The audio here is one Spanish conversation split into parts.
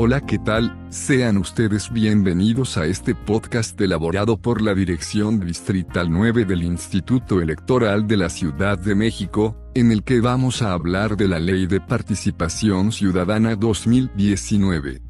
Hola, ¿qué tal? Sean ustedes bienvenidos a este podcast elaborado por la Dirección Distrital 9 del Instituto Electoral de la Ciudad de México, en el que vamos a hablar de la Ley de Participación Ciudadana 2019.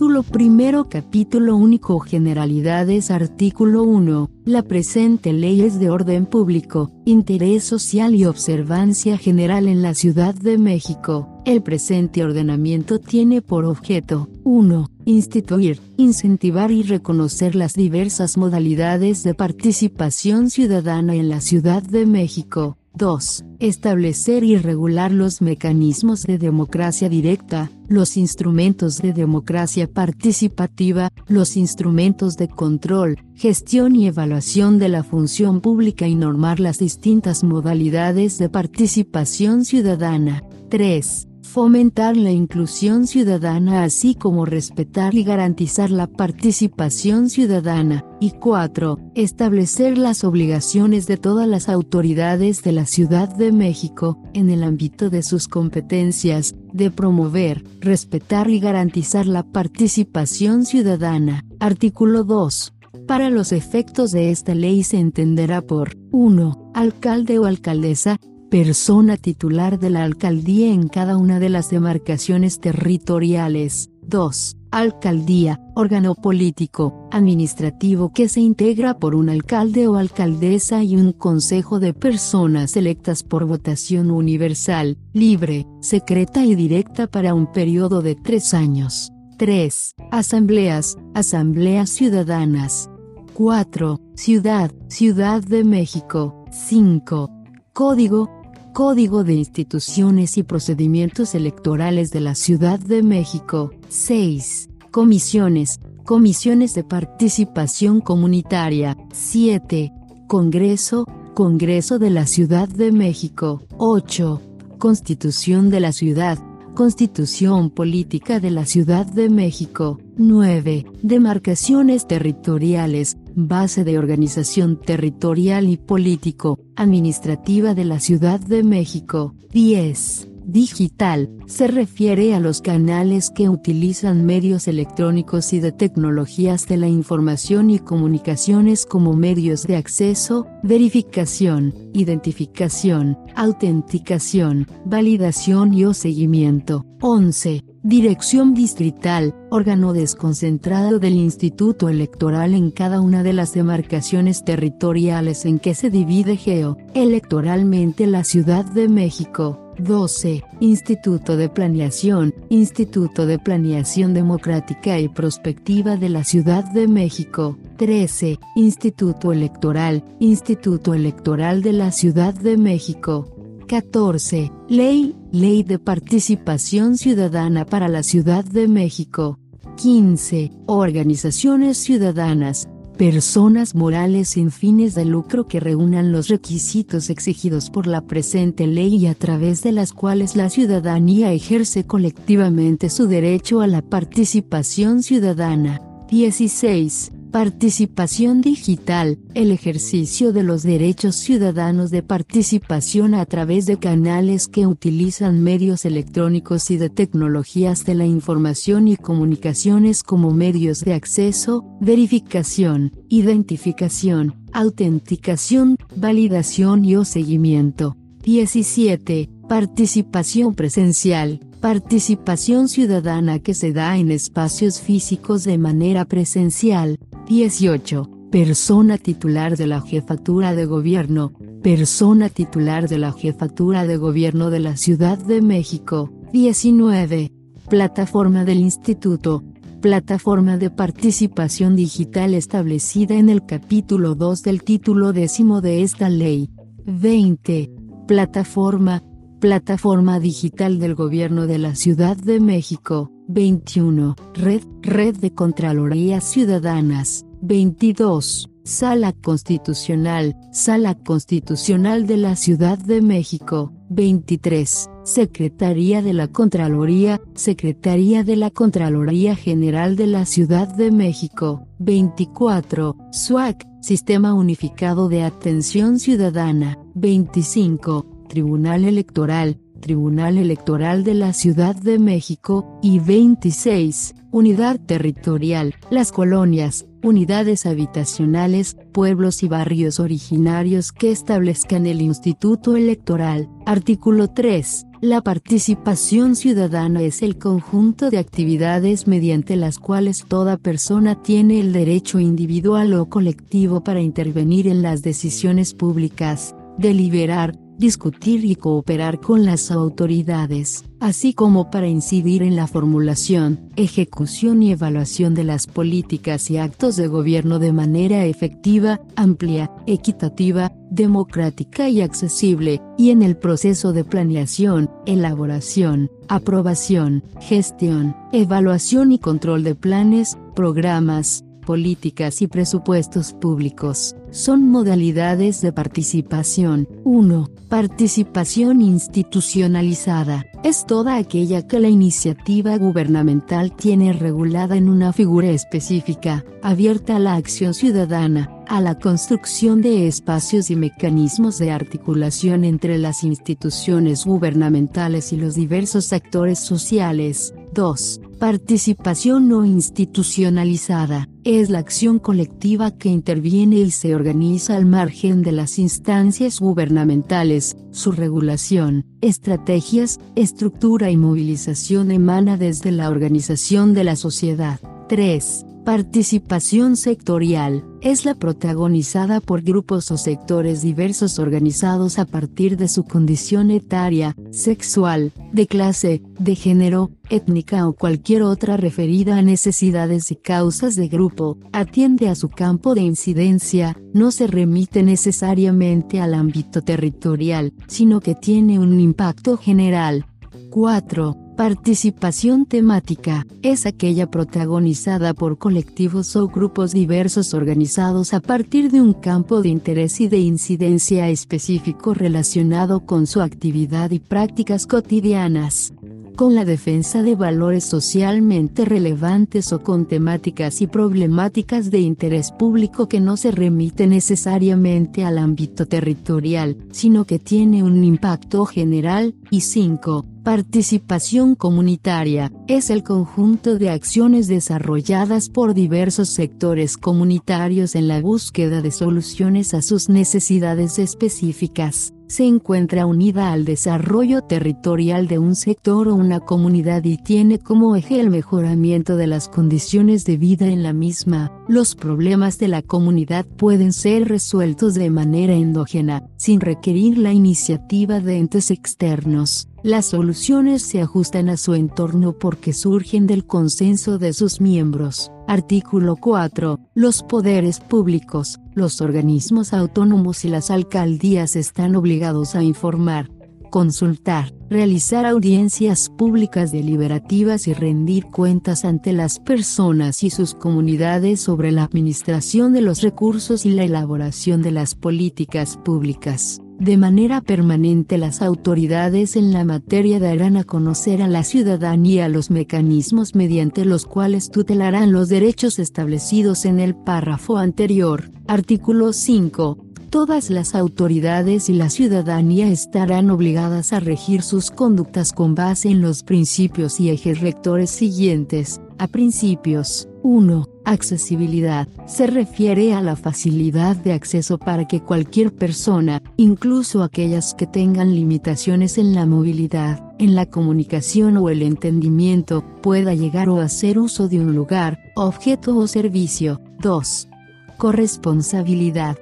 Título primero Capítulo único Generalidades Artículo 1. La presente ley es de orden público, interés social y observancia general en la Ciudad de México. El presente ordenamiento tiene por objeto 1. Instituir, incentivar y reconocer las diversas modalidades de participación ciudadana en la Ciudad de México. 2. Establecer y regular los mecanismos de democracia directa, los instrumentos de democracia participativa, los instrumentos de control, gestión y evaluación de la función pública y normar las distintas modalidades de participación ciudadana. 3 fomentar la inclusión ciudadana así como respetar y garantizar la participación ciudadana. Y 4. Establecer las obligaciones de todas las autoridades de la Ciudad de México, en el ámbito de sus competencias, de promover, respetar y garantizar la participación ciudadana. Artículo 2. Para los efectos de esta ley se entenderá por 1. Alcalde o alcaldesa, persona titular de la alcaldía en cada una de las demarcaciones territoriales. 2. Alcaldía, órgano político, administrativo que se integra por un alcalde o alcaldesa y un consejo de personas electas por votación universal, libre, secreta y directa para un periodo de tres años. 3. Asambleas, asambleas ciudadanas. 4. Ciudad, Ciudad de México. 5. Código, Código de Instituciones y Procedimientos Electorales de la Ciudad de México. 6. Comisiones. Comisiones de Participación Comunitaria. 7. Congreso. Congreso de la Ciudad de México. 8. Constitución de la Ciudad. Constitución Política de la Ciudad de México. 9. Demarcaciones territoriales, base de organización territorial y político, administrativa de la Ciudad de México. 10. Digital, se refiere a los canales que utilizan medios electrónicos y de tecnologías de la información y comunicaciones como medios de acceso, verificación, identificación, autenticación, validación y o seguimiento. 11. Dirección Distrital, órgano desconcentrado del Instituto Electoral en cada una de las demarcaciones territoriales en que se divide geo, electoralmente la Ciudad de México. 12. Instituto de Planeación, Instituto de Planeación Democrática y Prospectiva de la Ciudad de México. 13. Instituto Electoral, Instituto Electoral de la Ciudad de México. 14. Ley, Ley de Participación Ciudadana para la Ciudad de México. 15. Organizaciones ciudadanas, personas morales sin fines de lucro que reúnan los requisitos exigidos por la presente ley y a través de las cuales la ciudadanía ejerce colectivamente su derecho a la participación ciudadana. 16. Participación digital, el ejercicio de los derechos ciudadanos de participación a través de canales que utilizan medios electrónicos y de tecnologías de la información y comunicaciones como medios de acceso, verificación, identificación, autenticación, validación y o seguimiento. 17. Participación presencial, participación ciudadana que se da en espacios físicos de manera presencial, 18. Persona titular de la Jefatura de Gobierno. Persona titular de la Jefatura de Gobierno de la Ciudad de México. 19. Plataforma del Instituto. Plataforma de participación digital establecida en el capítulo 2 del título décimo de esta ley. 20. Plataforma. Plataforma digital del Gobierno de la Ciudad de México. 21. Red, Red de Contralorías Ciudadanas. 22. Sala Constitucional, Sala Constitucional de la Ciudad de México. 23. Secretaría de la Contraloría, Secretaría de la Contraloría General de la Ciudad de México. 24. SUAC, Sistema Unificado de Atención Ciudadana. 25. Tribunal Electoral, Tribunal Electoral de la Ciudad de México, y 26, Unidad Territorial, las colonias, unidades habitacionales, pueblos y barrios originarios que establezcan el Instituto Electoral. Artículo 3. La participación ciudadana es el conjunto de actividades mediante las cuales toda persona tiene el derecho individual o colectivo para intervenir en las decisiones públicas, deliberar, discutir y cooperar con las autoridades, así como para incidir en la formulación, ejecución y evaluación de las políticas y actos de gobierno de manera efectiva, amplia, equitativa, democrática y accesible, y en el proceso de planeación, elaboración, aprobación, gestión, evaluación y control de planes, programas, políticas y presupuestos públicos. Son modalidades de participación. 1. Participación institucionalizada. Es toda aquella que la iniciativa gubernamental tiene regulada en una figura específica, abierta a la acción ciudadana, a la construcción de espacios y mecanismos de articulación entre las instituciones gubernamentales y los diversos actores sociales. 2. Participación no institucionalizada. Es la acción colectiva que interviene y se organiza al margen de las instancias gubernamentales. Su regulación, estrategias, estructura y movilización emana desde la organización de la sociedad. 3. Participación sectorial, es la protagonizada por grupos o sectores diversos organizados a partir de su condición etaria, sexual, de clase, de género, étnica o cualquier otra referida a necesidades y causas de grupo, atiende a su campo de incidencia, no se remite necesariamente al ámbito territorial, sino que tiene un impacto general. 4. Participación temática, es aquella protagonizada por colectivos o grupos diversos organizados a partir de un campo de interés y de incidencia específico relacionado con su actividad y prácticas cotidianas con la defensa de valores socialmente relevantes o con temáticas y problemáticas de interés público que no se remite necesariamente al ámbito territorial, sino que tiene un impacto general, y 5. Participación comunitaria, es el conjunto de acciones desarrolladas por diversos sectores comunitarios en la búsqueda de soluciones a sus necesidades específicas se encuentra unida al desarrollo territorial de un sector o una comunidad y tiene como eje el mejoramiento de las condiciones de vida en la misma. Los problemas de la comunidad pueden ser resueltos de manera endógena, sin requerir la iniciativa de entes externos. Las soluciones se ajustan a su entorno porque surgen del consenso de sus miembros. Artículo 4. Los poderes públicos, los organismos autónomos y las alcaldías están obligados a informar, consultar, realizar audiencias públicas deliberativas y rendir cuentas ante las personas y sus comunidades sobre la administración de los recursos y la elaboración de las políticas públicas. De manera permanente las autoridades en la materia darán a conocer a la ciudadanía los mecanismos mediante los cuales tutelarán los derechos establecidos en el párrafo anterior. Artículo 5. Todas las autoridades y la ciudadanía estarán obligadas a regir sus conductas con base en los principios y ejes rectores siguientes. A principios. 1 Accesibilidad. Se refiere a la facilidad de acceso para que cualquier persona, incluso aquellas que tengan limitaciones en la movilidad, en la comunicación o el entendimiento, pueda llegar o hacer uso de un lugar, objeto o servicio. 2. Corresponsabilidad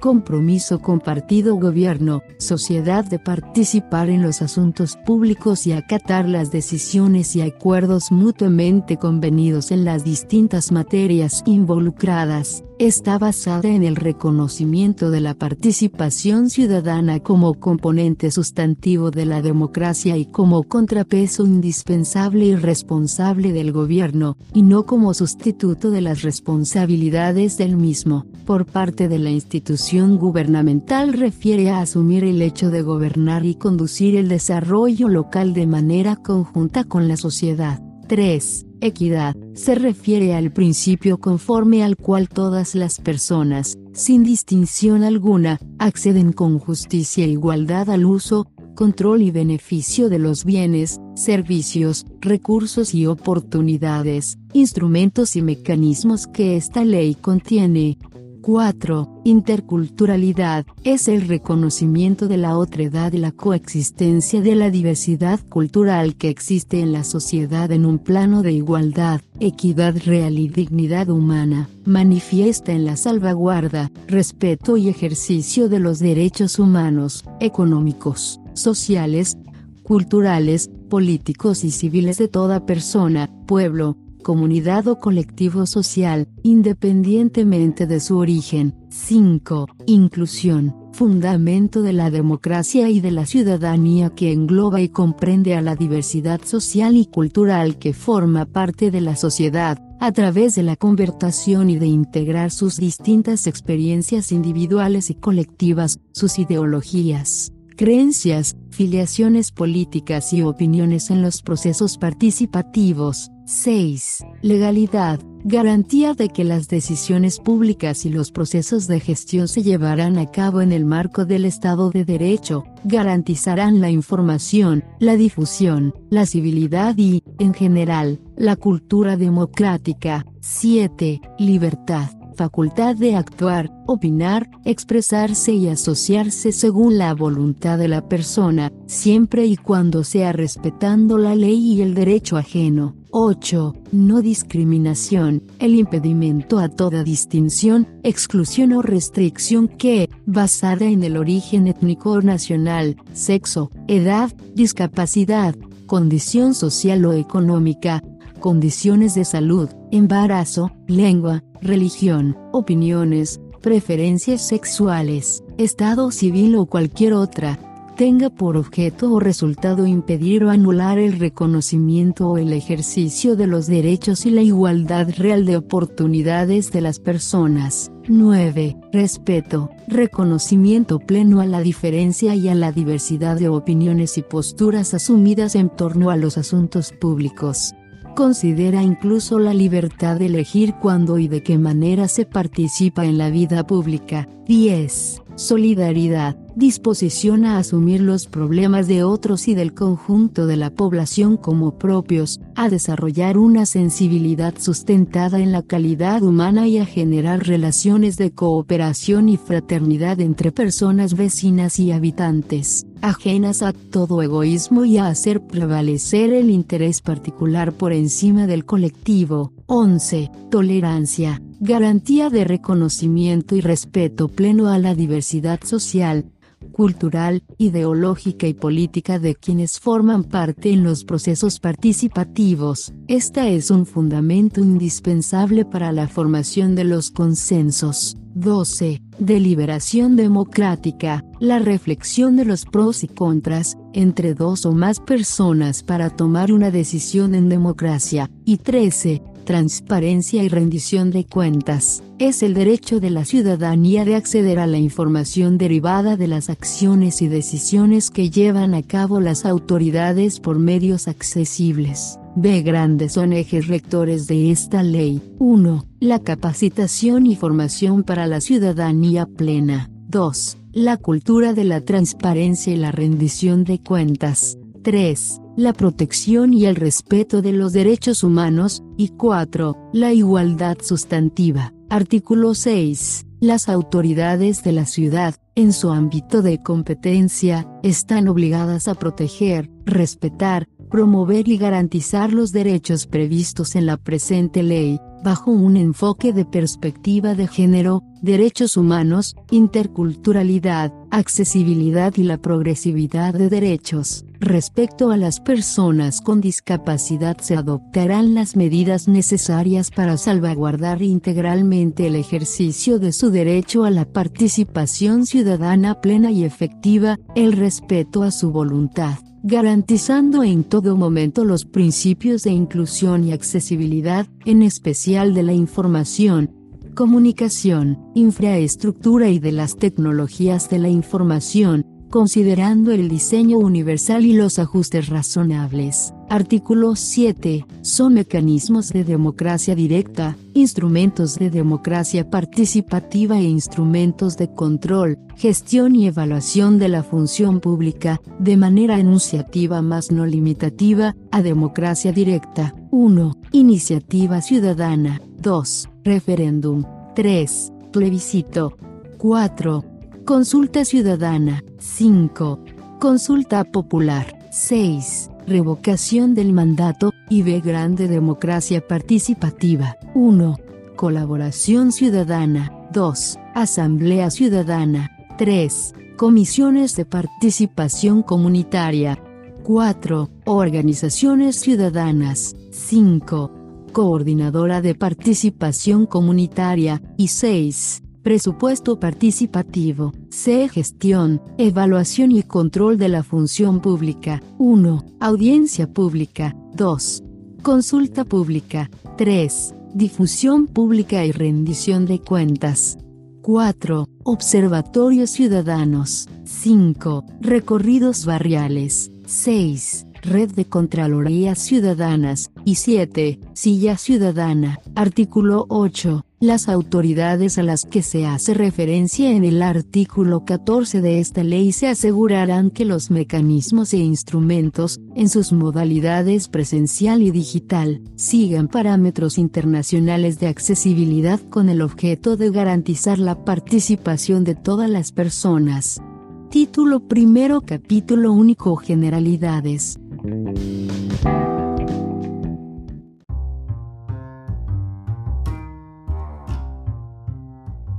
compromiso compartido gobierno, sociedad de participar en los asuntos públicos y acatar las decisiones y acuerdos mutuamente convenidos en las distintas materias involucradas, está basada en el reconocimiento de la participación ciudadana como componente sustantivo de la democracia y como contrapeso indispensable y responsable del gobierno, y no como sustituto de las responsabilidades del mismo. Por parte de la institución gubernamental refiere a asumir el hecho de gobernar y conducir el desarrollo local de manera conjunta con la sociedad. 3. Equidad. Se refiere al principio conforme al cual todas las personas, sin distinción alguna, acceden con justicia e igualdad al uso, control y beneficio de los bienes, servicios, recursos y oportunidades, instrumentos y mecanismos que esta ley contiene. 4. Interculturalidad, es el reconocimiento de la otredad y la coexistencia de la diversidad cultural que existe en la sociedad en un plano de igualdad, equidad real y dignidad humana, manifiesta en la salvaguarda, respeto y ejercicio de los derechos humanos, económicos, sociales, culturales, políticos y civiles de toda persona, pueblo, comunidad o colectivo social, independientemente de su origen. 5. Inclusión, fundamento de la democracia y de la ciudadanía que engloba y comprende a la diversidad social y cultural que forma parte de la sociedad, a través de la convertación y de integrar sus distintas experiencias individuales y colectivas, sus ideologías, creencias, filiaciones políticas y opiniones en los procesos participativos. 6. Legalidad. Garantía de que las decisiones públicas y los procesos de gestión se llevarán a cabo en el marco del Estado de Derecho, garantizarán la información, la difusión, la civilidad y, en general, la cultura democrática. 7. Libertad facultad de actuar, opinar, expresarse y asociarse según la voluntad de la persona, siempre y cuando sea respetando la ley y el derecho ajeno. 8. No discriminación, el impedimento a toda distinción, exclusión o restricción que, basada en el origen étnico o nacional, sexo, edad, discapacidad, condición social o económica, condiciones de salud, embarazo, lengua, religión, opiniones, preferencias sexuales, estado civil o cualquier otra, tenga por objeto o resultado impedir o anular el reconocimiento o el ejercicio de los derechos y la igualdad real de oportunidades de las personas. 9. Respeto, reconocimiento pleno a la diferencia y a la diversidad de opiniones y posturas asumidas en torno a los asuntos públicos. Considera incluso la libertad de elegir cuándo y de qué manera se participa en la vida pública. 10. Solidaridad, disposición a asumir los problemas de otros y del conjunto de la población como propios, a desarrollar una sensibilidad sustentada en la calidad humana y a generar relaciones de cooperación y fraternidad entre personas vecinas y habitantes, ajenas a todo egoísmo y a hacer prevalecer el interés particular por encima del colectivo. 11. Tolerancia, garantía de reconocimiento y respeto pleno a la diversidad social, cultural, ideológica y política de quienes forman parte en los procesos participativos. Esta es un fundamento indispensable para la formación de los consensos. 12. Deliberación democrática, la reflexión de los pros y contras, entre dos o más personas para tomar una decisión en democracia. Y 13 transparencia y rendición de cuentas, es el derecho de la ciudadanía de acceder a la información derivada de las acciones y decisiones que llevan a cabo las autoridades por medios accesibles. B. Grandes son ejes rectores de esta ley. 1. La capacitación y formación para la ciudadanía plena. 2. La cultura de la transparencia y la rendición de cuentas. 3 la protección y el respeto de los derechos humanos, y 4. La igualdad sustantiva. Artículo 6. Las autoridades de la ciudad, en su ámbito de competencia, están obligadas a proteger, respetar, promover y garantizar los derechos previstos en la presente ley, bajo un enfoque de perspectiva de género, derechos humanos, interculturalidad, accesibilidad y la progresividad de derechos Respecto a las personas con discapacidad se adoptarán las medidas necesarias para salvaguardar integralmente el ejercicio de su derecho a la participación ciudadana plena y efectiva, el respeto a su voluntad, garantizando en todo momento los principios de inclusión y accesibilidad, en especial de la información, comunicación, infraestructura y de las tecnologías de la información, considerando el diseño universal y los ajustes razonables. Artículo 7. Son mecanismos de democracia directa, instrumentos de democracia participativa e instrumentos de control, gestión y evaluación de la función pública, de manera enunciativa más no limitativa, a democracia directa. 1. Iniciativa ciudadana. 2. Referéndum. 3. Plebiscito. 4. Consulta ciudadana. 5. Consulta popular. 6. Revocación del mandato, y B. Grande democracia participativa. 1. Colaboración ciudadana. 2. Asamblea ciudadana. 3. Comisiones de participación comunitaria. 4. Organizaciones ciudadanas. 5. Coordinadora de participación comunitaria. Y 6 Presupuesto participativo. C. Gestión, evaluación y control de la función pública. 1. Audiencia pública. 2. Consulta pública. 3. Difusión pública y rendición de cuentas. 4. Observatorios ciudadanos. 5. Recorridos barriales. 6. Red de Contralorías Ciudadanas. Y 7. Silla Ciudadana. Artículo 8 las autoridades a las que se hace referencia en el artículo 14 de esta ley se asegurarán que los mecanismos e instrumentos, en sus modalidades presencial y digital, sigan parámetros internacionales de accesibilidad con el objeto de garantizar la participación de todas las personas. Título primero Capítulo único Generalidades.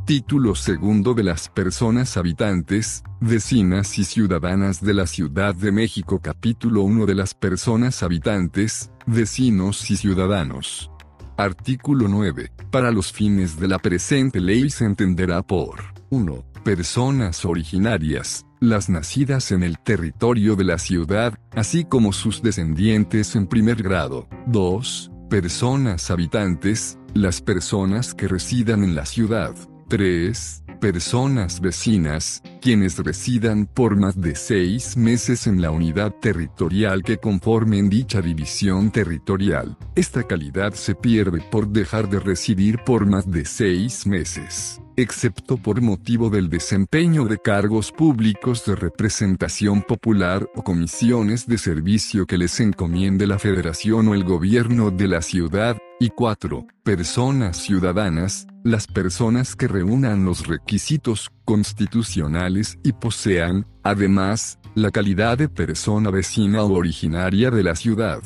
Título segundo de las personas habitantes, vecinas y ciudadanas de la Ciudad de México Capítulo 1 de las personas habitantes, vecinos y ciudadanos. Artículo 9. Para los fines de la presente ley se entenderá por 1. Personas originarias, las nacidas en el territorio de la ciudad, así como sus descendientes en primer grado. 2. Personas habitantes, las personas que residan en la ciudad. 3. Personas vecinas, quienes residan por más de seis meses en la unidad territorial que conformen dicha división territorial. Esta calidad se pierde por dejar de residir por más de seis meses excepto por motivo del desempeño de cargos públicos de representación popular o comisiones de servicio que les encomiende la federación o el gobierno de la ciudad, y 4. Personas ciudadanas, las personas que reúnan los requisitos constitucionales y posean, además, la calidad de persona vecina o originaria de la ciudad.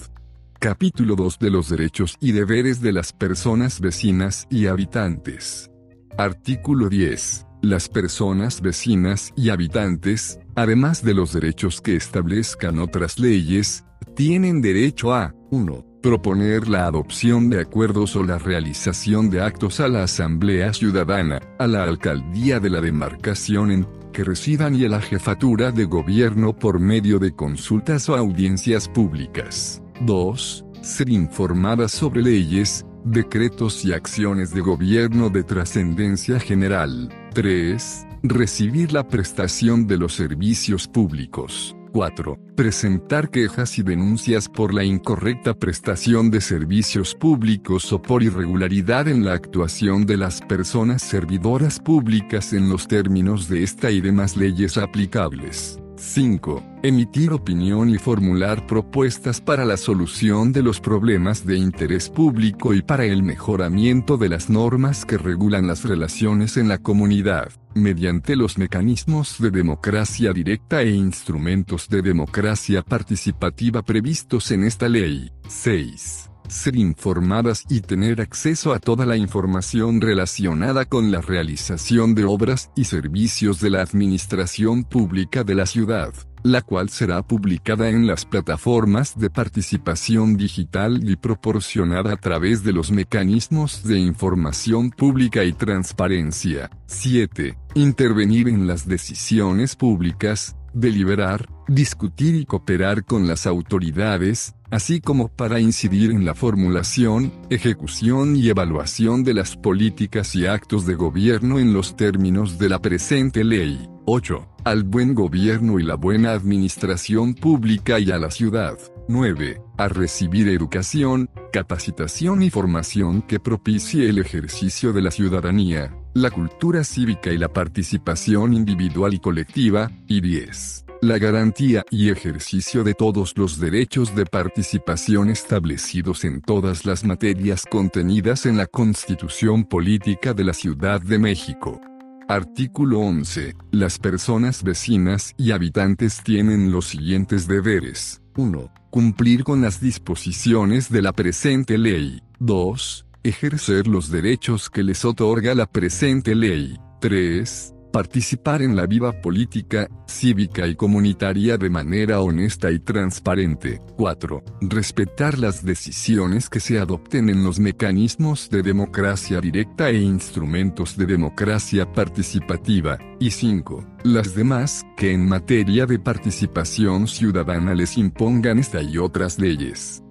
Capítulo 2 de los derechos y deberes de las personas vecinas y habitantes. Artículo 10. Las personas vecinas y habitantes, además de los derechos que establezcan otras leyes, tienen derecho a 1 proponer la adopción de acuerdos o la realización de actos a la Asamblea Ciudadana, a la Alcaldía de la demarcación en que residan y a la Jefatura de Gobierno por medio de consultas o audiencias públicas. 2. Ser informadas sobre leyes, decretos y acciones de gobierno de trascendencia general. 3. Recibir la prestación de los servicios públicos. 4. Presentar quejas y denuncias por la incorrecta prestación de servicios públicos o por irregularidad en la actuación de las personas servidoras públicas en los términos de esta y demás leyes aplicables. 5. Emitir opinión y formular propuestas para la solución de los problemas de interés público y para el mejoramiento de las normas que regulan las relaciones en la comunidad, mediante los mecanismos de democracia directa e instrumentos de democracia participativa previstos en esta ley. 6 ser informadas y tener acceso a toda la información relacionada con la realización de obras y servicios de la administración pública de la ciudad. La cual será publicada en las plataformas de participación digital y proporcionada a través de los mecanismos de información pública y transparencia. 7. Intervenir en las decisiones públicas, deliberar, discutir y cooperar con las autoridades, así como para incidir en la formulación, ejecución y evaluación de las políticas y actos de gobierno en los términos de la presente ley. 8. Al buen gobierno y la buena administración pública y a la ciudad. 9. A recibir educación, capacitación y formación que propicie el ejercicio de la ciudadanía, la cultura cívica y la participación individual y colectiva. Y 10 la garantía y ejercicio de todos los derechos de participación establecidos en todas las materias contenidas en la Constitución Política de la Ciudad de México. Artículo 11. Las personas vecinas y habitantes tienen los siguientes deberes. 1. Cumplir con las disposiciones de la presente ley. 2. Ejercer los derechos que les otorga la presente ley. 3 Participar en la vida política, cívica y comunitaria de manera honesta y transparente. 4. Respetar las decisiones que se adopten en los mecanismos de democracia directa e instrumentos de democracia participativa. Y 5. Las demás que en materia de participación ciudadana les impongan esta y otras leyes.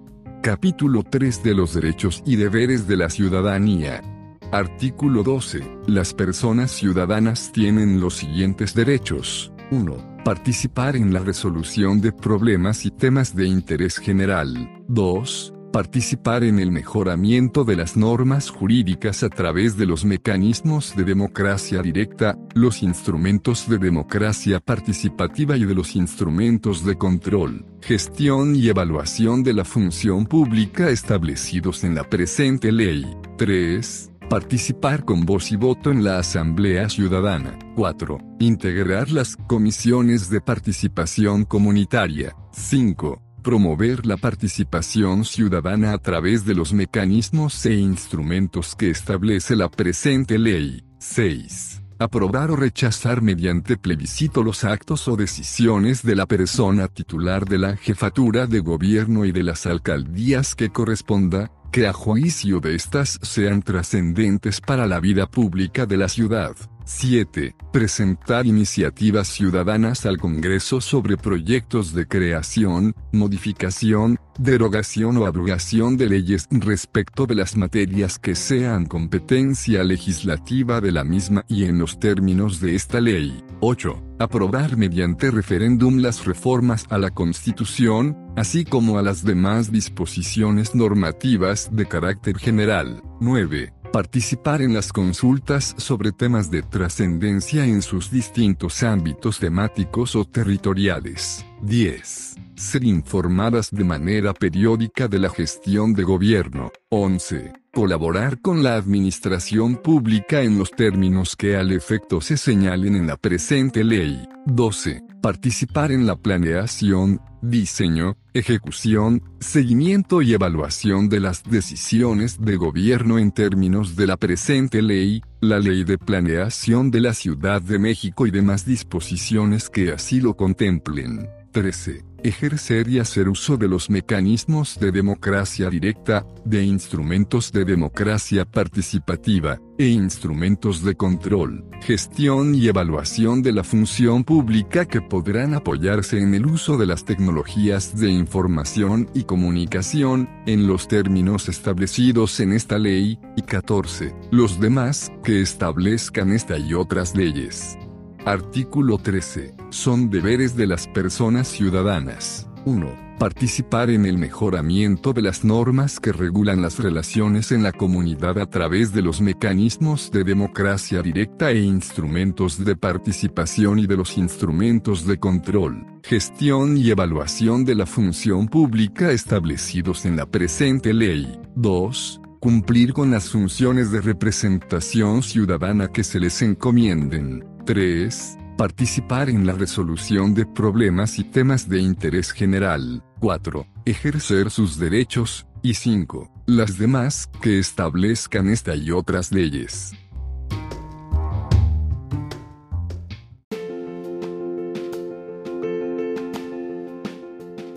Capítulo 3 de los derechos y deberes de la ciudadanía. Artículo 12. Las personas ciudadanas tienen los siguientes derechos. 1. Participar en la resolución de problemas y temas de interés general. 2 participar en el mejoramiento de las normas jurídicas a través de los mecanismos de democracia directa, los instrumentos de democracia participativa y de los instrumentos de control, gestión y evaluación de la función pública establecidos en la presente ley. 3. Participar con voz y voto en la Asamblea Ciudadana. 4. Integrar las comisiones de participación comunitaria. 5 promover la participación ciudadana a través de los mecanismos e instrumentos que establece la presente ley. 6. Aprobar o rechazar mediante plebiscito los actos o decisiones de la persona titular de la jefatura de gobierno y de las alcaldías que corresponda, que a juicio de estas sean trascendentes para la vida pública de la ciudad. 7. Presentar iniciativas ciudadanas al Congreso sobre proyectos de creación, modificación, derogación o abrogación de leyes respecto de las materias que sean competencia legislativa de la misma y en los términos de esta ley. 8. Aprobar mediante referéndum las reformas a la Constitución, así como a las demás disposiciones normativas de carácter general. 9 Participar en las consultas sobre temas de trascendencia en sus distintos ámbitos temáticos o territoriales. 10. Ser informadas de manera periódica de la gestión de gobierno. 11. Colaborar con la administración pública en los términos que al efecto se señalen en la presente ley. 12. Participar en la planeación, diseño, ejecución, seguimiento y evaluación de las decisiones de gobierno en términos de la presente ley, la Ley de Planeación de la Ciudad de México y demás disposiciones que así lo contemplen. 13. Ejercer y hacer uso de los mecanismos de democracia directa, de instrumentos de democracia participativa, e instrumentos de control, gestión y evaluación de la función pública que podrán apoyarse en el uso de las tecnologías de información y comunicación, en los términos establecidos en esta ley, y 14. Los demás, que establezcan esta y otras leyes. Artículo 13. Son deberes de las personas ciudadanas. 1. Participar en el mejoramiento de las normas que regulan las relaciones en la comunidad a través de los mecanismos de democracia directa e instrumentos de participación y de los instrumentos de control, gestión y evaluación de la función pública establecidos en la presente ley. 2 cumplir con las funciones de representación ciudadana que se les encomienden. 3. Participar en la resolución de problemas y temas de interés general. 4. Ejercer sus derechos. Y 5. Las demás que establezcan esta y otras leyes.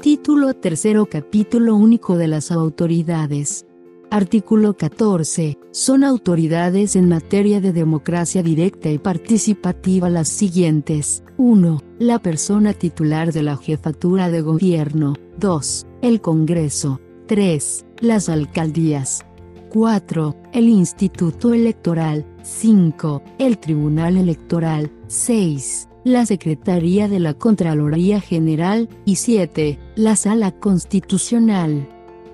Título tercero Capítulo único de las autoridades. Artículo 14. Son autoridades en materia de democracia directa y participativa las siguientes. 1. La persona titular de la jefatura de gobierno. 2. El Congreso. 3. Las alcaldías. 4. El Instituto Electoral. 5. El Tribunal Electoral. 6. La Secretaría de la Contraloría General. Y 7. La Sala Constitucional.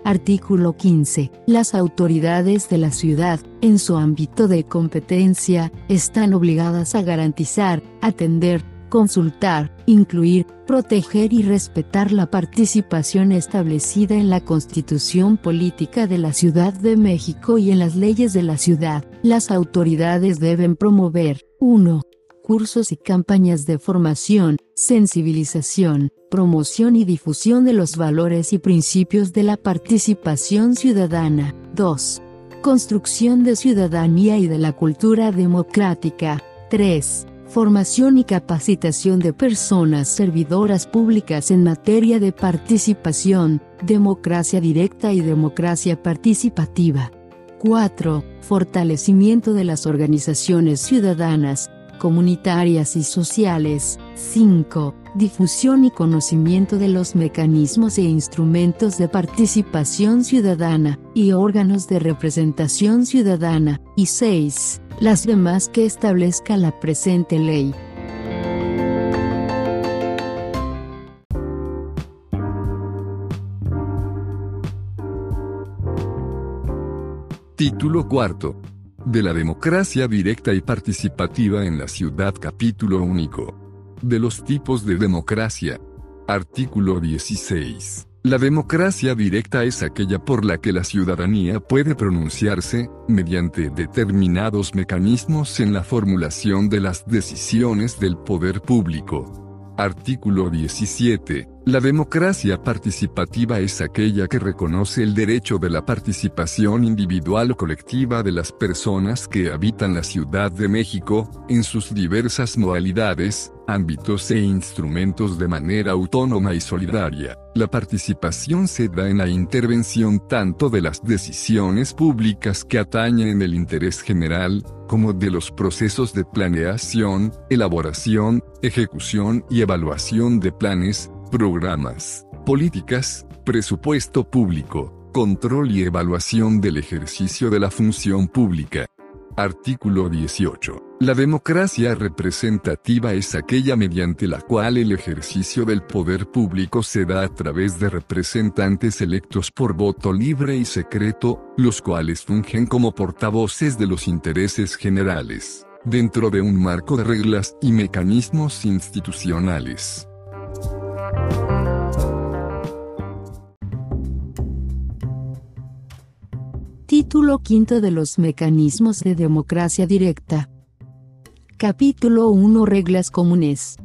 Artículo 15. Las autoridades de la ciudad, en su ámbito de competencia, están obligadas a garantizar, atender, consultar, incluir, proteger y respetar la participación establecida en la Constitución Política de la Ciudad de México y en las leyes de la ciudad. Las autoridades deben promover 1 cursos y campañas de formación, sensibilización, promoción y difusión de los valores y principios de la participación ciudadana. 2. Construcción de ciudadanía y de la cultura democrática. 3. Formación y capacitación de personas servidoras públicas en materia de participación, democracia directa y democracia participativa. 4. Fortalecimiento de las organizaciones ciudadanas, comunitarias y sociales. 5. Difusión y conocimiento de los mecanismos e instrumentos de participación ciudadana, y órganos de representación ciudadana. Y 6. Las demás que establezca la presente ley. Título cuarto de la democracia directa y participativa en la ciudad capítulo único. De los tipos de democracia. Artículo 16. La democracia directa es aquella por la que la ciudadanía puede pronunciarse, mediante determinados mecanismos en la formulación de las decisiones del poder público. Artículo 17. La democracia participativa es aquella que reconoce el derecho de la participación individual o colectiva de las personas que habitan la Ciudad de México, en sus diversas modalidades, ámbitos e instrumentos de manera autónoma y solidaria. La participación se da en la intervención tanto de las decisiones públicas que atañen el interés general, como de los procesos de planeación, elaboración, ejecución y evaluación de planes, programas, políticas, presupuesto público, control y evaluación del ejercicio de la función pública. Artículo 18. La democracia representativa es aquella mediante la cual el ejercicio del poder público se da a través de representantes electos por voto libre y secreto, los cuales fungen como portavoces de los intereses generales, dentro de un marco de reglas y mecanismos institucionales. Título quinto de los mecanismos de democracia directa. Capítulo 1 Reglas comunes.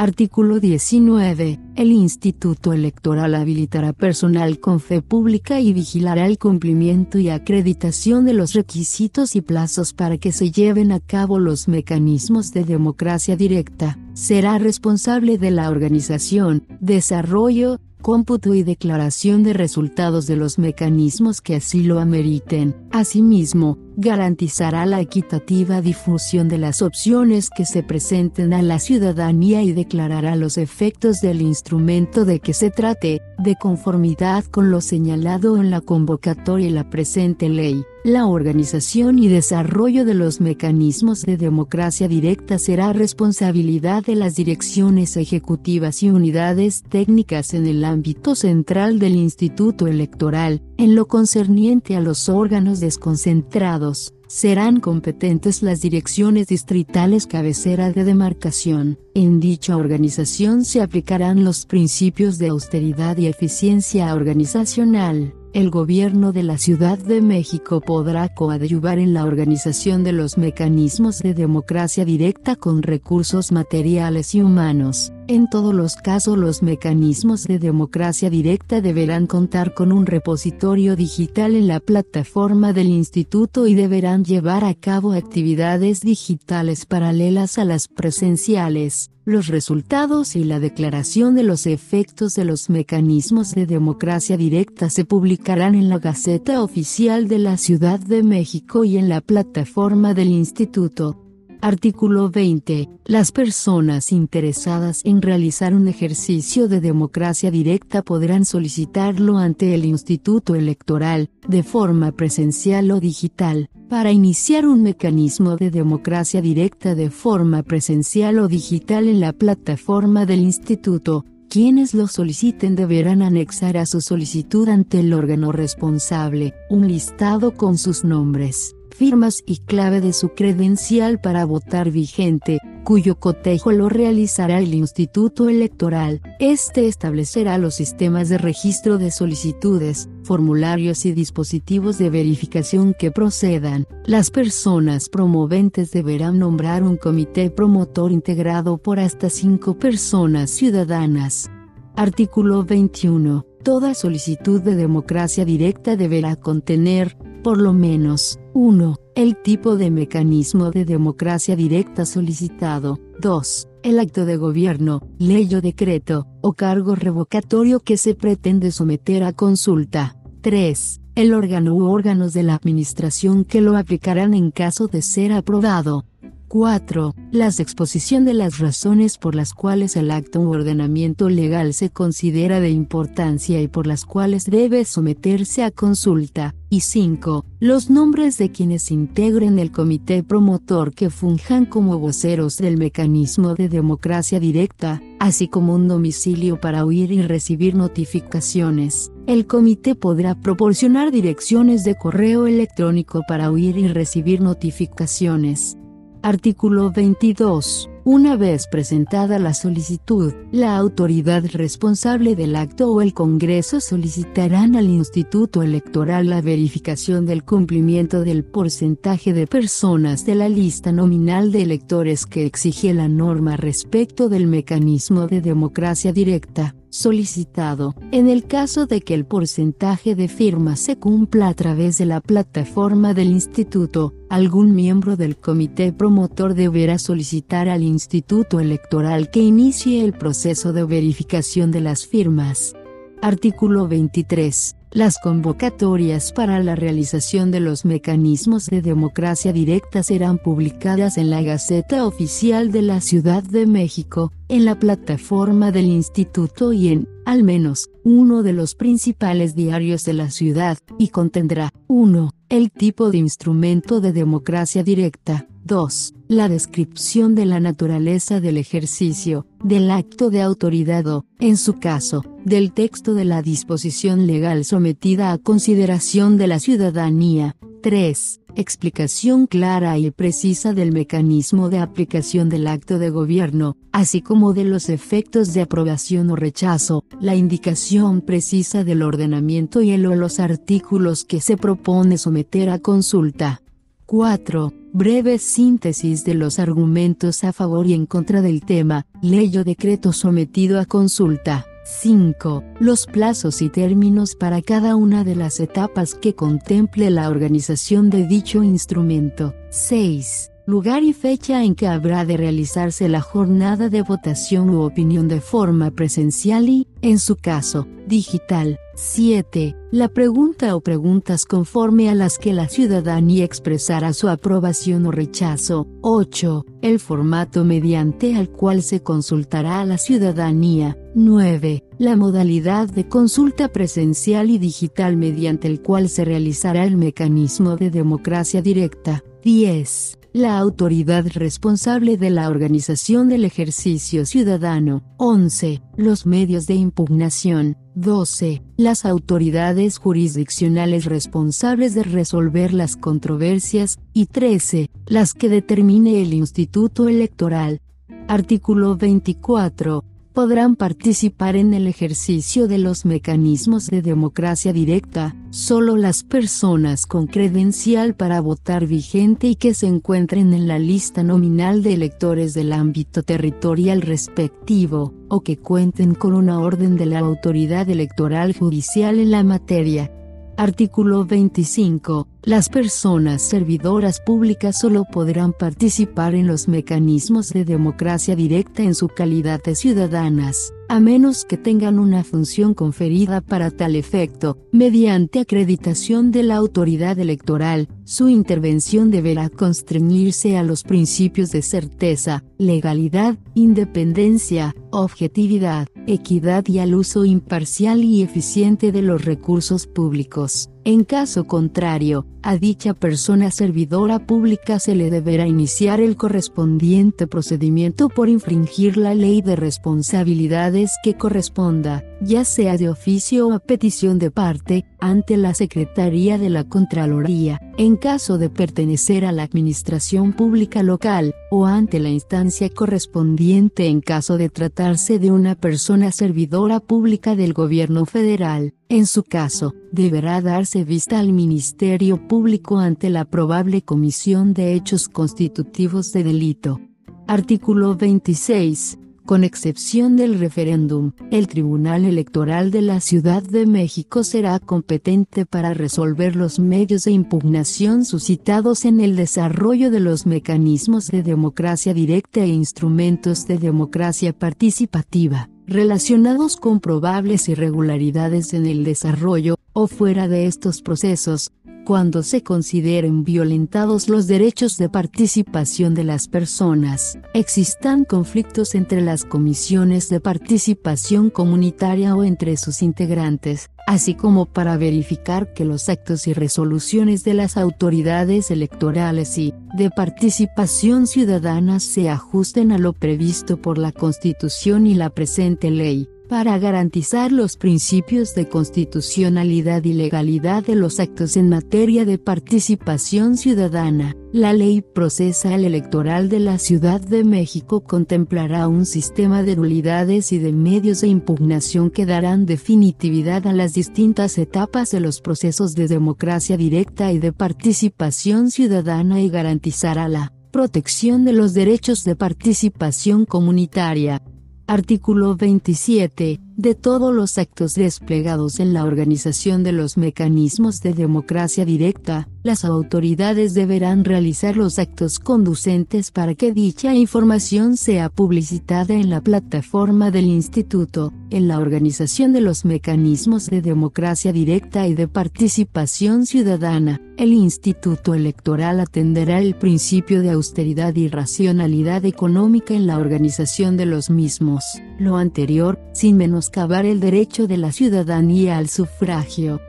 Artículo 19. El Instituto Electoral habilitará personal con fe pública y vigilará el cumplimiento y acreditación de los requisitos y plazos para que se lleven a cabo los mecanismos de democracia directa. Será responsable de la organización, desarrollo, cómputo y declaración de resultados de los mecanismos que así lo ameriten. Asimismo, garantizará la equitativa difusión de las opciones que se presenten a la ciudadanía y declarará los efectos del instrumento de que se trate, de conformidad con lo señalado en la convocatoria y la presente ley. La organización y desarrollo de los mecanismos de democracia directa será responsabilidad de las direcciones ejecutivas y unidades técnicas en el ámbito central del Instituto Electoral, en lo concerniente a los órganos desconcentrados serán competentes las direcciones distritales cabecera de demarcación. En dicha organización se aplicarán los principios de austeridad y eficiencia organizacional. El gobierno de la Ciudad de México podrá coadyuvar en la organización de los mecanismos de democracia directa con recursos materiales y humanos. En todos los casos los mecanismos de democracia directa deberán contar con un repositorio digital en la plataforma del instituto y deberán llevar a cabo actividades digitales paralelas a las presenciales. Los resultados y la declaración de los efectos de los mecanismos de democracia directa se publicarán en la Gaceta Oficial de la Ciudad de México y en la plataforma del Instituto. Artículo 20. Las personas interesadas en realizar un ejercicio de democracia directa podrán solicitarlo ante el Instituto Electoral, de forma presencial o digital, para iniciar un mecanismo de democracia directa de forma presencial o digital en la plataforma del Instituto. Quienes lo soliciten deberán anexar a su solicitud ante el órgano responsable un listado con sus nombres firmas y clave de su credencial para votar vigente, cuyo cotejo lo realizará el Instituto Electoral. Este establecerá los sistemas de registro de solicitudes, formularios y dispositivos de verificación que procedan. Las personas promoventes deberán nombrar un comité promotor integrado por hasta cinco personas ciudadanas. Artículo 21. Toda solicitud de democracia directa deberá contener, por lo menos, 1. El tipo de mecanismo de democracia directa solicitado. 2. El acto de gobierno, ley o decreto, o cargo revocatorio que se pretende someter a consulta. 3. El órgano u órganos de la administración que lo aplicarán en caso de ser aprobado. 4. La exposición de las razones por las cuales el acto u ordenamiento legal se considera de importancia y por las cuales debe someterse a consulta. Y 5. Los nombres de quienes integren el comité promotor que funjan como voceros del mecanismo de democracia directa, así como un domicilio para oír y recibir notificaciones. El comité podrá proporcionar direcciones de correo electrónico para oír y recibir notificaciones. Artículo 22. Una vez presentada la solicitud, la autoridad responsable del acto o el Congreso solicitarán al Instituto Electoral la verificación del cumplimiento del porcentaje de personas de la lista nominal de electores que exige la norma respecto del mecanismo de democracia directa solicitado. En el caso de que el porcentaje de firmas se cumpla a través de la plataforma del instituto, algún miembro del comité promotor deberá solicitar al instituto electoral que inicie el proceso de verificación de las firmas. Artículo 23. Las convocatorias para la realización de los mecanismos de democracia directa serán publicadas en la Gaceta Oficial de la Ciudad de México, en la plataforma del Instituto y en, al menos, uno de los principales diarios de la ciudad, y contendrá 1. El tipo de instrumento de democracia directa. 2. La descripción de la naturaleza del ejercicio, del acto de autoridad o, en su caso, del texto de la disposición legal sometida a consideración de la ciudadanía. 3. Explicación clara y precisa del mecanismo de aplicación del acto de gobierno, así como de los efectos de aprobación o rechazo, la indicación precisa del ordenamiento y el o los artículos que se propone someter a consulta. 4. Breve síntesis de los argumentos a favor y en contra del tema, ley o decreto sometido a consulta. 5. Los plazos y términos para cada una de las etapas que contemple la organización de dicho instrumento. 6 lugar y fecha en que habrá de realizarse la jornada de votación u opinión de forma presencial y, en su caso, digital. 7. La pregunta o preguntas conforme a las que la ciudadanía expresará su aprobación o rechazo. 8. El formato mediante al cual se consultará a la ciudadanía. 9. La modalidad de consulta presencial y digital mediante el cual se realizará el mecanismo de democracia directa. 10 la autoridad responsable de la organización del ejercicio ciudadano. 11. Los medios de impugnación. 12. Las autoridades jurisdiccionales responsables de resolver las controversias. Y 13. Las que determine el Instituto Electoral. Artículo 24 podrán participar en el ejercicio de los mecanismos de democracia directa, solo las personas con credencial para votar vigente y que se encuentren en la lista nominal de electores del ámbito territorial respectivo, o que cuenten con una orden de la autoridad electoral judicial en la materia. Artículo 25 Las personas servidoras públicas solo podrán participar en los mecanismos de democracia directa en su calidad de ciudadanas, a menos que tengan una función conferida para tal efecto, mediante acreditación de la autoridad electoral, su intervención deberá constreñirse a los principios de certeza, legalidad, independencia, objetividad, equidad y al uso imparcial y eficiente de los recursos públicos. En caso contrario, a dicha persona servidora pública se le deberá iniciar el correspondiente procedimiento por infringir la ley de responsabilidades que corresponda, ya sea de oficio o a petición de parte, ante la Secretaría de la Contraloría, en caso de pertenecer a la Administración Pública Local, o ante la instancia correspondiente en caso de tratarse de una persona servidora pública del Gobierno Federal. En su caso, deberá darse vista al Ministerio Público ante la probable comisión de hechos constitutivos de delito. Artículo 26. Con excepción del referéndum, el Tribunal Electoral de la Ciudad de México será competente para resolver los medios de impugnación suscitados en el desarrollo de los mecanismos de democracia directa e instrumentos de democracia participativa relacionados con probables irregularidades en el desarrollo, o fuera de estos procesos, cuando se consideren violentados los derechos de participación de las personas, existan conflictos entre las comisiones de participación comunitaria o entre sus integrantes, así como para verificar que los actos y resoluciones de las autoridades electorales y de participación ciudadana se ajusten a lo previsto por la Constitución y la presente ley para garantizar los principios de constitucionalidad y legalidad de los actos en materia de participación ciudadana. La ley procesal electoral de la Ciudad de México contemplará un sistema de nulidades y de medios de impugnación que darán definitividad a las distintas etapas de los procesos de democracia directa y de participación ciudadana y garantizará la protección de los derechos de participación comunitaria. Artículo 27 de todos los actos desplegados en la organización de los mecanismos de democracia directa, las autoridades deberán realizar los actos conducentes para que dicha información sea publicitada en la plataforma del Instituto, en la organización de los mecanismos de democracia directa y de participación ciudadana. El Instituto Electoral atenderá el principio de austeridad y racionalidad económica en la organización de los mismos. Lo anterior, sin menos el derecho de la ciudadanía al sufragio.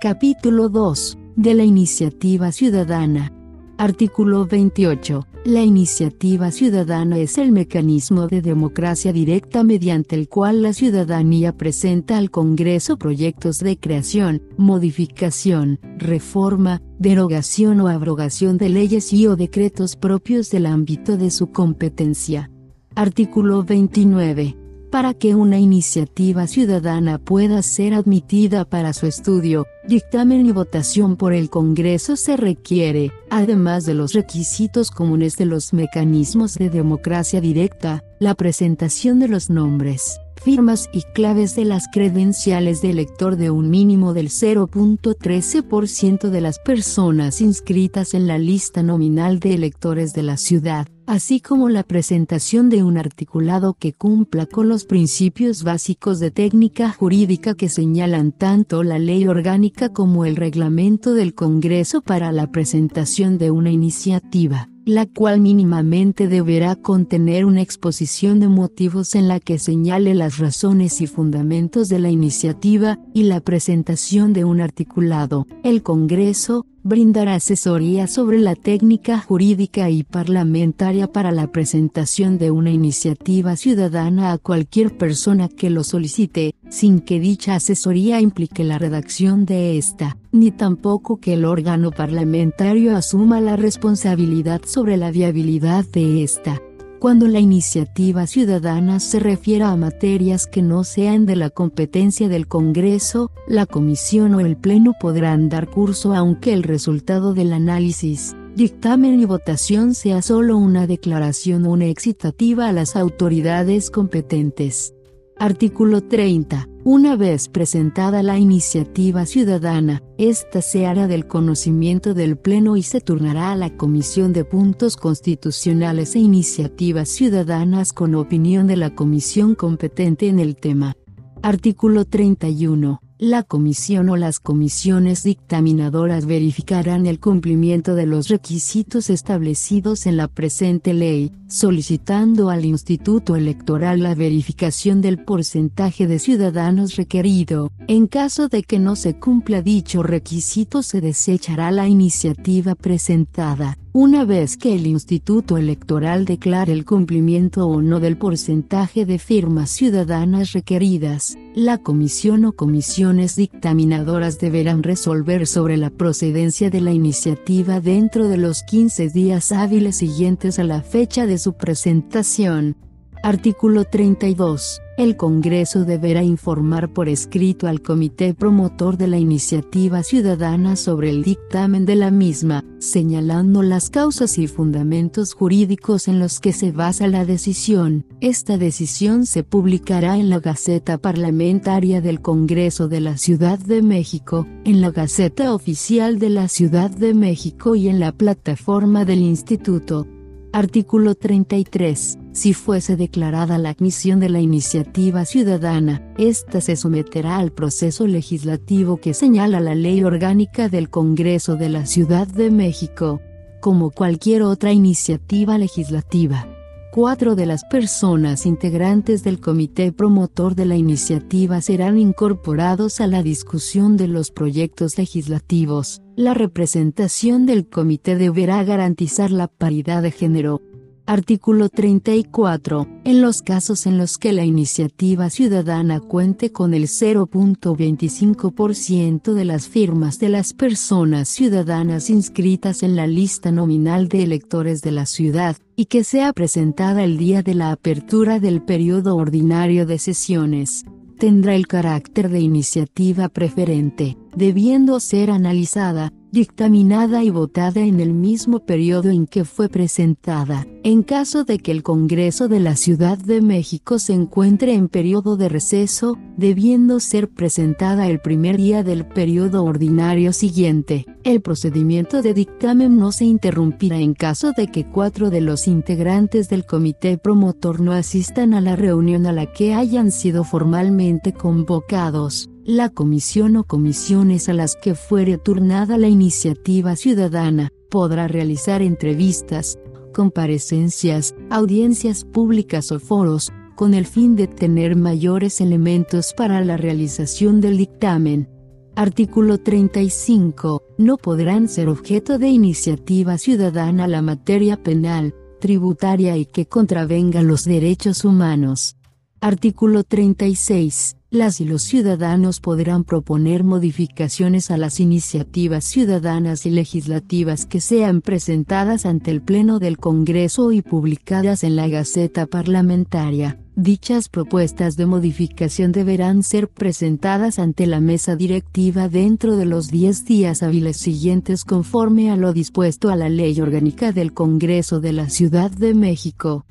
Capítulo 2. De la iniciativa ciudadana. Artículo 28. La iniciativa ciudadana es el mecanismo de democracia directa mediante el cual la ciudadanía presenta al Congreso proyectos de creación, modificación, reforma, derogación o abrogación de leyes y o decretos propios del ámbito de su competencia. Artículo 29. Para que una iniciativa ciudadana pueda ser admitida para su estudio, dictamen y votación por el Congreso se requiere, además de los requisitos comunes de los mecanismos de democracia directa, la presentación de los nombres, firmas y claves de las credenciales de elector de un mínimo del 0.13% de las personas inscritas en la lista nominal de electores de la ciudad así como la presentación de un articulado que cumpla con los principios básicos de técnica jurídica que señalan tanto la ley orgánica como el reglamento del Congreso para la presentación de una iniciativa la cual mínimamente deberá contener una exposición de motivos en la que señale las razones y fundamentos de la iniciativa, y la presentación de un articulado. El Congreso, brindará asesoría sobre la técnica jurídica y parlamentaria para la presentación de una iniciativa ciudadana a cualquier persona que lo solicite, sin que dicha asesoría implique la redacción de esta, ni tampoco que el órgano parlamentario asuma la responsabilidad sobre la viabilidad de esta cuando la iniciativa ciudadana se refiera a materias que no sean de la competencia del Congreso, la Comisión o el Pleno podrán dar curso aunque el resultado del análisis, dictamen y votación sea solo una declaración o una excitativa a las autoridades competentes. Artículo 30. Una vez presentada la iniciativa ciudadana, ésta se hará del conocimiento del Pleno y se turnará a la Comisión de Puntos Constitucionales e Iniciativas Ciudadanas con opinión de la comisión competente en el tema. Artículo 31 la comisión o las comisiones dictaminadoras verificarán el cumplimiento de los requisitos establecidos en la presente ley, solicitando al Instituto Electoral la verificación del porcentaje de ciudadanos requerido. En caso de que no se cumpla dicho requisito se desechará la iniciativa presentada. Una vez que el Instituto Electoral declare el cumplimiento o no del porcentaje de firmas ciudadanas requeridas, la comisión o comisiones dictaminadoras deberán resolver sobre la procedencia de la iniciativa dentro de los 15 días hábiles siguientes a la fecha de su presentación. Artículo 32. El Congreso deberá informar por escrito al Comité Promotor de la Iniciativa Ciudadana sobre el dictamen de la misma, señalando las causas y fundamentos jurídicos en los que se basa la decisión. Esta decisión se publicará en la Gaceta Parlamentaria del Congreso de la Ciudad de México, en la Gaceta Oficial de la Ciudad de México y en la plataforma del Instituto. Artículo 33. Si fuese declarada la admisión de la iniciativa ciudadana, ésta se someterá al proceso legislativo que señala la Ley Orgánica del Congreso de la Ciudad de México, como cualquier otra iniciativa legislativa. Cuatro de las personas integrantes del comité promotor de la iniciativa serán incorporados a la discusión de los proyectos legislativos. La representación del comité deberá garantizar la paridad de género, Artículo 34. En los casos en los que la iniciativa ciudadana cuente con el 0.25% de las firmas de las personas ciudadanas inscritas en la lista nominal de electores de la ciudad, y que sea presentada el día de la apertura del periodo ordinario de sesiones, tendrá el carácter de iniciativa preferente, debiendo ser analizada, dictaminada y votada en el mismo periodo en que fue presentada. En caso de que el Congreso de la Ciudad de México se encuentre en periodo de receso, debiendo ser presentada el primer día del periodo ordinario siguiente, el procedimiento de dictamen no se interrumpirá en caso de que cuatro de los integrantes del comité promotor no asistan a la reunión a la que hayan sido formalmente convocados la comisión o comisiones a las que fuere turnada la iniciativa ciudadana, podrá realizar entrevistas, comparecencias, audiencias públicas o foros, con el fin de tener mayores elementos para la realización del dictamen. Artículo 35. No podrán ser objeto de iniciativa ciudadana la materia penal, tributaria y que contravenga los derechos humanos. Artículo 36 las y los ciudadanos podrán proponer modificaciones a las iniciativas ciudadanas y legislativas que sean presentadas ante el Pleno del Congreso y publicadas en la Gaceta Parlamentaria. Dichas propuestas de modificación deberán ser presentadas ante la mesa directiva dentro de los 10 días hábiles siguientes conforme a lo dispuesto a la Ley Orgánica del Congreso de la Ciudad de México.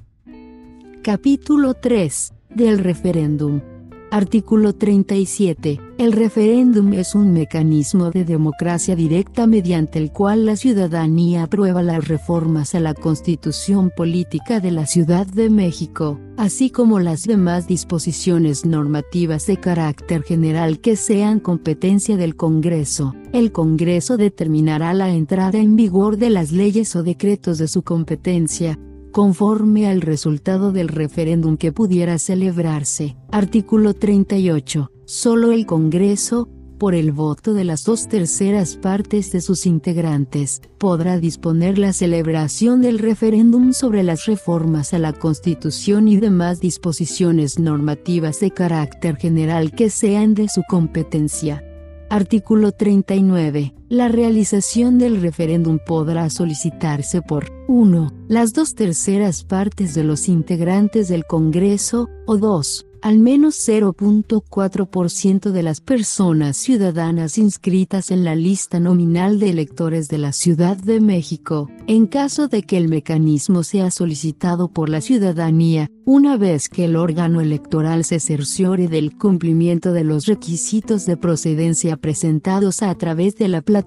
Capítulo 3. Del referéndum. Artículo 37. El referéndum es un mecanismo de democracia directa mediante el cual la ciudadanía aprueba las reformas a la Constitución Política de la Ciudad de México, así como las demás disposiciones normativas de carácter general que sean competencia del Congreso. El Congreso determinará la entrada en vigor de las leyes o decretos de su competencia, conforme al resultado del referéndum que pudiera celebrarse. Artículo 38. Solo el Congreso, por el voto de las dos terceras partes de sus integrantes, podrá disponer la celebración del referéndum sobre las reformas a la Constitución y demás disposiciones normativas de carácter general que sean de su competencia. Artículo 39. La realización del referéndum podrá solicitarse por 1. Las dos terceras partes de los integrantes del Congreso, o 2 al menos 0.4% de las personas ciudadanas inscritas en la lista nominal de electores de la Ciudad de México, en caso de que el mecanismo sea solicitado por la ciudadanía, una vez que el órgano electoral se cerciore del cumplimiento de los requisitos de procedencia presentados a través de la plataforma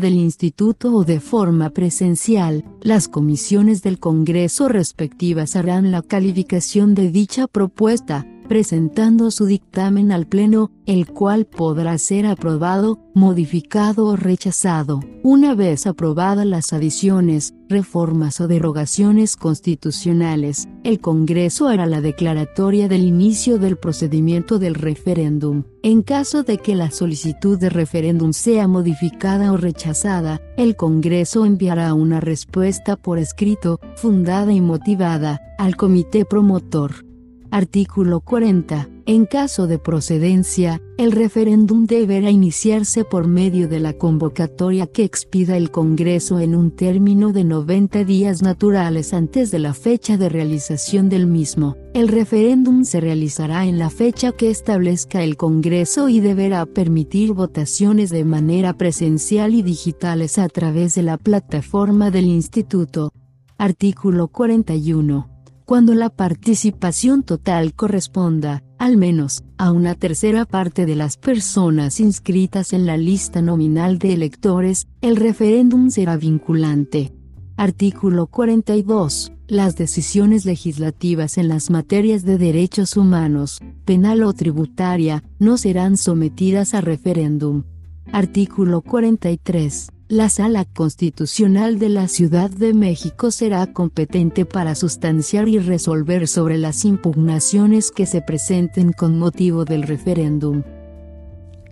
del instituto o de forma presencial, las comisiones del Congreso respectivas harán la calificación de dicha propuesta, presentando su dictamen al Pleno, el cual podrá ser aprobado, modificado o rechazado. Una vez aprobadas las adiciones, reformas o derogaciones constitucionales, el Congreso hará la declaratoria del inicio del procedimiento del referéndum. En caso de que la solicitud de referéndum sea modificada o rechazada, el Congreso enviará una respuesta por escrito, fundada y motivada, al comité promotor. Artículo 40. En caso de procedencia, el referéndum deberá iniciarse por medio de la convocatoria que expida el Congreso en un término de 90 días naturales antes de la fecha de realización del mismo. El referéndum se realizará en la fecha que establezca el Congreso y deberá permitir votaciones de manera presencial y digitales a través de la plataforma del Instituto. Artículo 41 cuando la participación total corresponda, al menos, a una tercera parte de las personas inscritas en la lista nominal de electores, el referéndum será vinculante. Artículo 42. Las decisiones legislativas en las materias de derechos humanos, penal o tributaria, no serán sometidas a referéndum. Artículo 43. La Sala Constitucional de la Ciudad de México será competente para sustanciar y resolver sobre las impugnaciones que se presenten con motivo del referéndum.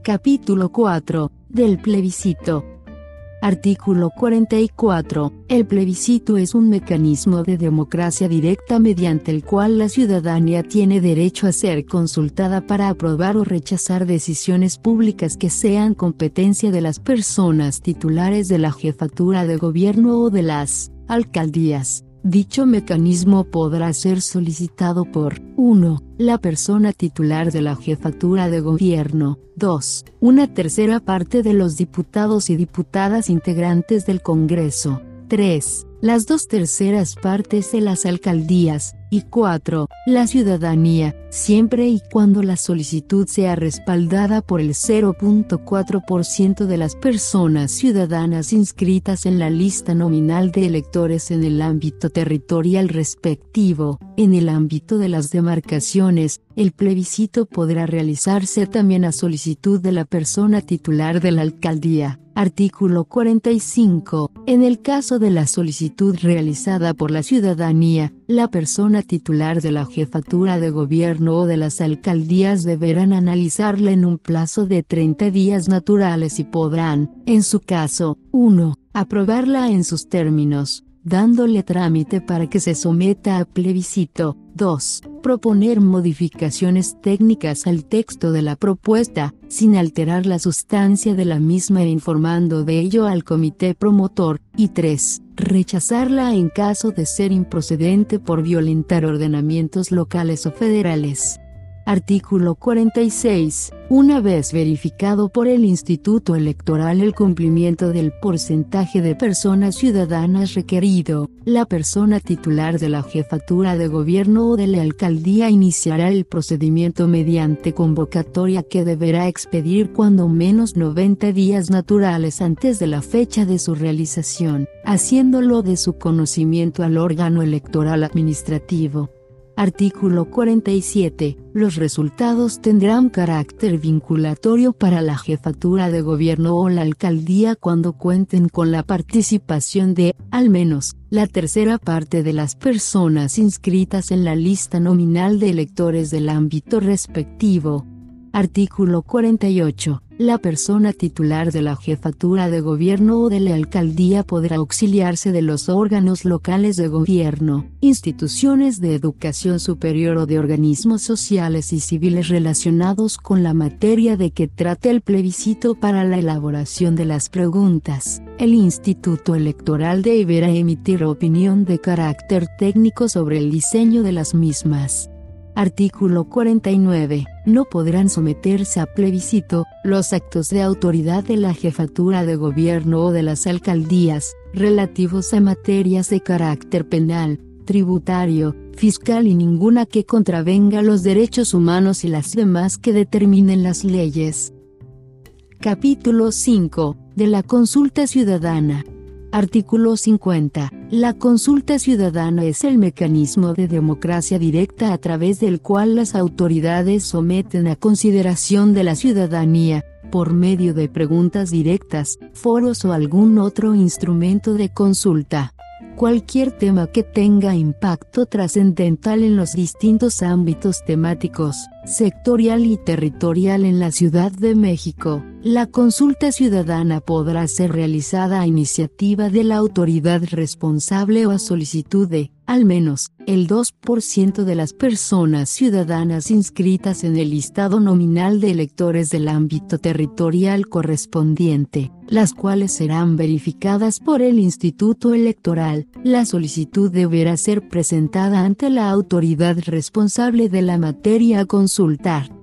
Capítulo 4. Del plebiscito. Artículo 44. El plebiscito es un mecanismo de democracia directa mediante el cual la ciudadanía tiene derecho a ser consultada para aprobar o rechazar decisiones públicas que sean competencia de las personas titulares de la jefatura de gobierno o de las alcaldías Dicho mecanismo podrá ser solicitado por 1. La persona titular de la jefatura de gobierno, 2. Una tercera parte de los diputados y diputadas integrantes del Congreso, 3 las dos terceras partes de las alcaldías, y 4. La ciudadanía, siempre y cuando la solicitud sea respaldada por el 0.4% de las personas ciudadanas inscritas en la lista nominal de electores en el ámbito territorial respectivo. En el ámbito de las demarcaciones, el plebiscito podrá realizarse también a solicitud de la persona titular de la alcaldía. Artículo 45. En el caso de la solicitud realizada por la ciudadanía, la persona titular de la jefatura de gobierno o de las alcaldías deberán analizarla en un plazo de 30 días naturales y podrán, en su caso, 1. Aprobarla en sus términos, dándole trámite para que se someta a plebiscito. 2. Proponer modificaciones técnicas al texto de la propuesta, sin alterar la sustancia de la misma e informando de ello al comité promotor. Y 3. Rechazarla en caso de ser improcedente por violentar ordenamientos locales o federales. Artículo 46. Una vez verificado por el Instituto Electoral el cumplimiento del porcentaje de personas ciudadanas requerido, la persona titular de la jefatura de gobierno o de la alcaldía iniciará el procedimiento mediante convocatoria que deberá expedir cuando menos 90 días naturales antes de la fecha de su realización, haciéndolo de su conocimiento al órgano electoral administrativo. Artículo 47. Los resultados tendrán carácter vinculatorio para la jefatura de gobierno o la alcaldía cuando cuenten con la participación de, al menos, la tercera parte de las personas inscritas en la lista nominal de electores del ámbito respectivo. Artículo 48. La persona titular de la jefatura de gobierno o de la alcaldía podrá auxiliarse de los órganos locales de gobierno, instituciones de educación superior o de organismos sociales y civiles relacionados con la materia de que trate el plebiscito para la elaboración de las preguntas. El Instituto Electoral deberá emitir opinión de carácter técnico sobre el diseño de las mismas. Artículo 49. No podrán someterse a plebiscito los actos de autoridad de la jefatura de gobierno o de las alcaldías, relativos a materias de carácter penal, tributario, fiscal y ninguna que contravenga los derechos humanos y las demás que determinen las leyes. Capítulo 5. De la consulta ciudadana. Artículo 50. La consulta ciudadana es el mecanismo de democracia directa a través del cual las autoridades someten a consideración de la ciudadanía, por medio de preguntas directas, foros o algún otro instrumento de consulta cualquier tema que tenga impacto trascendental en los distintos ámbitos temáticos, sectorial y territorial en la Ciudad de México. La consulta ciudadana podrá ser realizada a iniciativa de la autoridad responsable o a solicitud de, al menos, el 2% de las personas ciudadanas inscritas en el listado nominal de electores del ámbito territorial correspondiente, las cuales serán verificadas por el Instituto Electoral. La solicitud deberá ser presentada ante la autoridad responsable de la materia a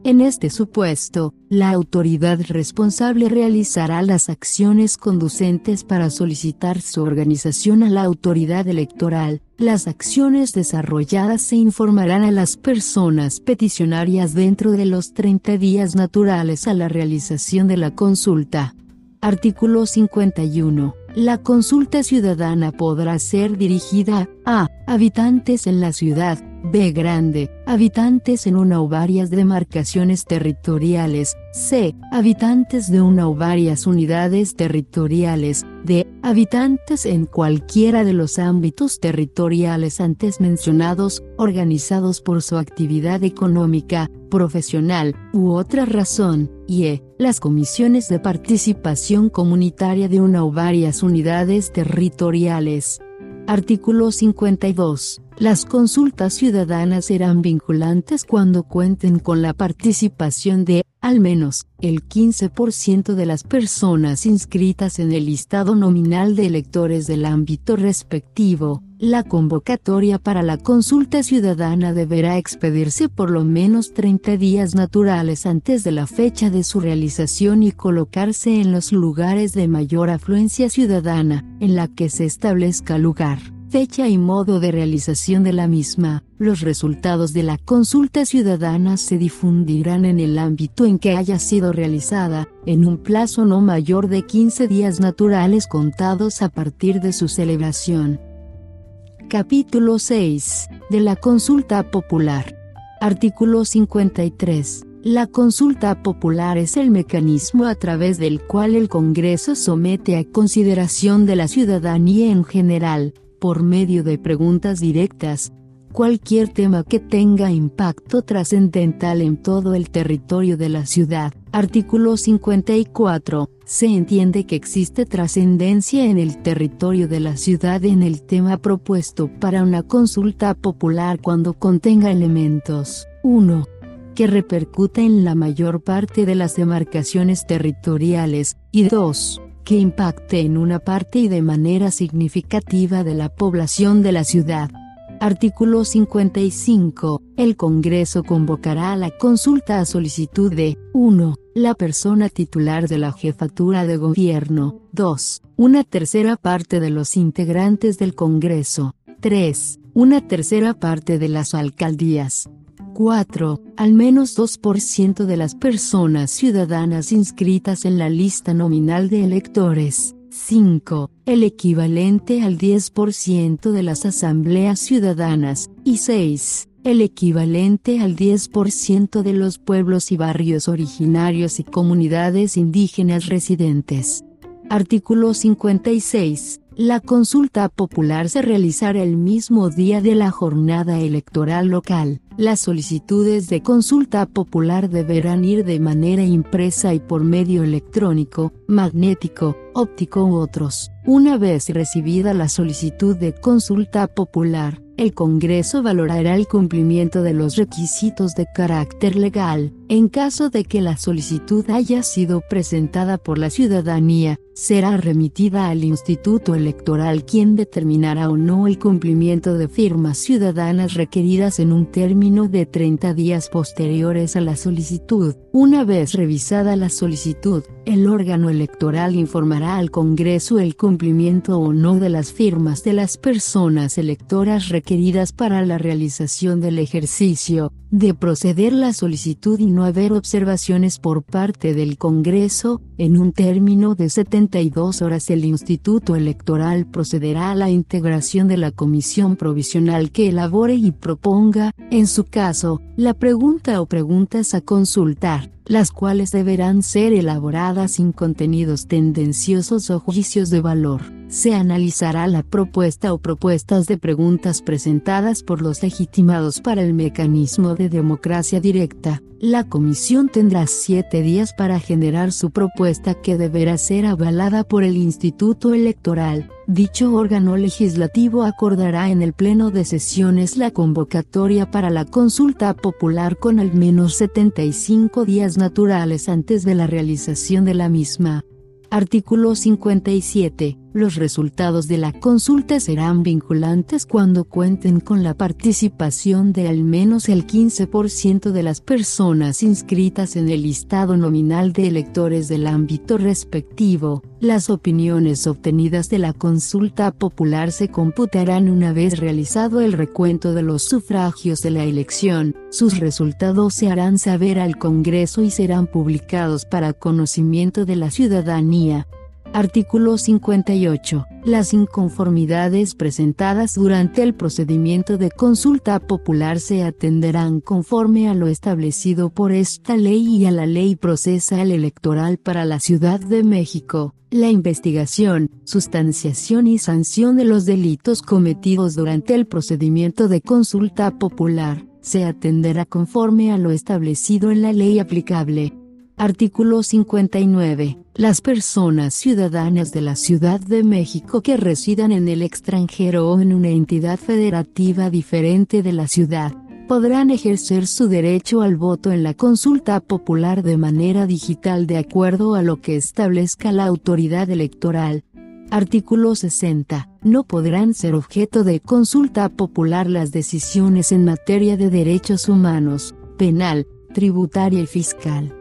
En este supuesto, la autoridad responsable realizará las acciones conducentes para solicitar su organización a la autoridad electoral. Las acciones desarrolladas se informarán a las personas peticionarias dentro de los 30 días naturales a la realización de la consulta. Artículo 51. La consulta ciudadana podrá ser dirigida a. Habitantes en la ciudad, B. Grande, habitantes en una o varias demarcaciones territoriales, C, habitantes de una o varias unidades territoriales, D, habitantes en cualquiera de los ámbitos territoriales antes mencionados, organizados por su actividad económica, profesional, u otra razón, y E, las comisiones de participación comunitaria de una o varias unidades territoriales. Artículo 52. Las consultas ciudadanas serán vinculantes cuando cuenten con la participación de, al menos, el 15% de las personas inscritas en el listado nominal de electores del ámbito respectivo. La convocatoria para la consulta ciudadana deberá expedirse por lo menos 30 días naturales antes de la fecha de su realización y colocarse en los lugares de mayor afluencia ciudadana, en la que se establezca lugar fecha y modo de realización de la misma. Los resultados de la consulta ciudadana se difundirán en el ámbito en que haya sido realizada, en un plazo no mayor de 15 días naturales contados a partir de su celebración. Capítulo 6. De la consulta popular. Artículo 53. La consulta popular es el mecanismo a través del cual el Congreso somete a consideración de la ciudadanía en general, por medio de preguntas directas, cualquier tema que tenga impacto trascendental en todo el territorio de la ciudad. Artículo 54. Se entiende que existe trascendencia en el territorio de la ciudad en el tema propuesto para una consulta popular cuando contenga elementos 1. que repercute en la mayor parte de las demarcaciones territoriales, y 2 que impacte en una parte y de manera significativa de la población de la ciudad. Artículo 55. El Congreso convocará a la consulta a solicitud de 1. La persona titular de la jefatura de gobierno. 2. Una tercera parte de los integrantes del Congreso. 3. Una tercera parte de las alcaldías. 4. Al menos 2% de las personas ciudadanas inscritas en la lista nominal de electores. 5. El equivalente al 10% de las asambleas ciudadanas. Y 6. El equivalente al 10% de los pueblos y barrios originarios y comunidades indígenas residentes. Artículo 56. La consulta popular se realizará el mismo día de la jornada electoral local. Las solicitudes de consulta popular deberán ir de manera impresa y por medio electrónico, magnético, óptico u otros. Una vez recibida la solicitud de consulta popular, el Congreso valorará el cumplimiento de los requisitos de carácter legal. En caso de que la solicitud haya sido presentada por la ciudadanía, será remitida al Instituto Electoral quien determinará o no el cumplimiento de firmas ciudadanas requeridas en un término de 30 días posteriores a la solicitud. Una vez revisada la solicitud, el órgano electoral informará al Congreso el cumplimiento o no de las firmas de las personas electoras requeridas para la realización del ejercicio, de proceder la solicitud y no haber observaciones por parte del Congreso, en un término de 72 horas el Instituto Electoral procederá a la integración de la comisión provisional que elabore y proponga, en su caso, la pregunta o preguntas a consultar las cuales deberán ser elaboradas sin contenidos tendenciosos o juicios de valor. Se analizará la propuesta o propuestas de preguntas presentadas por los legitimados para el mecanismo de democracia directa. La comisión tendrá siete días para generar su propuesta que deberá ser avalada por el Instituto Electoral. Dicho órgano legislativo acordará en el Pleno de Sesiones la convocatoria para la consulta popular con al menos 75 días naturales antes de la realización de la misma. Artículo 57. Los resultados de la consulta serán vinculantes cuando cuenten con la participación de al menos el 15% de las personas inscritas en el listado nominal de electores del ámbito respectivo. Las opiniones obtenidas de la consulta popular se computarán una vez realizado el recuento de los sufragios de la elección. Sus resultados se harán saber al Congreso y serán publicados para conocimiento de la ciudadanía. Artículo 58. Las inconformidades presentadas durante el procedimiento de consulta popular se atenderán conforme a lo establecido por esta ley y a la ley procesal electoral para la Ciudad de México. La investigación, sustanciación y sanción de los delitos cometidos durante el procedimiento de consulta popular, se atenderá conforme a lo establecido en la ley aplicable. Artículo 59. Las personas ciudadanas de la Ciudad de México que residan en el extranjero o en una entidad federativa diferente de la ciudad, podrán ejercer su derecho al voto en la consulta popular de manera digital de acuerdo a lo que establezca la autoridad electoral. Artículo 60. No podrán ser objeto de consulta popular las decisiones en materia de derechos humanos, penal, tributaria y fiscal.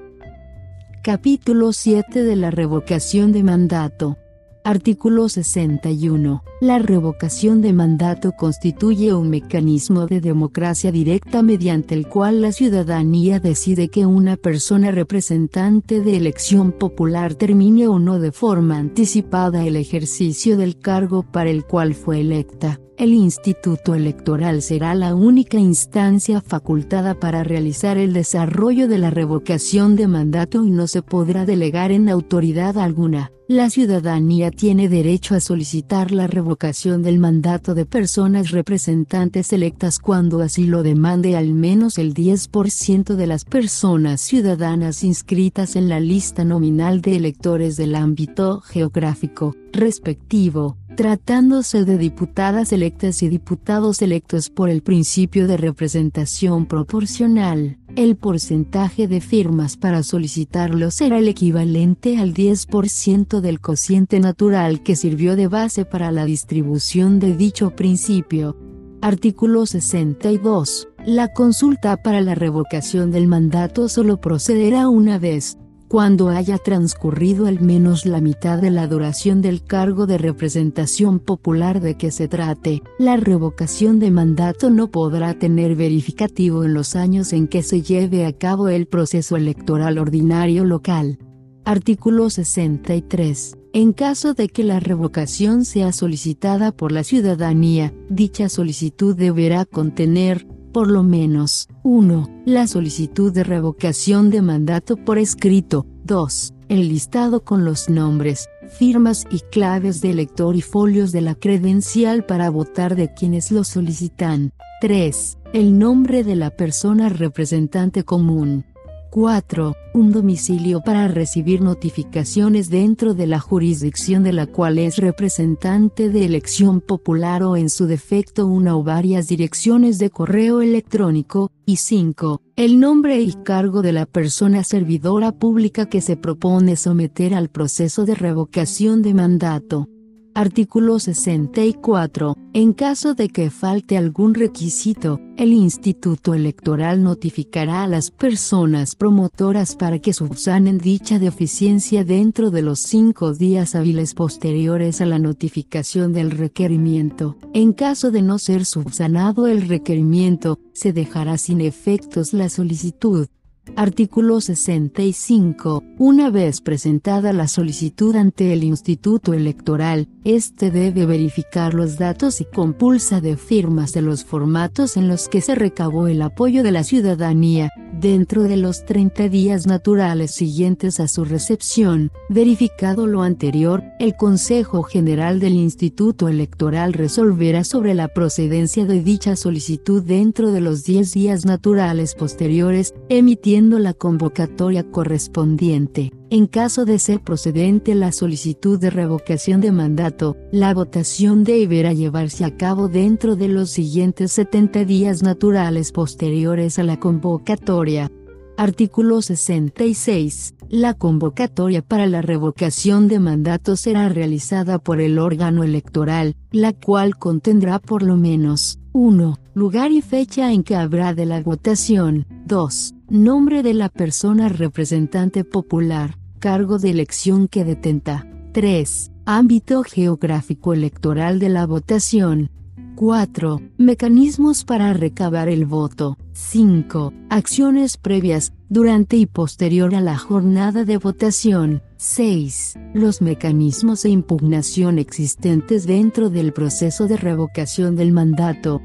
Capítulo 7 de la revocación de mandato. Artículo 61. La revocación de mandato constituye un mecanismo de democracia directa mediante el cual la ciudadanía decide que una persona representante de elección popular termine o no de forma anticipada el ejercicio del cargo para el cual fue electa. El Instituto Electoral será la única instancia facultada para realizar el desarrollo de la revocación de mandato y no se podrá delegar en autoridad alguna. La ciudadanía tiene derecho a solicitar la revocación del mandato de personas representantes electas cuando así lo demande al menos el 10% de las personas ciudadanas inscritas en la lista nominal de electores del ámbito geográfico respectivo, tratándose de diputadas electas y diputados electos por el principio de representación proporcional. El porcentaje de firmas para solicitarlo será el equivalente al 10% del cociente natural que sirvió de base para la distribución de dicho principio. Artículo 62. La consulta para la revocación del mandato solo procederá una vez, cuando haya transcurrido al menos la mitad de la duración del cargo de representación popular de que se trate, la revocación de mandato no podrá tener verificativo en los años en que se lleve a cabo el proceso electoral ordinario local. Artículo 63. En caso de que la revocación sea solicitada por la ciudadanía, dicha solicitud deberá contener, por lo menos, 1. La solicitud de revocación de mandato por escrito. 2. El listado con los nombres, firmas y claves de elector y folios de la credencial para votar de quienes lo solicitan. 3. El nombre de la persona representante común. 4. Un domicilio para recibir notificaciones dentro de la jurisdicción de la cual es representante de elección popular o en su defecto una o varias direcciones de correo electrónico. Y 5. El nombre y cargo de la persona servidora pública que se propone someter al proceso de revocación de mandato. Artículo 64. En caso de que falte algún requisito, el Instituto Electoral notificará a las personas promotoras para que subsanen dicha deficiencia dentro de los cinco días hábiles posteriores a la notificación del requerimiento. En caso de no ser subsanado el requerimiento, se dejará sin efectos la solicitud. Artículo 65. Una vez presentada la solicitud ante el Instituto Electoral, éste debe verificar los datos y compulsa de firmas de los formatos en los que se recabó el apoyo de la ciudadanía, dentro de los 30 días naturales siguientes a su recepción. Verificado lo anterior, el Consejo General del Instituto Electoral resolverá sobre la procedencia de dicha solicitud dentro de los 10 días naturales posteriores, emitiendo la convocatoria correspondiente. En caso de ser procedente la solicitud de revocación de mandato, la votación deberá llevarse a cabo dentro de los siguientes 70 días naturales posteriores a la convocatoria. Artículo 66. La convocatoria para la revocación de mandato será realizada por el órgano electoral, la cual contendrá por lo menos 1. Lugar y fecha en que habrá de la votación. 2. Nombre de la persona representante popular cargo de elección que detenta. 3. Ámbito geográfico electoral de la votación. 4. Mecanismos para recabar el voto. 5. Acciones previas, durante y posterior a la jornada de votación. 6. Los mecanismos de impugnación existentes dentro del proceso de revocación del mandato.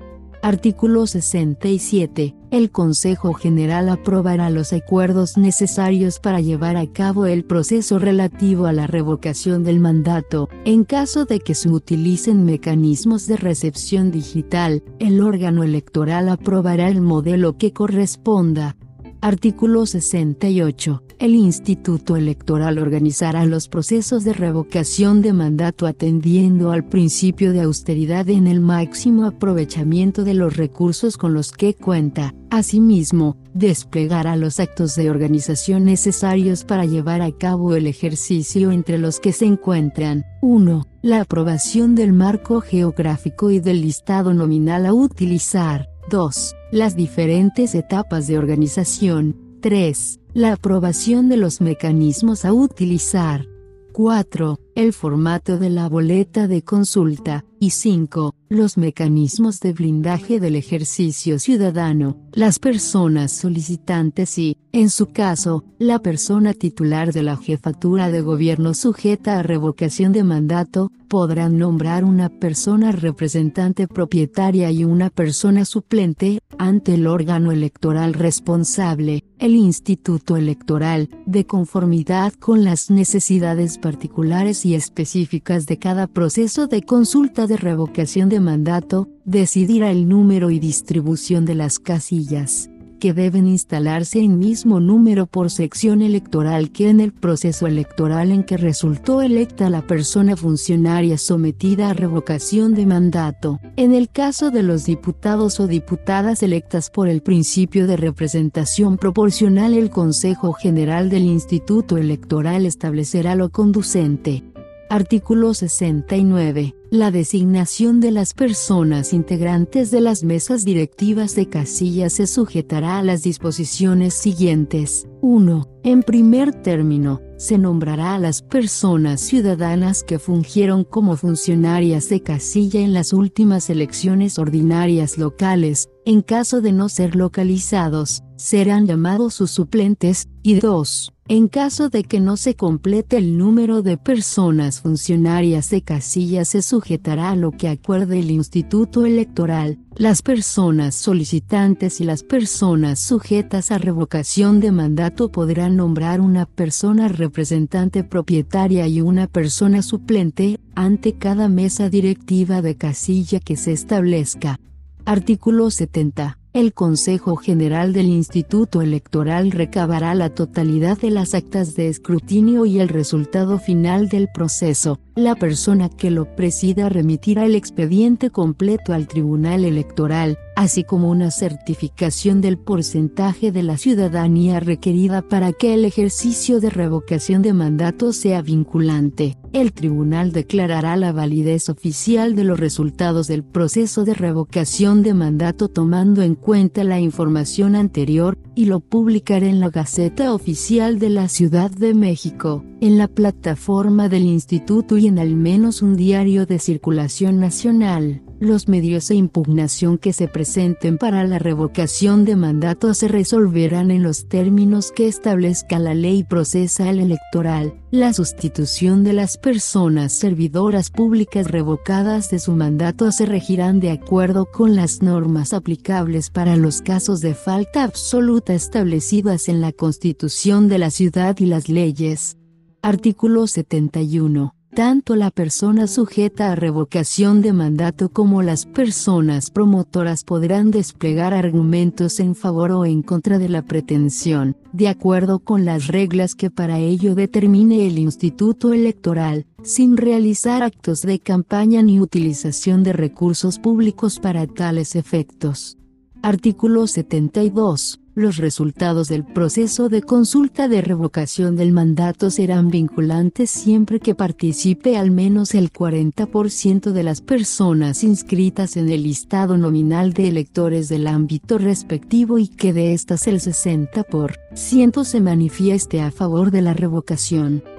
Artículo 67. El Consejo General aprobará los acuerdos necesarios para llevar a cabo el proceso relativo a la revocación del mandato. En caso de que se utilicen mecanismos de recepción digital, el órgano electoral aprobará el modelo que corresponda. Artículo 68. El Instituto Electoral organizará los procesos de revocación de mandato atendiendo al principio de austeridad en el máximo aprovechamiento de los recursos con los que cuenta. Asimismo, desplegará los actos de organización necesarios para llevar a cabo el ejercicio entre los que se encuentran 1. La aprobación del marco geográfico y del listado nominal a utilizar. 2. Las diferentes etapas de organización. 3. La aprobación de los mecanismos a utilizar. 4. El formato de la boleta de consulta. Y 5. Los mecanismos de blindaje del ejercicio ciudadano. Las personas solicitantes y, en su caso, la persona titular de la jefatura de gobierno sujeta a revocación de mandato, podrán nombrar una persona representante propietaria y una persona suplente, ante el órgano electoral responsable, el Instituto Electoral, de conformidad con las necesidades particulares y específicas de cada proceso de consulta de revocación de mandato, decidirá el número y distribución de las casillas que deben instalarse en mismo número por sección electoral que en el proceso electoral en que resultó electa la persona funcionaria sometida a revocación de mandato. En el caso de los diputados o diputadas electas por el principio de representación proporcional el Consejo General del Instituto Electoral establecerá lo conducente. Artículo 69. La designación de las personas integrantes de las mesas directivas de casillas se sujetará a las disposiciones siguientes. 1. En primer término, se nombrará a las personas ciudadanas que fungieron como funcionarias de casilla en las últimas elecciones ordinarias locales, en caso de no ser localizados, serán llamados sus suplentes, y 2. En caso de que no se complete el número de personas funcionarias de casilla se sujetará a lo que acuerde el Instituto Electoral, las personas solicitantes y las personas sujetas a revocación de mandato podrán nombrar una persona representante propietaria y una persona suplente, ante cada mesa directiva de casilla que se establezca. Artículo 70. El Consejo General del Instituto Electoral recabará la totalidad de las actas de escrutinio y el resultado final del proceso, La persona que lo presida remitirá el expediente completo al Tribunal Electoral, así como una certificación del porcentaje de la ciudadanía requerida para que el ejercicio de revocación de mandato sea vinculante. El tribunal declarará la validez oficial de los resultados del proceso de revocación de mandato tomando en cuenta la información anterior, y lo publicará en la Gaceta Oficial de la Ciudad de México, en la plataforma del Instituto y en al menos un diario de circulación nacional. Los medios de impugnación que se presenten para la revocación de mandato se resolverán en los términos que establezca la ley procesal electoral. La sustitución de las personas servidoras públicas revocadas de su mandato se regirán de acuerdo con las normas aplicables para los casos de falta absoluta establecidas en la Constitución de la ciudad y las leyes. Artículo 71 tanto la persona sujeta a revocación de mandato como las personas promotoras podrán desplegar argumentos en favor o en contra de la pretensión, de acuerdo con las reglas que para ello determine el Instituto Electoral, sin realizar actos de campaña ni utilización de recursos públicos para tales efectos. Artículo 72 los resultados del proceso de consulta de revocación del mandato serán vinculantes siempre que participe al menos el 40% de las personas inscritas en el listado nominal de electores del ámbito respectivo y que de estas el 60% se manifieste a favor de la revocación.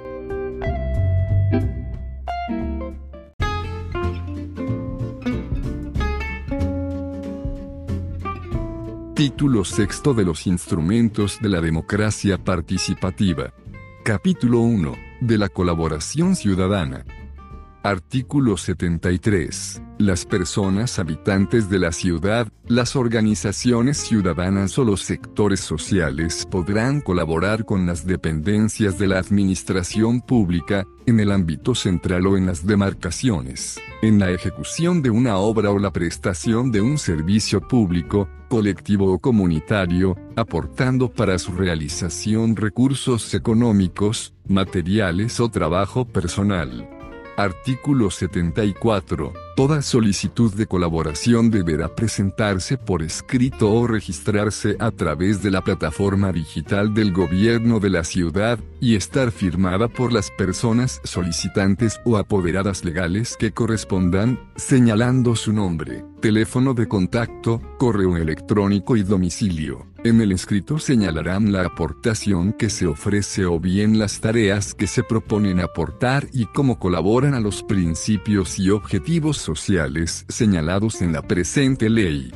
Título sexto de los instrumentos de la democracia participativa. Capítulo 1. De la colaboración ciudadana. Artículo 73. Las personas habitantes de la ciudad, las organizaciones ciudadanas o los sectores sociales podrán colaborar con las dependencias de la administración pública, en el ámbito central o en las demarcaciones, en la ejecución de una obra o la prestación de un servicio público, colectivo o comunitario, aportando para su realización recursos económicos, materiales o trabajo personal Artículo 74. Toda solicitud de colaboración deberá presentarse por escrito o registrarse a través de la plataforma digital del gobierno de la ciudad, y estar firmada por las personas solicitantes o apoderadas legales que correspondan, señalando su nombre, teléfono de contacto, correo electrónico y domicilio. En el escrito señalarán la aportación que se ofrece o bien las tareas que se proponen aportar y cómo colaboran a los principios y objetivos sociales señalados en la presente ley.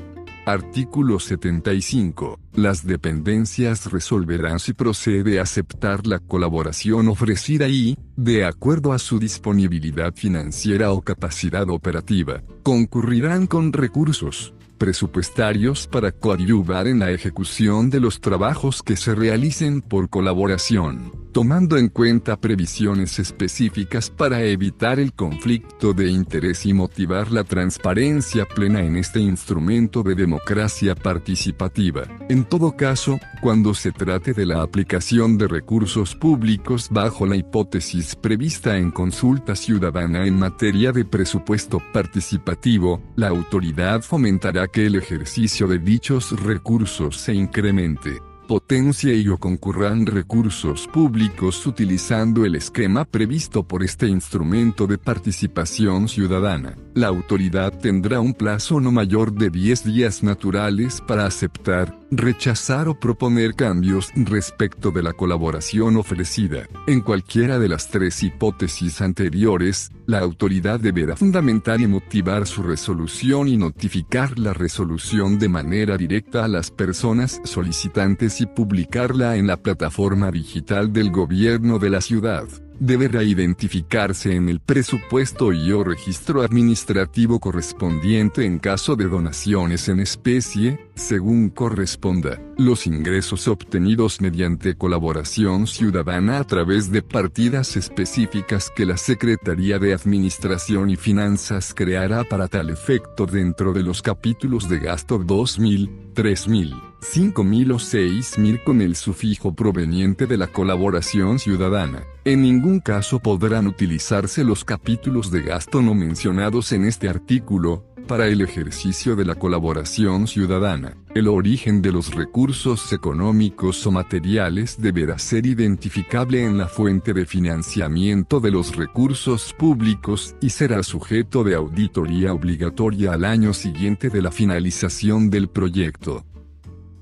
Artículo 75. Las dependencias resolverán si procede aceptar la colaboración ofrecida y, de acuerdo a su disponibilidad financiera o capacidad operativa, concurrirán con recursos, presupuestarios para coadyuvar en la ejecución de los trabajos que se realicen por colaboración, tomando en cuenta previsiones específicas para evitar el conflicto de interés y motivar la transparencia plena en este instrumento de democracia participativa. En todo caso, cuando se trate de la aplicación de recursos públicos bajo la hipótesis prevista en consulta ciudadana en materia de presupuesto participativo, la autoridad fomentará que el ejercicio de dichos recursos se incremente, potencie y o concurran recursos públicos utilizando el esquema previsto por este instrumento de participación ciudadana. La autoridad tendrá un plazo no mayor de 10 días naturales para aceptar, rechazar o proponer cambios respecto de la colaboración ofrecida. En cualquiera de las tres hipótesis anteriores, la autoridad deberá fundamentar y motivar su resolución y notificar la resolución de manera directa a las personas solicitantes y publicarla en la plataforma digital del gobierno de la ciudad deberá identificarse en el presupuesto y o registro administrativo correspondiente en caso de donaciones en especie, según corresponda, los ingresos obtenidos mediante colaboración ciudadana a través de partidas específicas que la Secretaría de Administración y Finanzas creará para tal efecto dentro de los capítulos de gasto 2000, 3000, 5000 o 6000 con el sufijo proveniente de la colaboración ciudadana. En ningún caso podrán utilizarse los capítulos de gasto no mencionados en este artículo, para el ejercicio de la colaboración ciudadana. El origen de los recursos económicos o materiales deberá ser identificable en la fuente de financiamiento de los recursos públicos y será sujeto de auditoría obligatoria al año siguiente de la finalización del proyecto.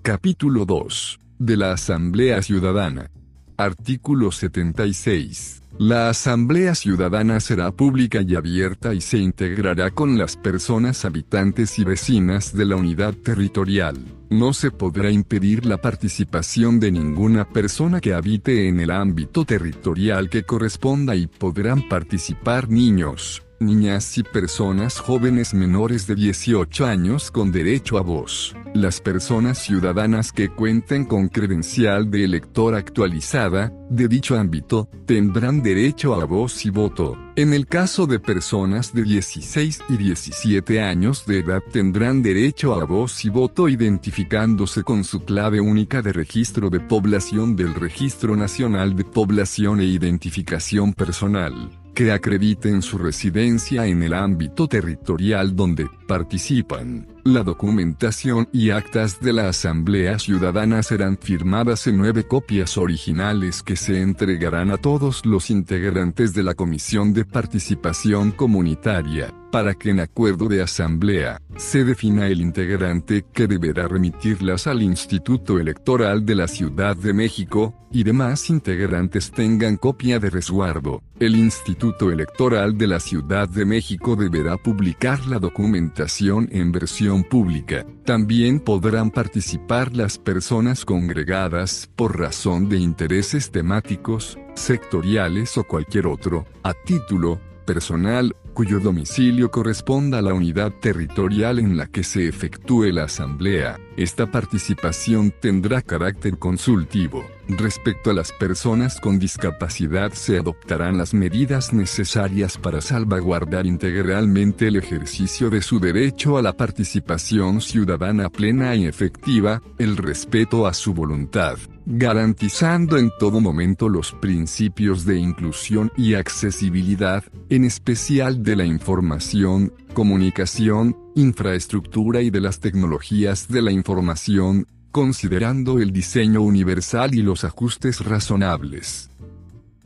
Capítulo 2. De la Asamblea Ciudadana. Artículo 76. La Asamblea Ciudadana será pública y abierta y se integrará con las personas habitantes y vecinas de la unidad territorial. No se podrá impedir la participación de ninguna persona que habite en el ámbito territorial que corresponda y podrán participar niños, niñas y personas jóvenes menores de 18 años con derecho a voz. Las personas ciudadanas que cuenten con credencial de elector actualizada, de dicho ámbito, tendrán derecho a voz y voto. En el caso de personas de 16 y 17 años de edad tendrán derecho a voz y voto identificándose con su clave única de registro de población del Registro Nacional de Población e Identificación Personal que acrediten su residencia en el ámbito territorial donde participan. La documentación y actas de la Asamblea Ciudadana serán firmadas en nueve copias originales que se entregarán a todos los integrantes de la Comisión de Participación Comunitaria para que en acuerdo de asamblea, se defina el integrante que deberá remitirlas al Instituto Electoral de la Ciudad de México, y demás integrantes tengan copia de resguardo. El Instituto Electoral de la Ciudad de México deberá publicar la documentación en versión pública. También podrán participar las personas congregadas por razón de intereses temáticos, sectoriales o cualquier otro, a título personal cuyo domicilio corresponda a la unidad territorial en la que se efectúe la asamblea. Esta participación tendrá carácter consultivo. Respecto a las personas con discapacidad se adoptarán las medidas necesarias para salvaguardar integralmente el ejercicio de su derecho a la participación ciudadana plena y efectiva, el respeto a su voluntad, garantizando en todo momento los principios de inclusión y accesibilidad, en especial de la información, comunicación, infraestructura y de las tecnologías de la información, considerando el diseño universal y los ajustes razonables.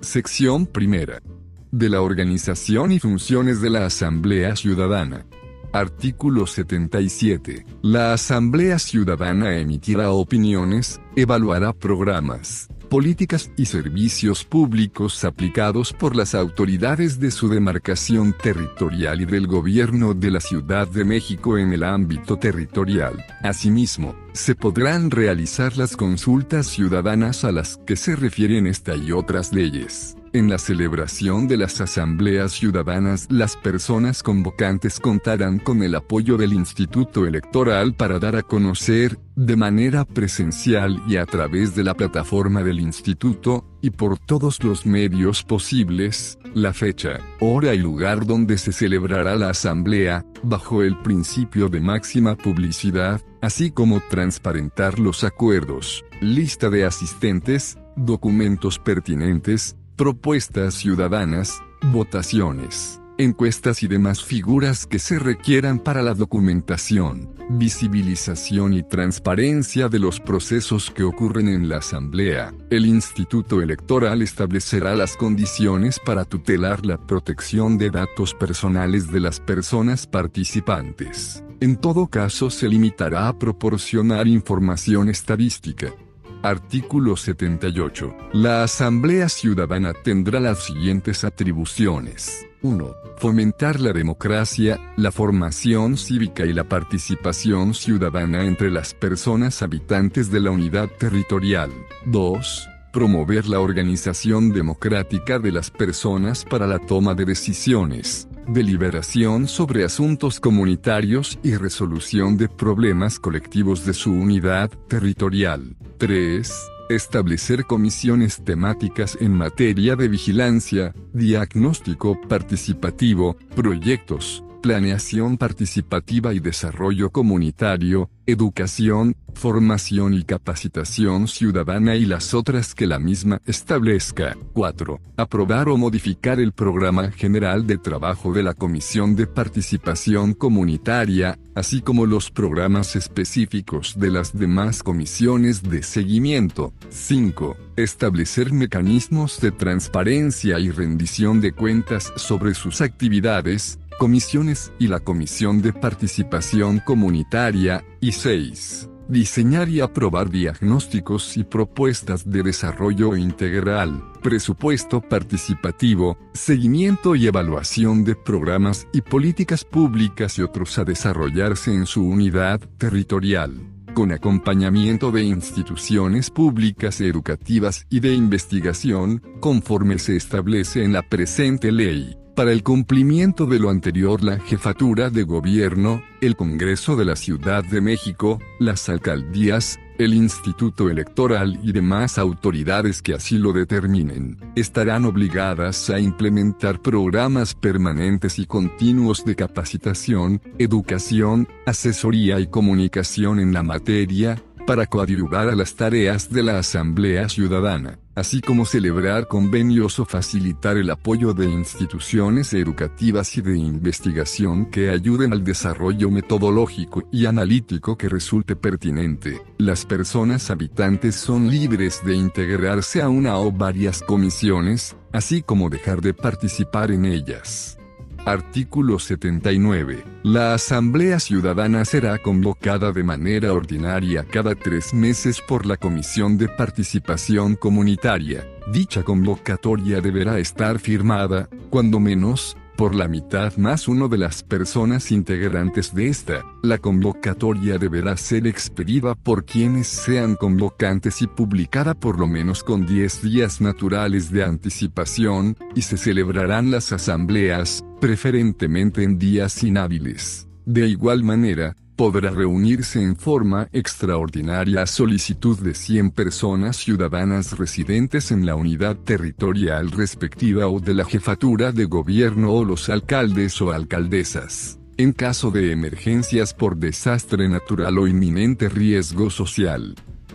Sección primera. De la organización y funciones de la Asamblea Ciudadana. Artículo 77. La Asamblea Ciudadana emitirá opiniones, evaluará programas, políticas y servicios públicos aplicados por las autoridades de su demarcación territorial y del gobierno de la Ciudad de México en el ámbito territorial. Asimismo, se podrán realizar las consultas ciudadanas a las que se refieren esta y otras leyes. En la celebración de las asambleas ciudadanas las personas convocantes contarán con el apoyo del Instituto Electoral para dar a conocer, de manera presencial y a través de la plataforma del Instituto, y por todos los medios posibles, la fecha, hora y lugar donde se celebrará la asamblea, bajo el principio de máxima publicidad, así como transparentar los acuerdos, lista de asistentes, documentos pertinentes, propuestas ciudadanas, votaciones, encuestas y demás figuras que se requieran para la documentación, visibilización y transparencia de los procesos que ocurren en la Asamblea. El Instituto Electoral establecerá las condiciones para tutelar la protección de datos personales de las personas participantes. En todo caso se limitará a proporcionar información estadística, Artículo 78. La Asamblea Ciudadana tendrá las siguientes atribuciones. 1. Fomentar la democracia, la formación cívica y la participación ciudadana entre las personas habitantes de la unidad territorial. 2 promover la organización democrática de las personas para la toma de decisiones, deliberación sobre asuntos comunitarios y resolución de problemas colectivos de su unidad territorial. 3. Establecer comisiones temáticas en materia de vigilancia, diagnóstico participativo, proyectos, planeación participativa y desarrollo comunitario, educación, formación y capacitación ciudadana y las otras que la misma establezca. 4. Aprobar o modificar el programa general de trabajo de la Comisión de Participación Comunitaria, así como los programas específicos de las demás comisiones de seguimiento. 5. Establecer mecanismos de transparencia y rendición de cuentas sobre sus actividades, comisiones y la Comisión de Participación Comunitaria, y 6. Diseñar y aprobar diagnósticos y propuestas de desarrollo integral, presupuesto participativo, seguimiento y evaluación de programas y políticas públicas y otros a desarrollarse en su unidad territorial, con acompañamiento de instituciones públicas educativas y de investigación, conforme se establece en la presente ley. Para el cumplimiento de lo anterior la Jefatura de Gobierno, el Congreso de la Ciudad de México, las alcaldías, el Instituto Electoral y demás autoridades que así lo determinen, estarán obligadas a implementar programas permanentes y continuos de capacitación, educación, asesoría y comunicación en la materia, para coadyuvar a las tareas de la Asamblea Ciudadana, así como celebrar convenios o facilitar el apoyo de instituciones educativas y de investigación que ayuden al desarrollo metodológico y analítico que resulte pertinente. Las personas habitantes son libres de integrarse a una o varias comisiones, así como dejar de participar en ellas. Artículo 79. La Asamblea Ciudadana será convocada de manera ordinaria cada tres meses por la Comisión de Participación Comunitaria. Dicha convocatoria deberá estar firmada, cuando menos, por la mitad más uno de las personas integrantes de esta. La convocatoria deberá ser expedida por quienes sean convocantes y publicada por lo menos con 10 días naturales de anticipación, y se celebrarán las asambleas, preferentemente en días inhábiles. De igual manera, podrá reunirse en forma extraordinaria a solicitud de 100 personas ciudadanas residentes en la unidad territorial respectiva o de la jefatura de gobierno o los alcaldes o alcaldesas, en caso de emergencias por desastre natural o inminente riesgo social.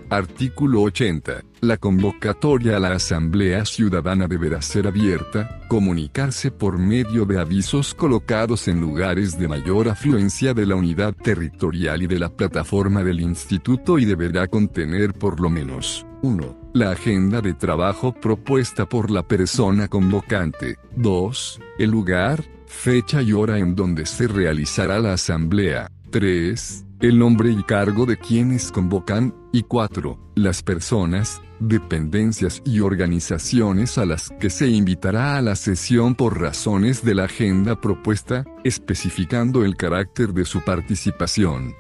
Artículo 80. La convocatoria a la Asamblea Ciudadana deberá ser abierta, comunicarse por medio de avisos colocados en lugares de mayor afluencia de la unidad territorial y de la plataforma del instituto y deberá contener por lo menos 1. La agenda de trabajo propuesta por la persona convocante. 2. El lugar, fecha y hora en donde se realizará la asamblea. 3 el nombre y cargo de quienes convocan, y 4. Las personas, dependencias y organizaciones a las que se invitará a la sesión por razones de la agenda propuesta, especificando el carácter de su participación.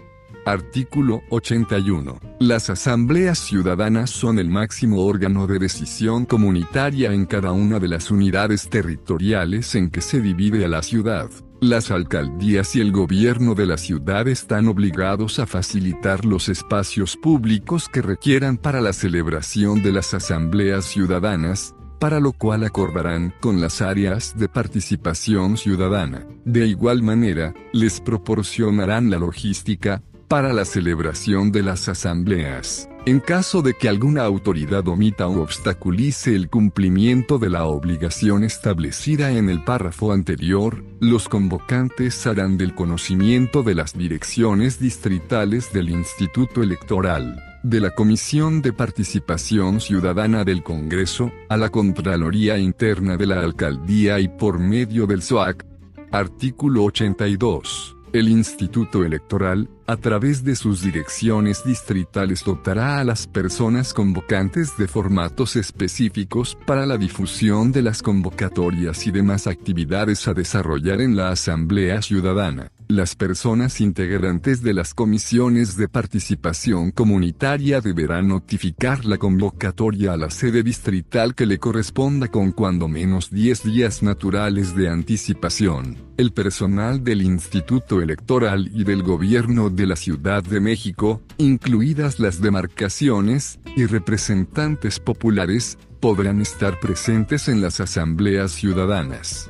Artículo 81. Las asambleas ciudadanas son el máximo órgano de decisión comunitaria en cada una de las unidades territoriales en que se divide a la ciudad. Las alcaldías y el gobierno de la ciudad están obligados a facilitar los espacios públicos que requieran para la celebración de las asambleas ciudadanas, para lo cual acordarán con las áreas de participación ciudadana. De igual manera, les proporcionarán la logística, para la celebración de las asambleas. En caso de que alguna autoridad omita o obstaculice el cumplimiento de la obligación establecida en el párrafo anterior, los convocantes harán del conocimiento de las direcciones distritales del Instituto Electoral, de la Comisión de Participación Ciudadana del Congreso, a la Contraloría Interna de la Alcaldía y por medio del SOAC. Artículo 82. El Instituto Electoral, a través de sus direcciones distritales, dotará a las personas convocantes de formatos específicos para la difusión de las convocatorias y demás actividades a desarrollar en la Asamblea Ciudadana. Las personas integrantes de las comisiones de participación comunitaria deberán notificar la convocatoria a la sede distrital que le corresponda con cuando menos 10 días naturales de anticipación. El personal del Instituto Electoral y del Gobierno de la Ciudad de México, incluidas las demarcaciones, y representantes populares, podrán estar presentes en las asambleas ciudadanas.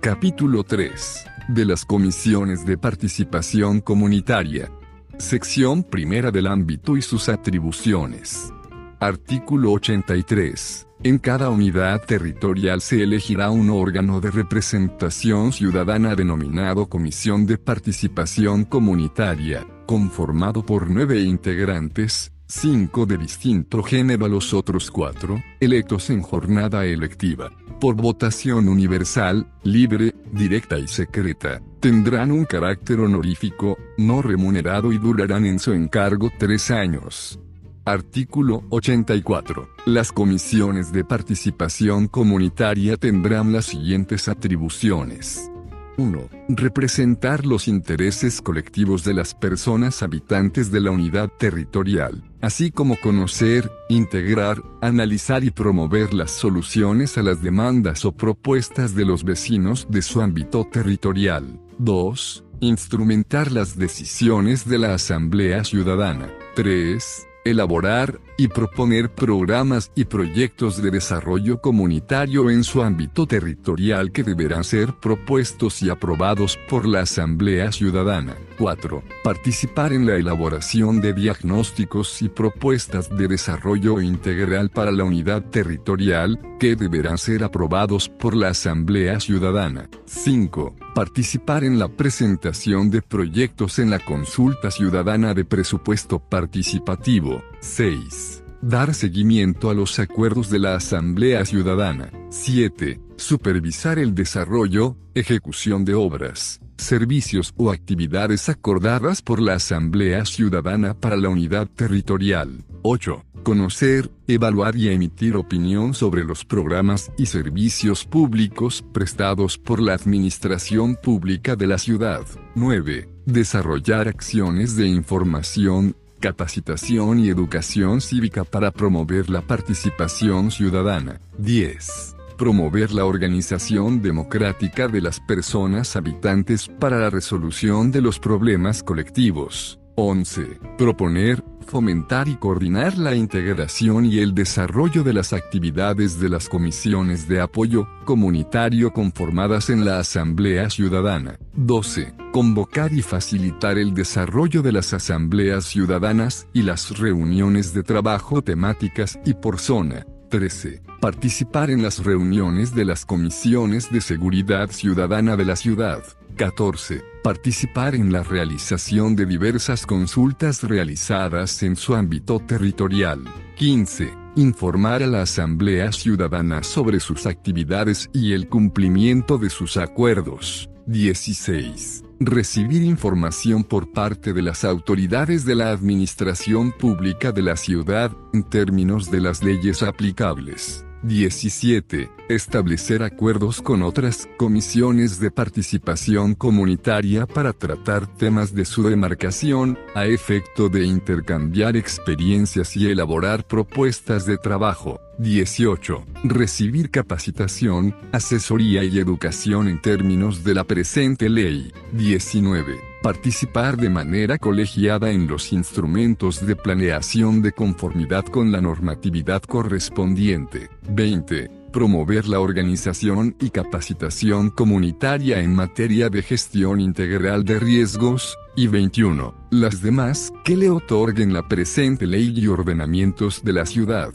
Capítulo 3 de las comisiones de participación comunitaria. Sección primera del ámbito y sus atribuciones. Artículo 83. En cada unidad territorial se elegirá un órgano de representación ciudadana denominado Comisión de Participación Comunitaria, conformado por nueve integrantes, cinco de distinto género a los otros cuatro, electos en jornada electiva, por votación universal, libre, directa y secreta, tendrán un carácter honorífico, no remunerado y durarán en su encargo tres años. Artículo 84. Las comisiones de participación comunitaria tendrán las siguientes atribuciones. 1. Representar los intereses colectivos de las personas habitantes de la unidad territorial, así como conocer, integrar, analizar y promover las soluciones a las demandas o propuestas de los vecinos de su ámbito territorial. 2. Instrumentar las decisiones de la Asamblea Ciudadana. 3 elaborar y proponer programas y proyectos de desarrollo comunitario en su ámbito territorial que deberán ser propuestos y aprobados por la Asamblea Ciudadana. 4. Participar en la elaboración de diagnósticos y propuestas de desarrollo integral para la unidad territorial, que deberán ser aprobados por la Asamblea Ciudadana. 5. Participar en la presentación de proyectos en la consulta ciudadana de presupuesto participativo. 6. Dar seguimiento a los acuerdos de la Asamblea Ciudadana. 7. Supervisar el desarrollo, ejecución de obras, servicios o actividades acordadas por la Asamblea Ciudadana para la unidad territorial. 8. Conocer, evaluar y emitir opinión sobre los programas y servicios públicos prestados por la Administración Pública de la ciudad. 9. Desarrollar acciones de información, capacitación y educación cívica para promover la participación ciudadana. 10 promover la organización democrática de las personas habitantes para la resolución de los problemas colectivos. 11. Proponer, fomentar y coordinar la integración y el desarrollo de las actividades de las comisiones de apoyo comunitario conformadas en la Asamblea Ciudadana. 12. Convocar y facilitar el desarrollo de las asambleas ciudadanas y las reuniones de trabajo temáticas y por zona. 13. Participar en las reuniones de las comisiones de seguridad ciudadana de la ciudad. 14. Participar en la realización de diversas consultas realizadas en su ámbito territorial. 15. Informar a la Asamblea Ciudadana sobre sus actividades y el cumplimiento de sus acuerdos. 16. Recibir información por parte de las autoridades de la Administración Pública de la ciudad, en términos de las leyes aplicables. 17. Establecer acuerdos con otras comisiones de participación comunitaria para tratar temas de su demarcación, a efecto de intercambiar experiencias y elaborar propuestas de trabajo. 18. Recibir capacitación, asesoría y educación en términos de la presente ley. 19. Participar de manera colegiada en los instrumentos de planeación de conformidad con la normatividad correspondiente. 20. Promover la organización y capacitación comunitaria en materia de gestión integral de riesgos. Y 21. Las demás que le otorguen la presente ley y ordenamientos de la ciudad.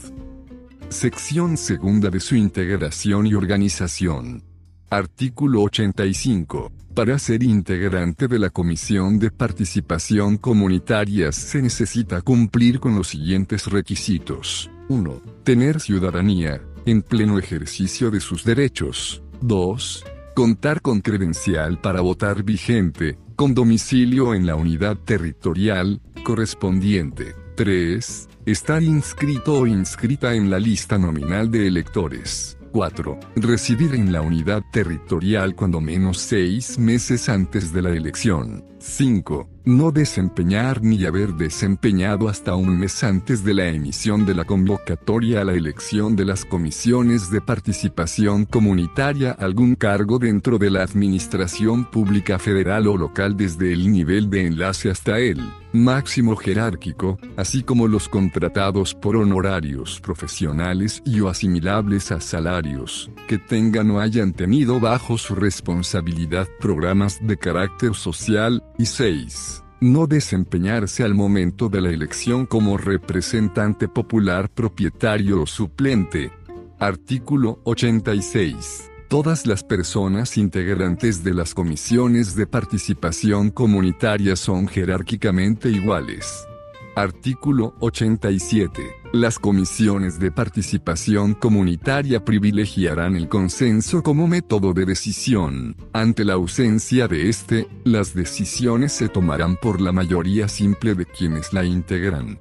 Sección segunda de su integración y organización. Artículo 85. Para ser integrante de la Comisión de Participación Comunitaria se necesita cumplir con los siguientes requisitos. 1. Tener ciudadanía, en pleno ejercicio de sus derechos. 2. Contar con credencial para votar vigente, con domicilio en la unidad territorial correspondiente. 3. Estar inscrito o inscrita en la lista nominal de electores. 4. Residir en la unidad territorial cuando menos seis meses antes de la elección. 5. No desempeñar ni haber desempeñado hasta un mes antes de la emisión de la convocatoria a la elección de las comisiones de participación comunitaria algún cargo dentro de la administración pública federal o local desde el nivel de enlace hasta el máximo jerárquico, así como los contratados por honorarios profesionales y o asimilables a salarios, que tengan o hayan tenido bajo su responsabilidad programas de carácter social, y 6. No desempeñarse al momento de la elección como representante popular propietario o suplente. Artículo 86. Todas las personas integrantes de las comisiones de participación comunitaria son jerárquicamente iguales. Artículo 87. Las comisiones de participación comunitaria privilegiarán el consenso como método de decisión. Ante la ausencia de este, las decisiones se tomarán por la mayoría simple de quienes la integran.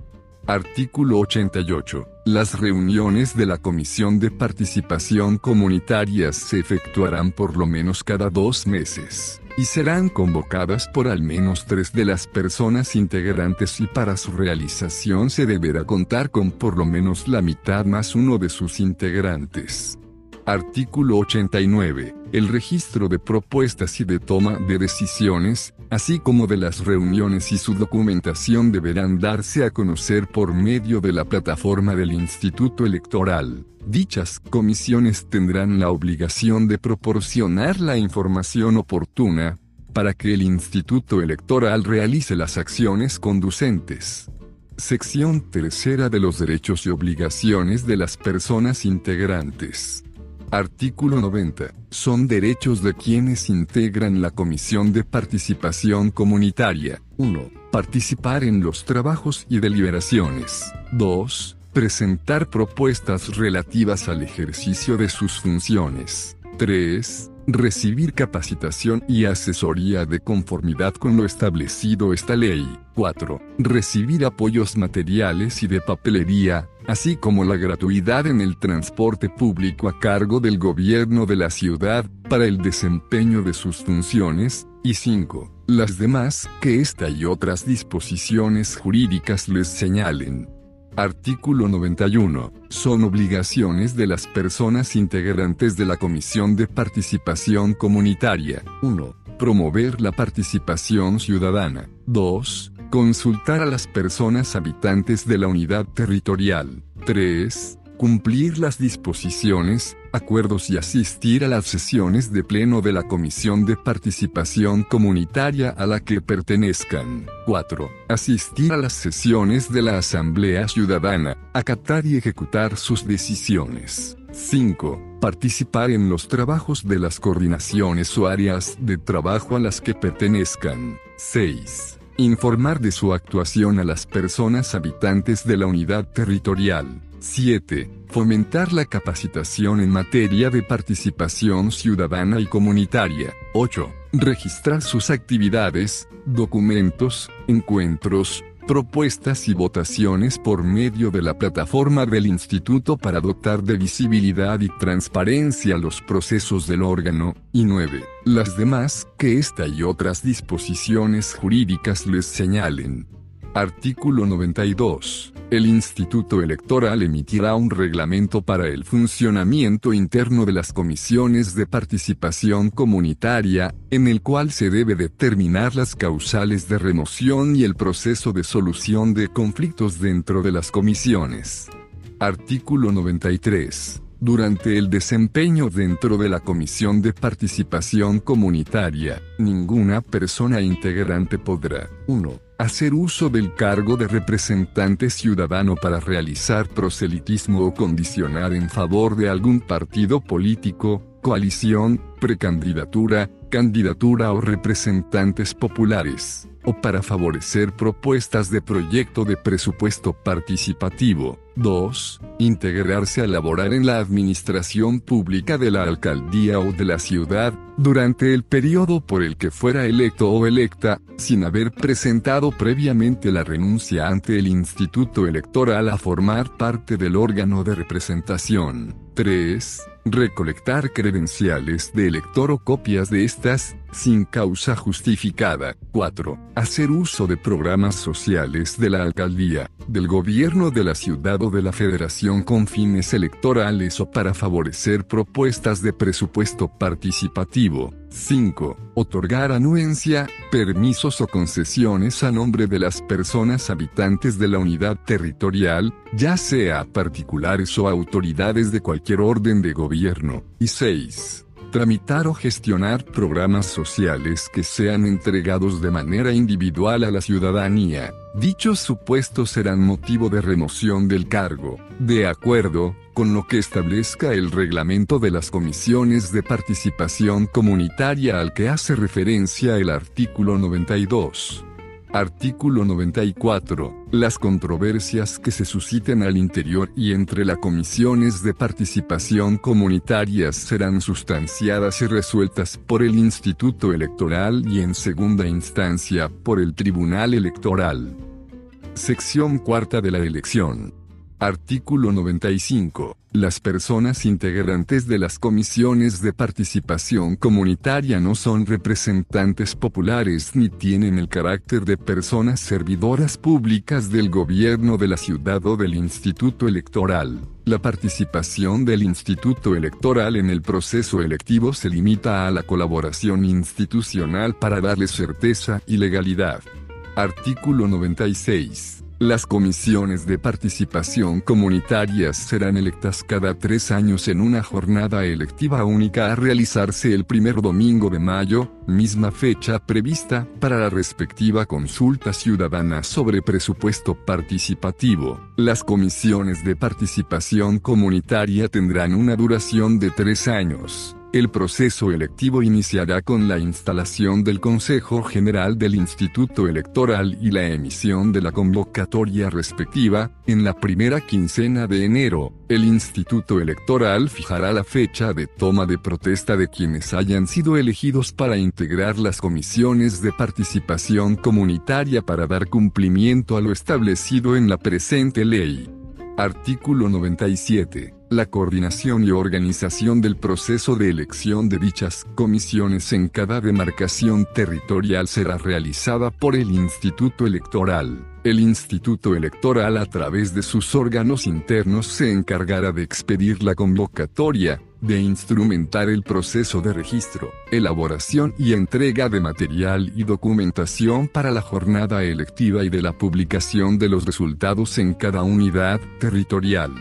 Artículo 88. Las reuniones de la Comisión de Participación Comunitaria se efectuarán por lo menos cada dos meses, y serán convocadas por al menos tres de las personas integrantes y para su realización se deberá contar con por lo menos la mitad más uno de sus integrantes. Artículo 89. El registro de propuestas y de toma de decisiones, así como de las reuniones y su documentación deberán darse a conocer por medio de la plataforma del Instituto Electoral. Dichas comisiones tendrán la obligación de proporcionar la información oportuna, para que el Instituto Electoral realice las acciones conducentes. Sección tercera de los derechos y obligaciones de las personas integrantes. Artículo 90. Son derechos de quienes integran la Comisión de Participación Comunitaria. 1. Participar en los trabajos y deliberaciones. 2. Presentar propuestas relativas al ejercicio de sus funciones. 3 recibir capacitación y asesoría de conformidad con lo establecido esta ley. 4. Recibir apoyos materiales y de papelería, así como la gratuidad en el transporte público a cargo del gobierno de la ciudad, para el desempeño de sus funciones, y 5. Las demás que esta y otras disposiciones jurídicas les señalen. Artículo 91. Son obligaciones de las personas integrantes de la Comisión de Participación Comunitaria. 1. Promover la participación ciudadana. 2. Consultar a las personas habitantes de la unidad territorial. 3 cumplir las disposiciones, acuerdos y asistir a las sesiones de pleno de la Comisión de Participación Comunitaria a la que pertenezcan. 4. Asistir a las sesiones de la Asamblea Ciudadana, acatar y ejecutar sus decisiones. 5. Participar en los trabajos de las coordinaciones o áreas de trabajo a las que pertenezcan. 6. Informar de su actuación a las personas habitantes de la unidad territorial. 7. Fomentar la capacitación en materia de participación ciudadana y comunitaria. 8. Registrar sus actividades, documentos, encuentros, propuestas y votaciones por medio de la plataforma del Instituto para dotar de visibilidad y transparencia los procesos del órgano, y 9. Las demás que esta y otras disposiciones jurídicas les señalen. Artículo 92. El Instituto Electoral emitirá un reglamento para el funcionamiento interno de las comisiones de participación comunitaria, en el cual se debe determinar las causales de remoción y el proceso de solución de conflictos dentro de las comisiones. Artículo 93. Durante el desempeño dentro de la Comisión de Participación Comunitaria, ninguna persona integrante podrá 1 hacer uso del cargo de representante ciudadano para realizar proselitismo o condicionar en favor de algún partido político, coalición, precandidatura, candidatura o representantes populares, o para favorecer propuestas de proyecto de presupuesto participativo. 2. Integrarse a laborar en la administración pública de la alcaldía o de la ciudad, durante el periodo por el que fuera electo o electa, sin haber presentado previamente la renuncia ante el Instituto Electoral a formar parte del órgano de representación. 3 recolectar credenciales de elector o copias de estas, sin causa justificada. 4. Hacer uso de programas sociales de la alcaldía, del gobierno de la ciudad o de la federación con fines electorales o para favorecer propuestas de presupuesto participativo. 5. Otorgar anuencia, permisos o concesiones a nombre de las personas habitantes de la unidad territorial, ya sea particulares o autoridades de cualquier orden de gobierno. Y 6 tramitar o gestionar programas sociales que sean entregados de manera individual a la ciudadanía. Dichos supuestos serán motivo de remoción del cargo, de acuerdo con lo que establezca el reglamento de las comisiones de participación comunitaria al que hace referencia el artículo 92. Artículo 94. Las controversias que se susciten al interior y entre las comisiones de participación comunitarias serán sustanciadas y resueltas por el Instituto Electoral y en segunda instancia por el Tribunal Electoral. Sección cuarta de la elección. Artículo 95. Las personas integrantes de las comisiones de participación comunitaria no son representantes populares ni tienen el carácter de personas servidoras públicas del gobierno de la ciudad o del instituto electoral. La participación del instituto electoral en el proceso electivo se limita a la colaboración institucional para darle certeza y legalidad. Artículo 96. Las comisiones de participación comunitarias serán electas cada tres años en una jornada electiva única a realizarse el primer domingo de mayo, misma fecha prevista para la respectiva consulta ciudadana sobre presupuesto participativo. Las comisiones de participación comunitaria tendrán una duración de tres años. El proceso electivo iniciará con la instalación del Consejo General del Instituto Electoral y la emisión de la convocatoria respectiva. En la primera quincena de enero, el Instituto Electoral fijará la fecha de toma de protesta de quienes hayan sido elegidos para integrar las comisiones de participación comunitaria para dar cumplimiento a lo establecido en la presente ley. Artículo 97 la coordinación y organización del proceso de elección de dichas comisiones en cada demarcación territorial será realizada por el Instituto Electoral. El Instituto Electoral a través de sus órganos internos se encargará de expedir la convocatoria, de instrumentar el proceso de registro, elaboración y entrega de material y documentación para la jornada electiva y de la publicación de los resultados en cada unidad territorial.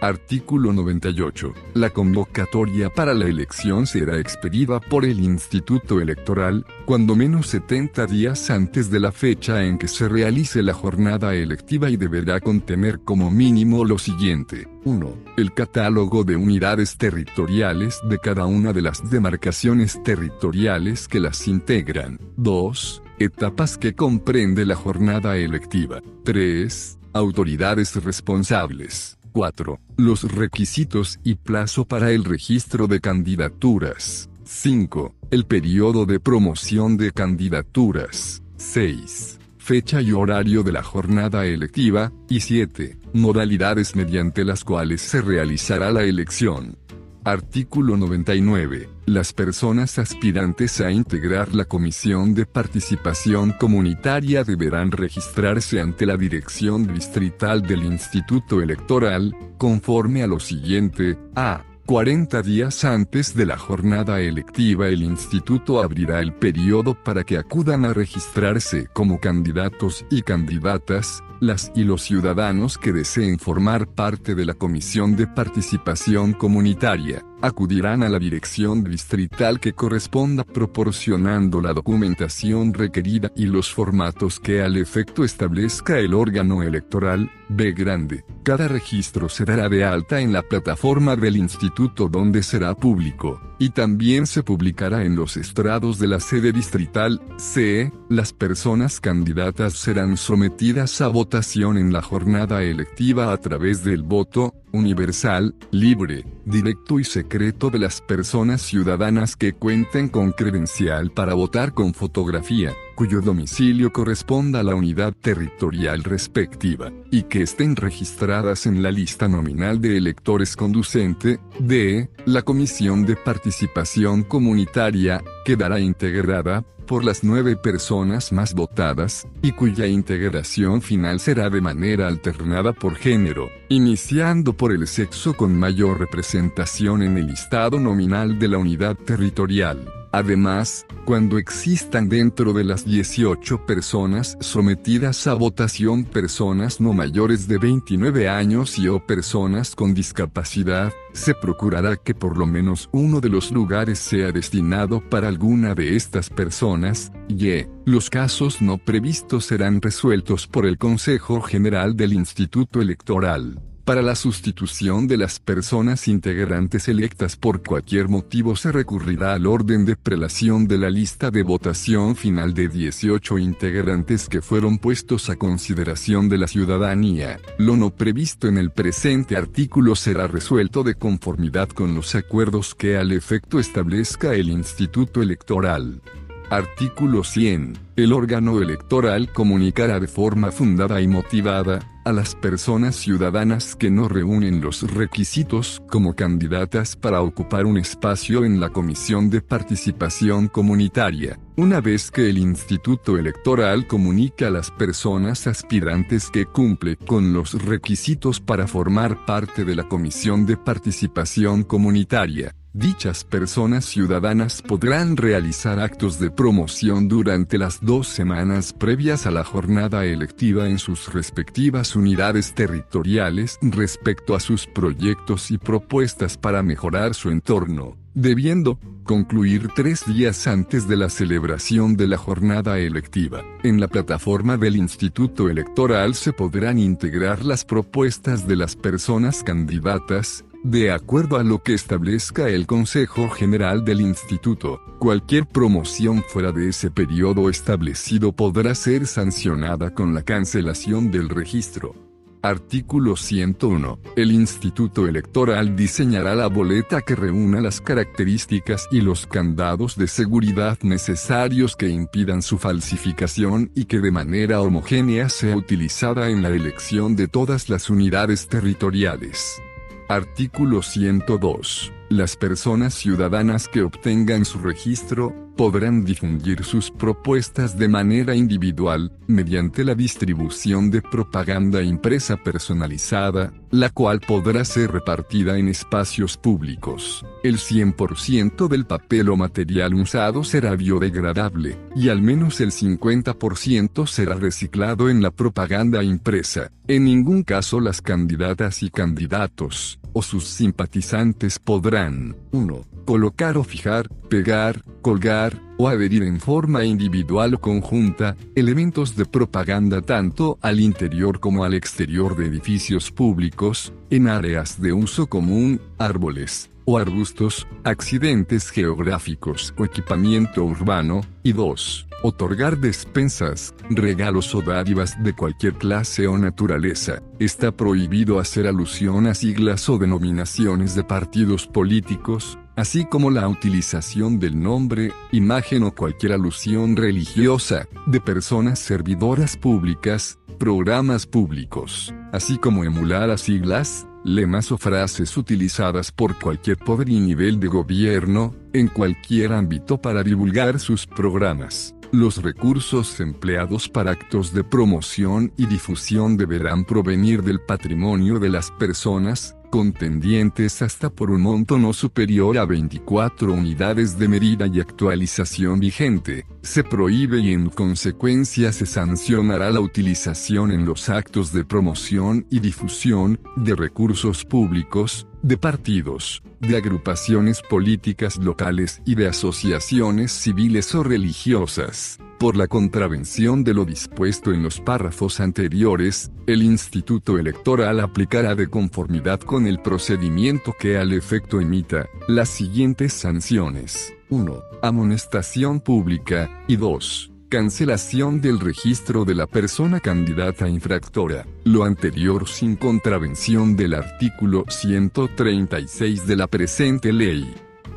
Artículo 98. La convocatoria para la elección será expedida por el Instituto Electoral, cuando menos 70 días antes de la fecha en que se realice la jornada electiva y deberá contener como mínimo lo siguiente. 1. El catálogo de unidades territoriales de cada una de las demarcaciones territoriales que las integran. 2. Etapas que comprende la jornada electiva. 3. Autoridades responsables. 4. Los requisitos y plazo para el registro de candidaturas. 5. El periodo de promoción de candidaturas. 6. Fecha y horario de la jornada electiva. Y 7. Modalidades mediante las cuales se realizará la elección. Artículo 99. Las personas aspirantes a integrar la Comisión de Participación Comunitaria deberán registrarse ante la Dirección Distrital del Instituto Electoral, conforme a lo siguiente, a. 40 días antes de la jornada electiva el instituto abrirá el periodo para que acudan a registrarse como candidatos y candidatas, las y los ciudadanos que deseen formar parte de la Comisión de Participación Comunitaria, acudirán a la dirección distrital que corresponda proporcionando la documentación requerida y los formatos que al efecto establezca el órgano electoral, B grande. Cada registro se dará de alta en la plataforma del instituto donde será público, y también se publicará en los estrados de la sede distrital, C. Las personas candidatas serán sometidas a votación en la jornada electiva a través del voto, universal, libre, directo y secreto de las personas ciudadanas que cuenten con credencial para votar con fotografía, cuyo domicilio corresponda a la unidad territorial respectiva, y que estén registradas en la lista nominal de electores conducente, de, la Comisión de Participación Comunitaria, quedará integrada, por las nueve personas más votadas, y cuya integración final será de manera alternada por género, iniciando por el sexo con mayor representación en el listado nominal de la unidad territorial. Además, cuando existan dentro de las 18 personas sometidas a votación personas no mayores de 29 años y o personas con discapacidad, se procurará que por lo menos uno de los lugares sea destinado para alguna de estas personas, y los casos no previstos serán resueltos por el Consejo General del Instituto Electoral. Para la sustitución de las personas integrantes electas por cualquier motivo se recurrirá al orden de prelación de la lista de votación final de 18 integrantes que fueron puestos a consideración de la ciudadanía. Lo no previsto en el presente artículo será resuelto de conformidad con los acuerdos que al efecto establezca el Instituto Electoral. Artículo 100. El órgano electoral comunicará de forma fundada y motivada, a las personas ciudadanas que no reúnen los requisitos como candidatas para ocupar un espacio en la Comisión de Participación Comunitaria. Una vez que el Instituto Electoral comunica a las personas aspirantes que cumple con los requisitos para formar parte de la Comisión de Participación Comunitaria, Dichas personas ciudadanas podrán realizar actos de promoción durante las dos semanas previas a la jornada electiva en sus respectivas unidades territoriales respecto a sus proyectos y propuestas para mejorar su entorno, debiendo concluir tres días antes de la celebración de la jornada electiva. En la plataforma del Instituto Electoral se podrán integrar las propuestas de las personas candidatas, de acuerdo a lo que establezca el Consejo General del Instituto, cualquier promoción fuera de ese periodo establecido podrá ser sancionada con la cancelación del registro. Artículo 101. El Instituto Electoral diseñará la boleta que reúna las características y los candados de seguridad necesarios que impidan su falsificación y que de manera homogénea sea utilizada en la elección de todas las unidades territoriales. Artículo 102. Las personas ciudadanas que obtengan su registro, podrán difundir sus propuestas de manera individual, mediante la distribución de propaganda impresa personalizada, la cual podrá ser repartida en espacios públicos. El 100% del papel o material usado será biodegradable, y al menos el 50% será reciclado en la propaganda impresa. En ningún caso las candidatas y candidatos, o sus simpatizantes podrán, 1. Colocar o fijar, pegar, colgar, o adherir en forma individual o conjunta, elementos de propaganda tanto al interior como al exterior de edificios públicos, en áreas de uso común, árboles, o arbustos, accidentes geográficos o equipamiento urbano, y 2. Otorgar despensas, regalos o dádivas de cualquier clase o naturaleza. Está prohibido hacer alusión a siglas o denominaciones de partidos políticos, así como la utilización del nombre, imagen o cualquier alusión religiosa, de personas servidoras públicas, programas públicos, así como emular a siglas, lemas o frases utilizadas por cualquier poder y nivel de gobierno, en cualquier ámbito para divulgar sus programas. Los recursos empleados para actos de promoción y difusión deberán provenir del patrimonio de las personas, contendientes hasta por un monto no superior a 24 unidades de medida y actualización vigente, se prohíbe y en consecuencia se sancionará la utilización en los actos de promoción y difusión, de recursos públicos, de partidos, de agrupaciones políticas locales y de asociaciones civiles o religiosas. Por la contravención de lo dispuesto en los párrafos anteriores, el Instituto Electoral aplicará de conformidad con el procedimiento que al efecto emita, las siguientes sanciones. 1. Amonestación pública, y 2 cancelación del registro de la persona candidata infractora, lo anterior sin contravención del artículo 136 de la presente ley.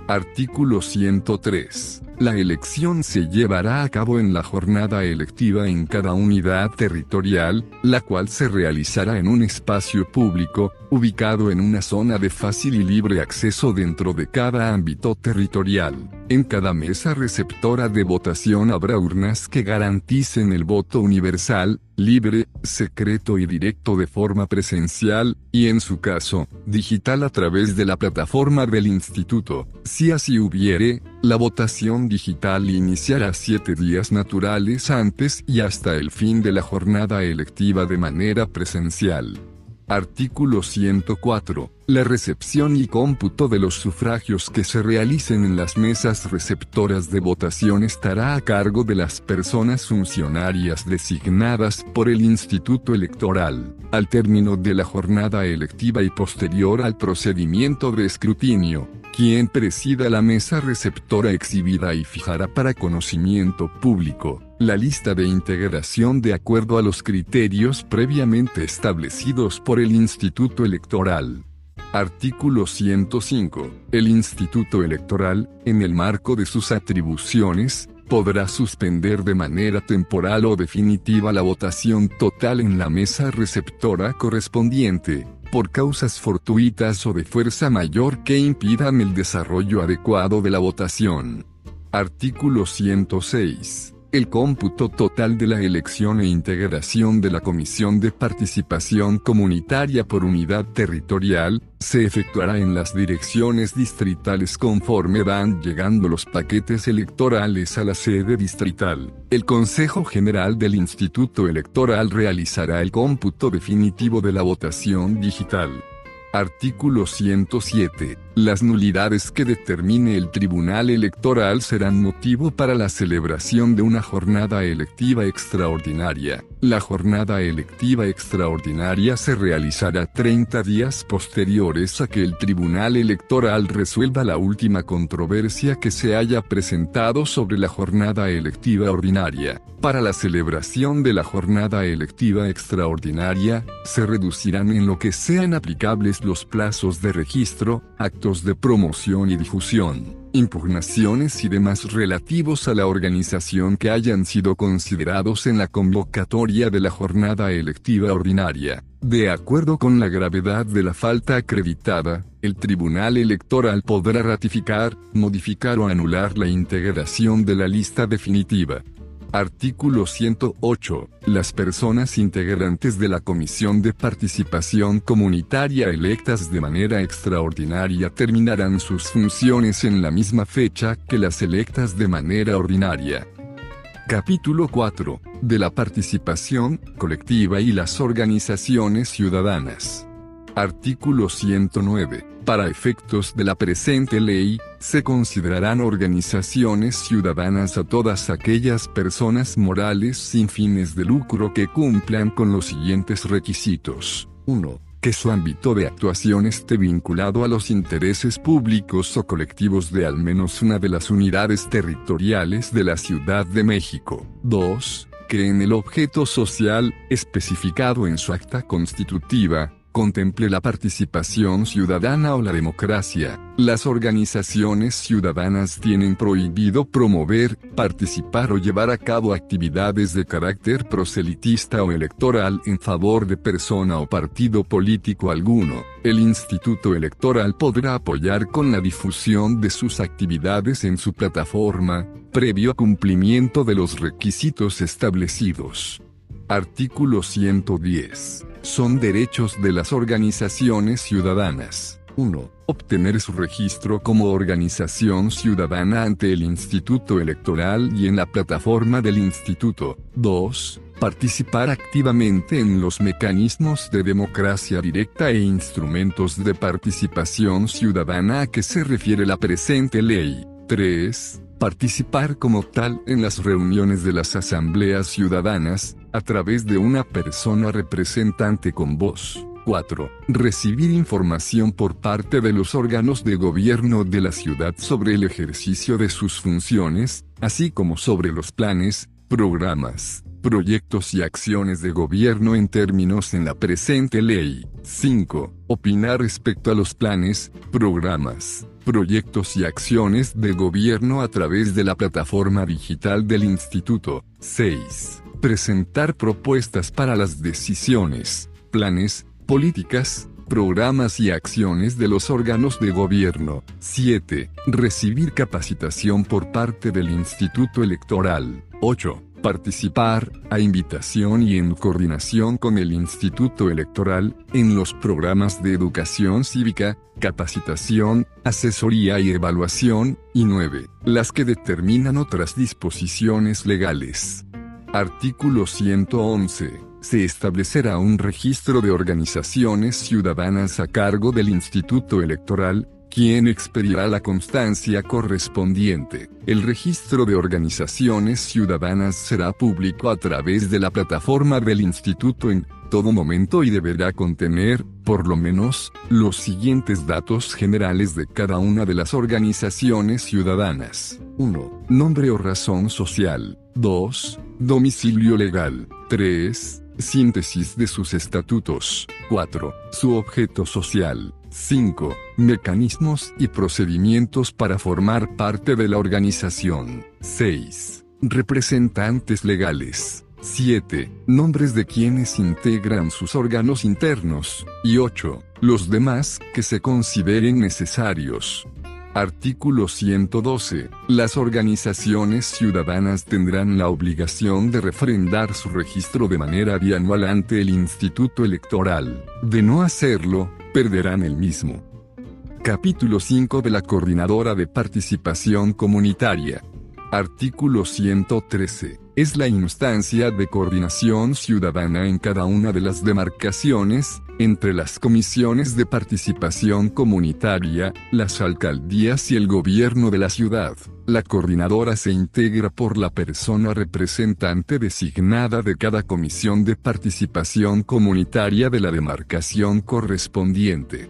Artículo 103. La elección se llevará a cabo en la jornada electiva en cada unidad territorial, la cual se realizará en un espacio público, ubicado en una zona de fácil y libre acceso dentro de cada ámbito territorial. En cada mesa receptora de votación habrá urnas que garanticen el voto universal, libre, secreto y directo de forma presencial, y en su caso, digital a través de la plataforma del instituto. Si así hubiere, la votación digital iniciará siete días naturales antes y hasta el fin de la jornada electiva de manera presencial. Artículo 104. La recepción y cómputo de los sufragios que se realicen en las mesas receptoras de votación estará a cargo de las personas funcionarias designadas por el Instituto Electoral, al término de la jornada electiva y posterior al procedimiento de escrutinio quien presida la mesa receptora exhibida y fijará para conocimiento público la lista de integración de acuerdo a los criterios previamente establecidos por el Instituto Electoral. Artículo 105. El Instituto Electoral, en el marco de sus atribuciones, podrá suspender de manera temporal o definitiva la votación total en la mesa receptora correspondiente, por causas fortuitas o de fuerza mayor que impidan el desarrollo adecuado de la votación. Artículo 106. El cómputo total de la elección e integración de la Comisión de Participación Comunitaria por Unidad Territorial, se efectuará en las direcciones distritales conforme van llegando los paquetes electorales a la sede distrital. El Consejo General del Instituto Electoral realizará el cómputo definitivo de la votación digital. Artículo 107. Las nulidades que determine el Tribunal Electoral serán motivo para la celebración de una jornada electiva extraordinaria. La jornada electiva extraordinaria se realizará 30 días posteriores a que el Tribunal Electoral resuelva la última controversia que se haya presentado sobre la jornada electiva ordinaria. Para la celebración de la jornada electiva extraordinaria, se reducirán en lo que sean aplicables los plazos de registro, de promoción y difusión, impugnaciones y demás relativos a la organización que hayan sido considerados en la convocatoria de la jornada electiva ordinaria. De acuerdo con la gravedad de la falta acreditada, el Tribunal Electoral podrá ratificar, modificar o anular la integración de la lista definitiva. Artículo 108. Las personas integrantes de la Comisión de Participación Comunitaria electas de manera extraordinaria terminarán sus funciones en la misma fecha que las electas de manera ordinaria. Capítulo 4. De la participación colectiva y las organizaciones ciudadanas. Artículo 109. Para efectos de la presente ley, se considerarán organizaciones ciudadanas a todas aquellas personas morales sin fines de lucro que cumplan con los siguientes requisitos. 1. Que su ámbito de actuación esté vinculado a los intereses públicos o colectivos de al menos una de las unidades territoriales de la Ciudad de México. 2. Que en el objeto social, especificado en su acta constitutiva, contemple la participación ciudadana o la democracia. Las organizaciones ciudadanas tienen prohibido promover, participar o llevar a cabo actividades de carácter proselitista o electoral en favor de persona o partido político alguno. El Instituto Electoral podrá apoyar con la difusión de sus actividades en su plataforma, previo cumplimiento de los requisitos establecidos. Artículo 110 son derechos de las organizaciones ciudadanas. 1. Obtener su registro como organización ciudadana ante el Instituto Electoral y en la plataforma del Instituto. 2. Participar activamente en los mecanismos de democracia directa e instrumentos de participación ciudadana a que se refiere la presente ley. 3 participar como tal en las reuniones de las asambleas ciudadanas, a través de una persona representante con voz. 4. Recibir información por parte de los órganos de gobierno de la ciudad sobre el ejercicio de sus funciones, así como sobre los planes, programas, proyectos y acciones de gobierno en términos en la presente ley. 5. Opinar respecto a los planes, programas, proyectos y acciones de gobierno a través de la plataforma digital del Instituto. 6. Presentar propuestas para las decisiones, planes, políticas, programas y acciones de los órganos de gobierno. 7. Recibir capacitación por parte del Instituto Electoral. 8 participar, a invitación y en coordinación con el Instituto Electoral, en los programas de educación cívica, capacitación, asesoría y evaluación, y 9. Las que determinan otras disposiciones legales. Artículo 111 se establecerá un registro de organizaciones ciudadanas a cargo del Instituto Electoral, quien expedirá la constancia correspondiente. El registro de organizaciones ciudadanas será público a través de la plataforma del instituto en todo momento y deberá contener, por lo menos, los siguientes datos generales de cada una de las organizaciones ciudadanas. 1. Nombre o razón social. 2. Domicilio legal. 3. Síntesis de sus estatutos. 4. Su objeto social. 5. Mecanismos y procedimientos para formar parte de la organización. 6. Representantes legales. 7. Nombres de quienes integran sus órganos internos. Y 8. Los demás que se consideren necesarios. Artículo 112. Las organizaciones ciudadanas tendrán la obligación de refrendar su registro de manera bianual ante el Instituto Electoral. De no hacerlo, perderán el mismo. Capítulo 5 de la Coordinadora de Participación Comunitaria. Artículo 113. Es la instancia de coordinación ciudadana en cada una de las demarcaciones, entre las comisiones de participación comunitaria, las alcaldías y el gobierno de la ciudad. La coordinadora se integra por la persona representante designada de cada comisión de participación comunitaria de la demarcación correspondiente.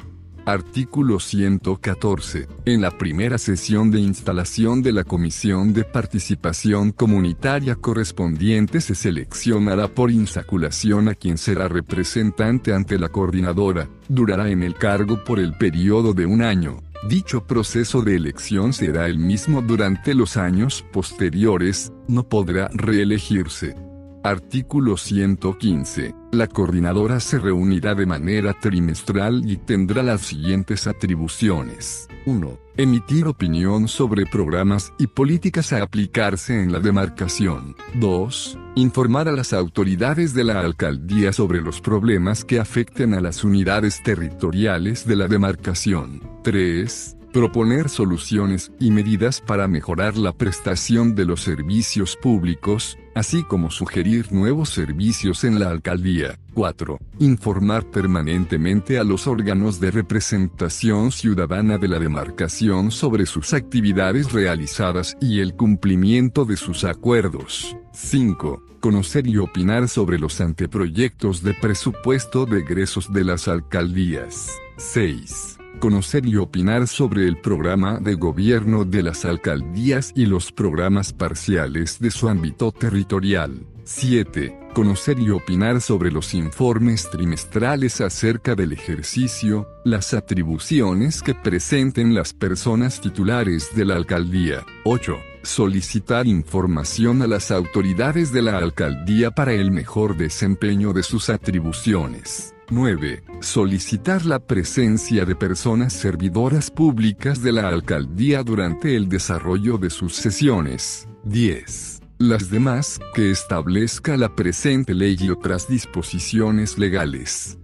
Artículo 114. En la primera sesión de instalación de la Comisión de Participación Comunitaria correspondiente se seleccionará por insaculación a quien será representante ante la coordinadora. Durará en el cargo por el periodo de un año. Dicho proceso de elección será el mismo durante los años posteriores, no podrá reelegirse. Artículo 115. La coordinadora se reunirá de manera trimestral y tendrá las siguientes atribuciones. 1. Emitir opinión sobre programas y políticas a aplicarse en la demarcación. 2. Informar a las autoridades de la alcaldía sobre los problemas que afecten a las unidades territoriales de la demarcación. 3 proponer soluciones y medidas para mejorar la prestación de los servicios públicos, así como sugerir nuevos servicios en la alcaldía. 4. Informar permanentemente a los órganos de representación ciudadana de la demarcación sobre sus actividades realizadas y el cumplimiento de sus acuerdos. 5. Conocer y opinar sobre los anteproyectos de presupuesto de egresos de las alcaldías. 6 conocer y opinar sobre el programa de gobierno de las alcaldías y los programas parciales de su ámbito territorial. 7. Conocer y opinar sobre los informes trimestrales acerca del ejercicio, las atribuciones que presenten las personas titulares de la alcaldía. 8. Solicitar información a las autoridades de la alcaldía para el mejor desempeño de sus atribuciones. 9. Solicitar la presencia de personas servidoras públicas de la alcaldía durante el desarrollo de sus sesiones. 10. Las demás que establezca la presente ley y otras disposiciones legales.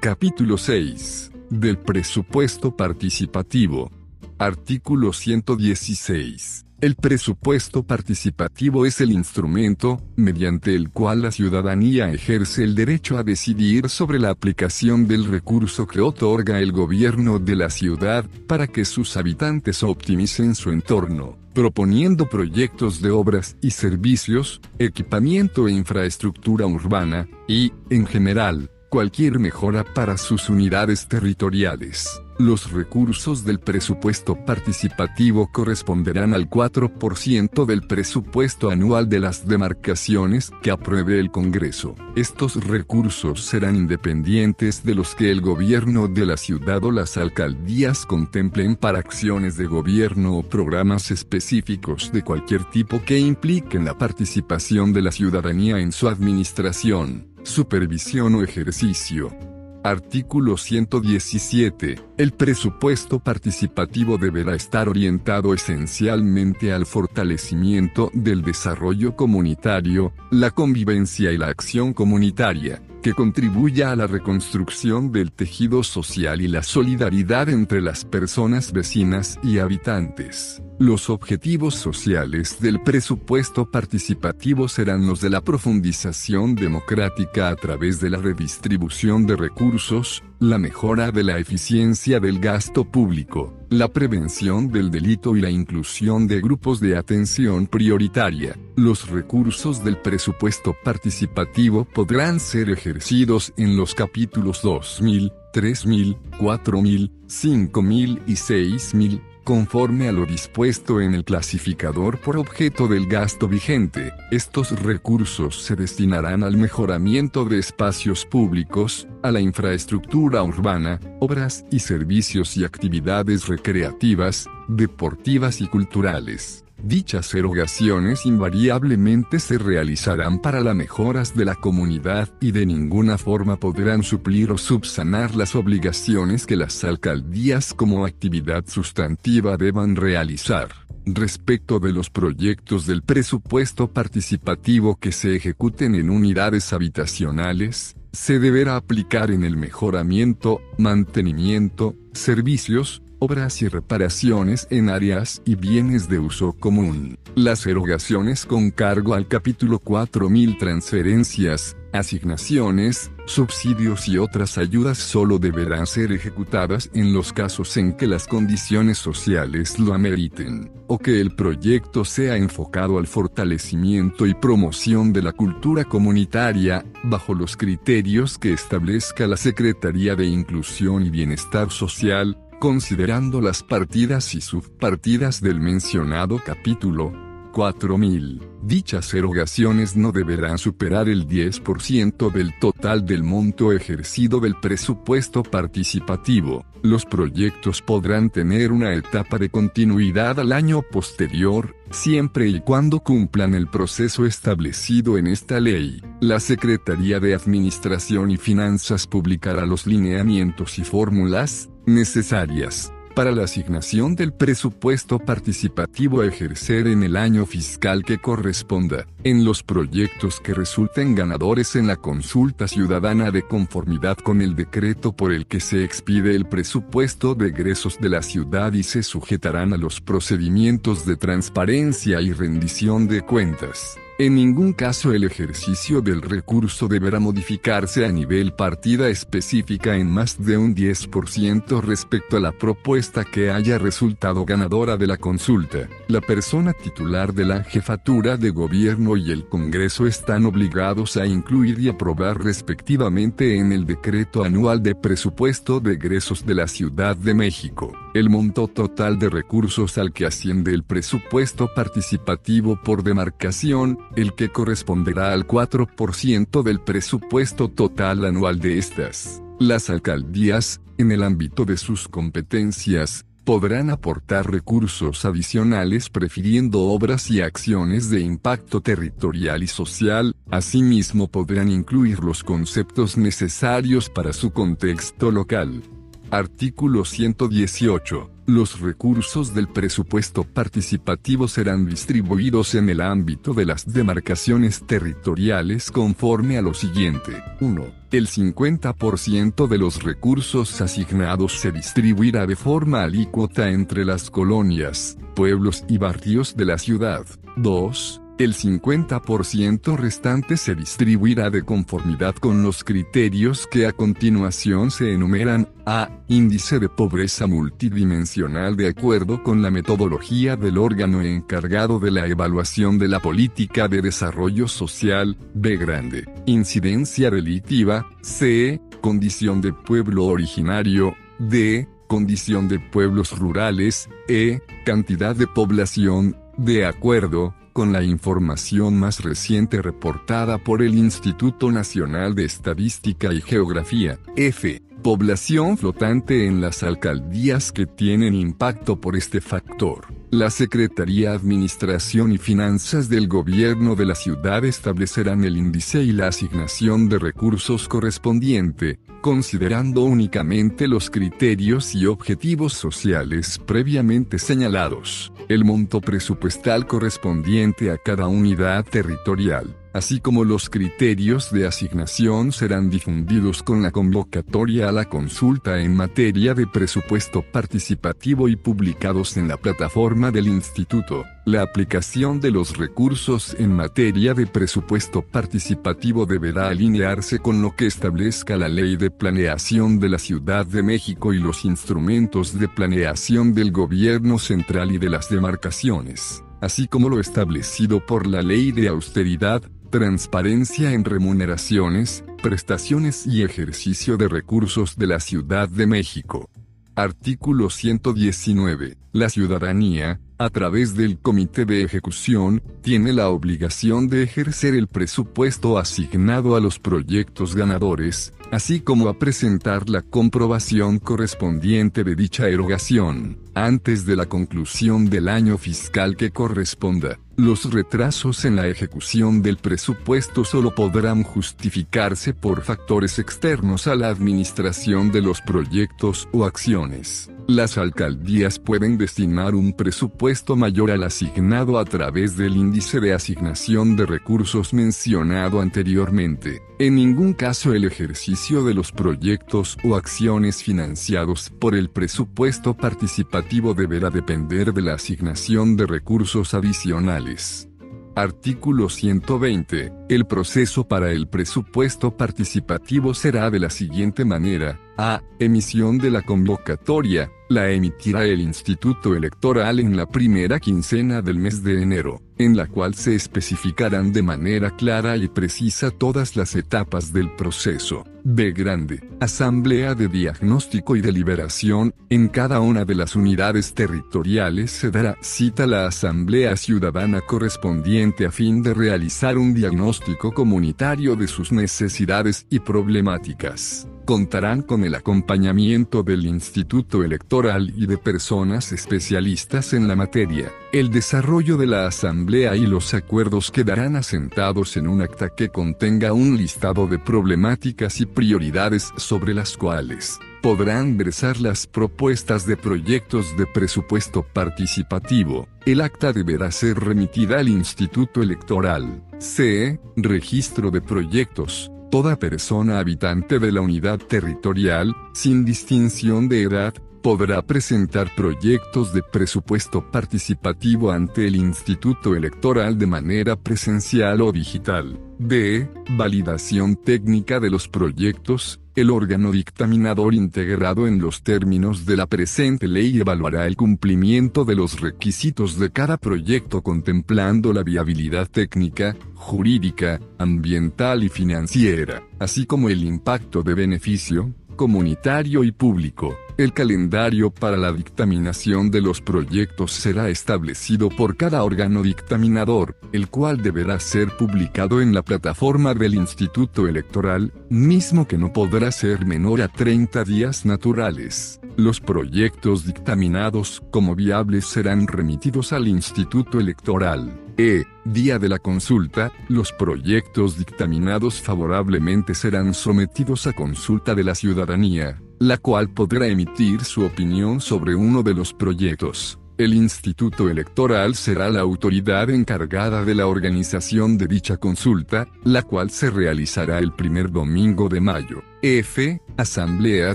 Capítulo 6. Del presupuesto participativo. Artículo 116. El presupuesto participativo es el instrumento, mediante el cual la ciudadanía ejerce el derecho a decidir sobre la aplicación del recurso que otorga el gobierno de la ciudad, para que sus habitantes optimicen su entorno, proponiendo proyectos de obras y servicios, equipamiento e infraestructura urbana, y, en general, cualquier mejora para sus unidades territoriales. Los recursos del presupuesto participativo corresponderán al 4% del presupuesto anual de las demarcaciones que apruebe el Congreso. Estos recursos serán independientes de los que el gobierno de la ciudad o las alcaldías contemplen para acciones de gobierno o programas específicos de cualquier tipo que impliquen la participación de la ciudadanía en su administración, supervisión o ejercicio. Artículo 117. El presupuesto participativo deberá estar orientado esencialmente al fortalecimiento del desarrollo comunitario, la convivencia y la acción comunitaria, que contribuya a la reconstrucción del tejido social y la solidaridad entre las personas vecinas y habitantes. Los objetivos sociales del presupuesto participativo serán los de la profundización democrática a través de la redistribución de recursos, la mejora de la eficiencia del gasto público, la prevención del delito y la inclusión de grupos de atención prioritaria. Los recursos del presupuesto participativo podrán ser ejercidos en los capítulos 2000, 3000, 4000, 5000 y 6000 Conforme a lo dispuesto en el clasificador por objeto del gasto vigente, estos recursos se destinarán al mejoramiento de espacios públicos, a la infraestructura urbana, obras y servicios y actividades recreativas, deportivas y culturales. Dichas erogaciones invariablemente se realizarán para las mejoras de la comunidad y de ninguna forma podrán suplir o subsanar las obligaciones que las alcaldías como actividad sustantiva deban realizar. Respecto de los proyectos del presupuesto participativo que se ejecuten en unidades habitacionales, se deberá aplicar en el mejoramiento, mantenimiento, servicios, obras y reparaciones en áreas y bienes de uso común. Las erogaciones con cargo al capítulo 4000 transferencias, asignaciones, subsidios y otras ayudas solo deberán ser ejecutadas en los casos en que las condiciones sociales lo ameriten, o que el proyecto sea enfocado al fortalecimiento y promoción de la cultura comunitaria, bajo los criterios que establezca la Secretaría de Inclusión y Bienestar Social, considerando las partidas y subpartidas del mencionado capítulo 4000. Dichas erogaciones no deberán superar el 10% del total del monto ejercido del presupuesto participativo. Los proyectos podrán tener una etapa de continuidad al año posterior, siempre y cuando cumplan el proceso establecido en esta ley. La Secretaría de Administración y Finanzas publicará los lineamientos y fórmulas necesarias para la asignación del presupuesto participativo a ejercer en el año fiscal que corresponda, en los proyectos que resulten ganadores en la consulta ciudadana de conformidad con el decreto por el que se expide el presupuesto de egresos de la ciudad y se sujetarán a los procedimientos de transparencia y rendición de cuentas. En ningún caso el ejercicio del recurso deberá modificarse a nivel partida específica en más de un 10% respecto a la propuesta que haya resultado ganadora de la consulta. La persona titular de la jefatura de gobierno y el Congreso están obligados a incluir y aprobar respectivamente en el decreto anual de presupuesto de egresos de la Ciudad de México el monto total de recursos al que asciende el presupuesto participativo por demarcación, el que corresponderá al 4% del presupuesto total anual de estas. Las alcaldías, en el ámbito de sus competencias, podrán aportar recursos adicionales prefiriendo obras y acciones de impacto territorial y social, asimismo podrán incluir los conceptos necesarios para su contexto local. Artículo 118. Los recursos del presupuesto participativo serán distribuidos en el ámbito de las demarcaciones territoriales conforme a lo siguiente. 1. El 50% de los recursos asignados se distribuirá de forma alícuota entre las colonias, pueblos y barrios de la ciudad. 2 el 50% restante se distribuirá de conformidad con los criterios que a continuación se enumeran. A. Índice de pobreza multidimensional de acuerdo con la metodología del órgano encargado de la evaluación de la política de desarrollo social. B. Grande. Incidencia relativa. C. Condición de pueblo originario. D. Condición de pueblos rurales. E. Cantidad de población. De acuerdo con la información más reciente reportada por el Instituto Nacional de Estadística y Geografía, F. Población flotante en las alcaldías que tienen impacto por este factor. La Secretaría Administración y Finanzas del Gobierno de la Ciudad establecerán el índice y la asignación de recursos correspondiente, considerando únicamente los criterios y objetivos sociales previamente señalados, el monto presupuestal correspondiente a cada unidad territorial así como los criterios de asignación serán difundidos con la convocatoria a la consulta en materia de presupuesto participativo y publicados en la plataforma del instituto. La aplicación de los recursos en materia de presupuesto participativo deberá alinearse con lo que establezca la Ley de Planeación de la Ciudad de México y los instrumentos de planeación del gobierno central y de las demarcaciones así como lo establecido por la Ley de Austeridad, Transparencia en remuneraciones, prestaciones y ejercicio de recursos de la Ciudad de México. Artículo 119. La ciudadanía, a través del Comité de Ejecución, tiene la obligación de ejercer el presupuesto asignado a los proyectos ganadores, así como a presentar la comprobación correspondiente de dicha erogación, antes de la conclusión del año fiscal que corresponda. Los retrasos en la ejecución del presupuesto solo podrán justificarse por factores externos a la administración de los proyectos o acciones. Las alcaldías pueden destinar un presupuesto mayor al asignado a través del índice de asignación de recursos mencionado anteriormente. En ningún caso el ejercicio de los proyectos o acciones financiados por el presupuesto participativo deberá depender de la asignación de recursos adicionales. Artículo 120. El proceso para el presupuesto participativo será de la siguiente manera. A. Emisión de la convocatoria. La emitirá el Instituto Electoral en la primera quincena del mes de enero, en la cual se especificarán de manera clara y precisa todas las etapas del proceso. B. Grande. Asamblea de diagnóstico y deliberación. En cada una de las unidades territoriales se dará cita la Asamblea Ciudadana correspondiente a fin de realizar un diagnóstico comunitario de sus necesidades y problemáticas contarán con el acompañamiento del Instituto Electoral y de personas especialistas en la materia. El desarrollo de la Asamblea y los acuerdos quedarán asentados en un acta que contenga un listado de problemáticas y prioridades sobre las cuales podrán versar las propuestas de proyectos de presupuesto participativo. El acta deberá ser remitida al Instituto Electoral. C. Registro de proyectos Toda persona habitante de la unidad territorial, sin distinción de edad, podrá presentar proyectos de presupuesto participativo ante el Instituto Electoral de manera presencial o digital. D. Validación técnica de los proyectos. El órgano dictaminador integrado en los términos de la presente ley evaluará el cumplimiento de los requisitos de cada proyecto contemplando la viabilidad técnica, jurídica, ambiental y financiera, así como el impacto de beneficio, comunitario y público. El calendario para la dictaminación de los proyectos será establecido por cada órgano dictaminador, el cual deberá ser publicado en la plataforma del Instituto Electoral, mismo que no podrá ser menor a 30 días naturales. Los proyectos dictaminados como viables serán remitidos al Instituto Electoral. E. Día de la consulta, los proyectos dictaminados favorablemente serán sometidos a consulta de la ciudadanía la cual podrá emitir su opinión sobre uno de los proyectos. El Instituto Electoral será la autoridad encargada de la organización de dicha consulta, la cual se realizará el primer domingo de mayo. F. Asamblea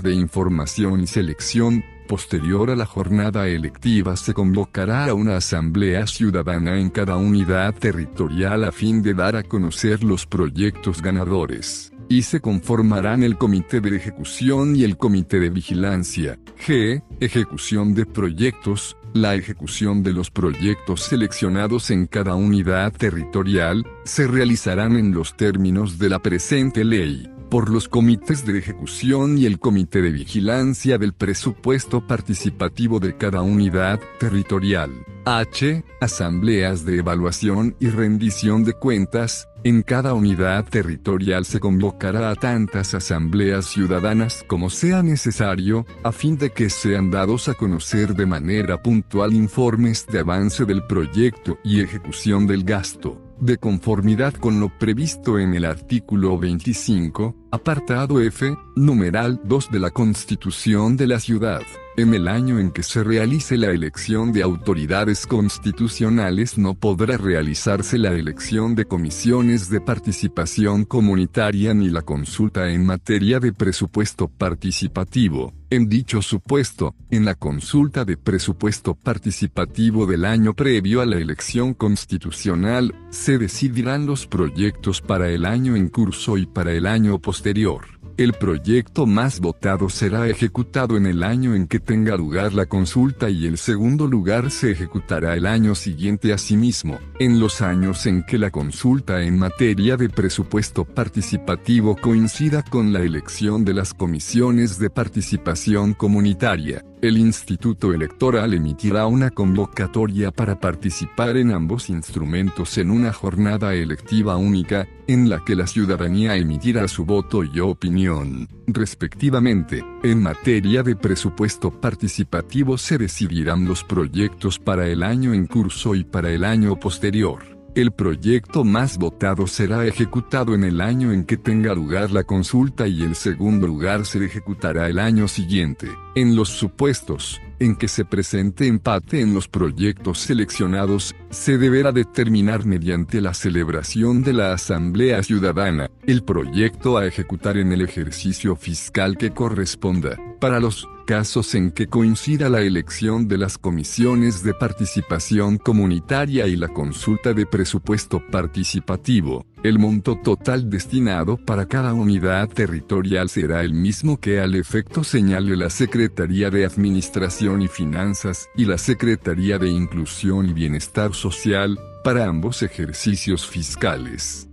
de Información y Selección. Posterior a la jornada electiva se convocará a una asamblea ciudadana en cada unidad territorial a fin de dar a conocer los proyectos ganadores y se conformarán el Comité de Ejecución y el Comité de Vigilancia. G. Ejecución de proyectos. La ejecución de los proyectos seleccionados en cada unidad territorial se realizarán en los términos de la presente ley por los comités de ejecución y el comité de vigilancia del presupuesto participativo de cada unidad territorial. H. Asambleas de evaluación y rendición de cuentas. En cada unidad territorial se convocará a tantas asambleas ciudadanas como sea necesario, a fin de que sean dados a conocer de manera puntual informes de avance del proyecto y ejecución del gasto de conformidad con lo previsto en el artículo 25, apartado F, numeral 2 de la Constitución de la Ciudad. En el año en que se realice la elección de autoridades constitucionales no podrá realizarse la elección de comisiones de participación comunitaria ni la consulta en materia de presupuesto participativo. En dicho supuesto, en la consulta de presupuesto participativo del año previo a la elección constitucional, se decidirán los proyectos para el año en curso y para el año posterior. El proyecto más votado será ejecutado en el año en que tenga lugar la consulta y el segundo lugar se ejecutará el año siguiente asimismo. En los años en que la consulta en materia de presupuesto participativo coincida con la elección de las comisiones de participación comunitaria, el Instituto Electoral emitirá una convocatoria para participar en ambos instrumentos en una jornada electiva única, en la que la ciudadanía emitirá su voto y opinión, respectivamente. En materia de presupuesto participativo se decidirán los proyectos para el año en curso y para el año posterior. El proyecto más votado será ejecutado en el año en que tenga lugar la consulta y el segundo lugar se ejecutará el año siguiente. En los supuestos, en que se presente empate en los proyectos seleccionados, se deberá determinar mediante la celebración de la Asamblea Ciudadana, el proyecto a ejecutar en el ejercicio fiscal que corresponda. Para los casos en que coincida la elección de las comisiones de participación comunitaria y la consulta de presupuesto participativo, el monto total destinado para cada unidad territorial será el mismo que al efecto señale la Secretaría de Administración y Finanzas y la Secretaría de Inclusión y Bienestar Social, para ambos ejercicios fiscales.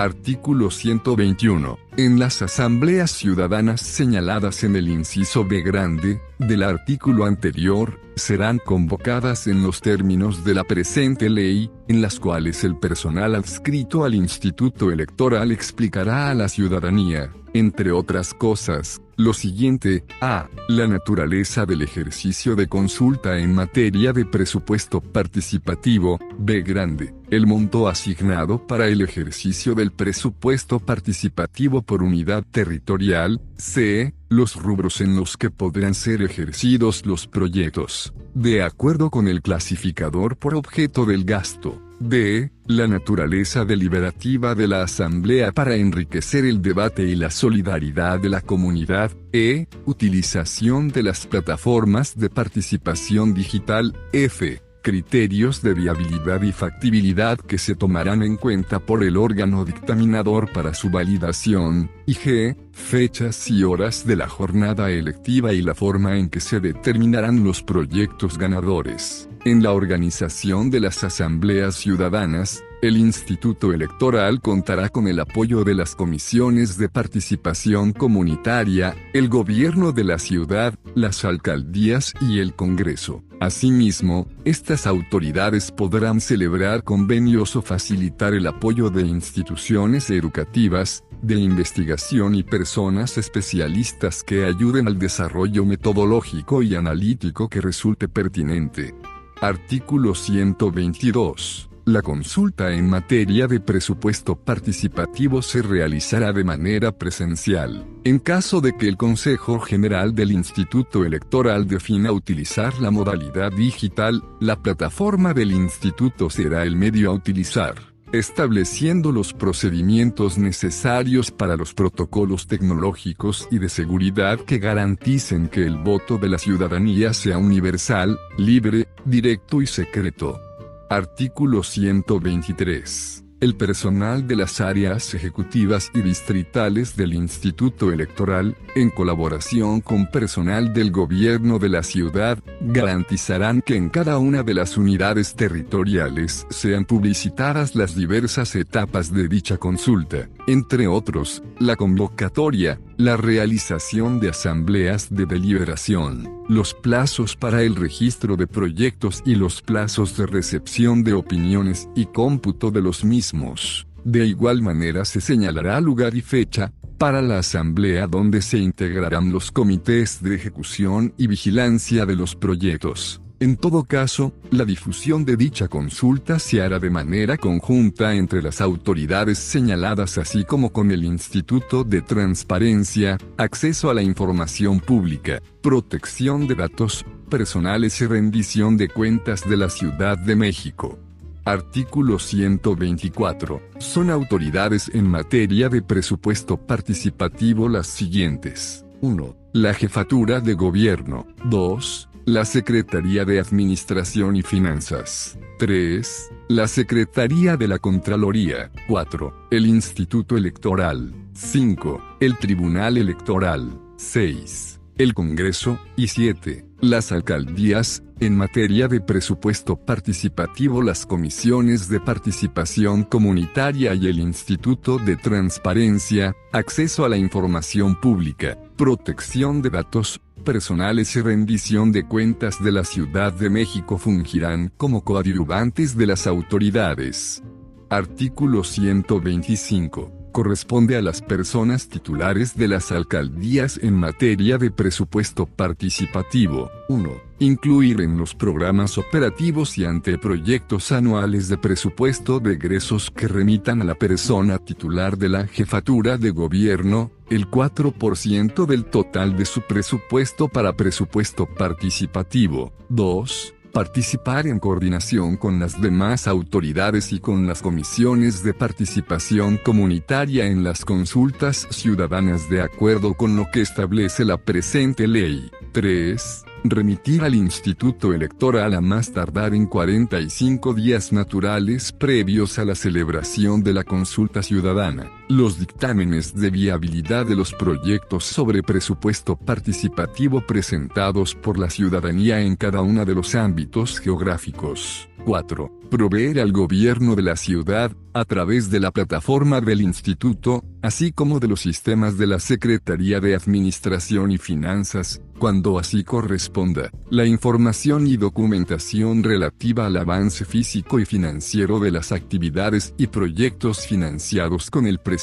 Artículo 121. En las asambleas ciudadanas señaladas en el inciso B grande, del artículo anterior, serán convocadas en los términos de la presente ley, en las cuales el personal adscrito al Instituto Electoral explicará a la ciudadanía, entre otras cosas, lo siguiente, a. La naturaleza del ejercicio de consulta en materia de presupuesto participativo, B grande. El monto asignado para el ejercicio del presupuesto participativo por unidad territorial, C. Los rubros en los que podrán ser ejercidos los proyectos, de acuerdo con el clasificador por objeto del gasto. D. La naturaleza deliberativa de la Asamblea para enriquecer el debate y la solidaridad de la comunidad. E. Utilización de las plataformas de participación digital. F criterios de viabilidad y factibilidad que se tomarán en cuenta por el órgano dictaminador para su validación, y g. fechas y horas de la jornada electiva y la forma en que se determinarán los proyectos ganadores. En la organización de las asambleas ciudadanas, el Instituto Electoral contará con el apoyo de las comisiones de participación comunitaria, el gobierno de la ciudad, las alcaldías y el Congreso. Asimismo, estas autoridades podrán celebrar convenios o facilitar el apoyo de instituciones educativas, de investigación y personas especialistas que ayuden al desarrollo metodológico y analítico que resulte pertinente. Artículo 122. La consulta en materia de presupuesto participativo se realizará de manera presencial. En caso de que el Consejo General del Instituto Electoral defina utilizar la modalidad digital, la plataforma del instituto será el medio a utilizar estableciendo los procedimientos necesarios para los protocolos tecnológicos y de seguridad que garanticen que el voto de la ciudadanía sea universal, libre, directo y secreto. Artículo 123. El personal de las áreas ejecutivas y distritales del Instituto Electoral, en colaboración con personal del gobierno de la ciudad, garantizarán que en cada una de las unidades territoriales sean publicitadas las diversas etapas de dicha consulta, entre otros, la convocatoria, la realización de asambleas de deliberación, los plazos para el registro de proyectos y los plazos de recepción de opiniones y cómputo de los mismos. De igual manera se señalará lugar y fecha, para la asamblea donde se integrarán los comités de ejecución y vigilancia de los proyectos. En todo caso, la difusión de dicha consulta se hará de manera conjunta entre las autoridades señaladas así como con el Instituto de Transparencia, Acceso a la Información Pública, Protección de Datos Personales y Rendición de Cuentas de la Ciudad de México. Artículo 124. Son autoridades en materia de presupuesto participativo las siguientes. 1. La Jefatura de Gobierno. 2 la Secretaría de Administración y Finanzas. 3. La Secretaría de la Contraloría. 4. El Instituto Electoral. 5. El Tribunal Electoral. 6. El Congreso. Y 7. Las alcaldías, en materia de presupuesto participativo las comisiones de participación comunitaria y el Instituto de Transparencia, acceso a la información pública, protección de datos, personales y rendición de cuentas de la Ciudad de México fungirán como coadyuvantes de las autoridades. Artículo 125 corresponde a las personas titulares de las alcaldías en materia de presupuesto participativo. 1. Incluir en los programas operativos y anteproyectos anuales de presupuesto de egresos que remitan a la persona titular de la jefatura de gobierno, el 4% del total de su presupuesto para presupuesto participativo. 2 participar en coordinación con las demás autoridades y con las comisiones de participación comunitaria en las consultas ciudadanas de acuerdo con lo que establece la presente ley. 3 remitir al Instituto Electoral a más tardar en 45 días naturales previos a la celebración de la consulta ciudadana, los dictámenes de viabilidad de los proyectos sobre presupuesto participativo presentados por la ciudadanía en cada uno de los ámbitos geográficos. 4. Proveer al gobierno de la ciudad, a través de la plataforma del instituto, así como de los sistemas de la Secretaría de Administración y Finanzas, cuando así corresponda, la información y documentación relativa al avance físico y financiero de las actividades y proyectos financiados con el presupuesto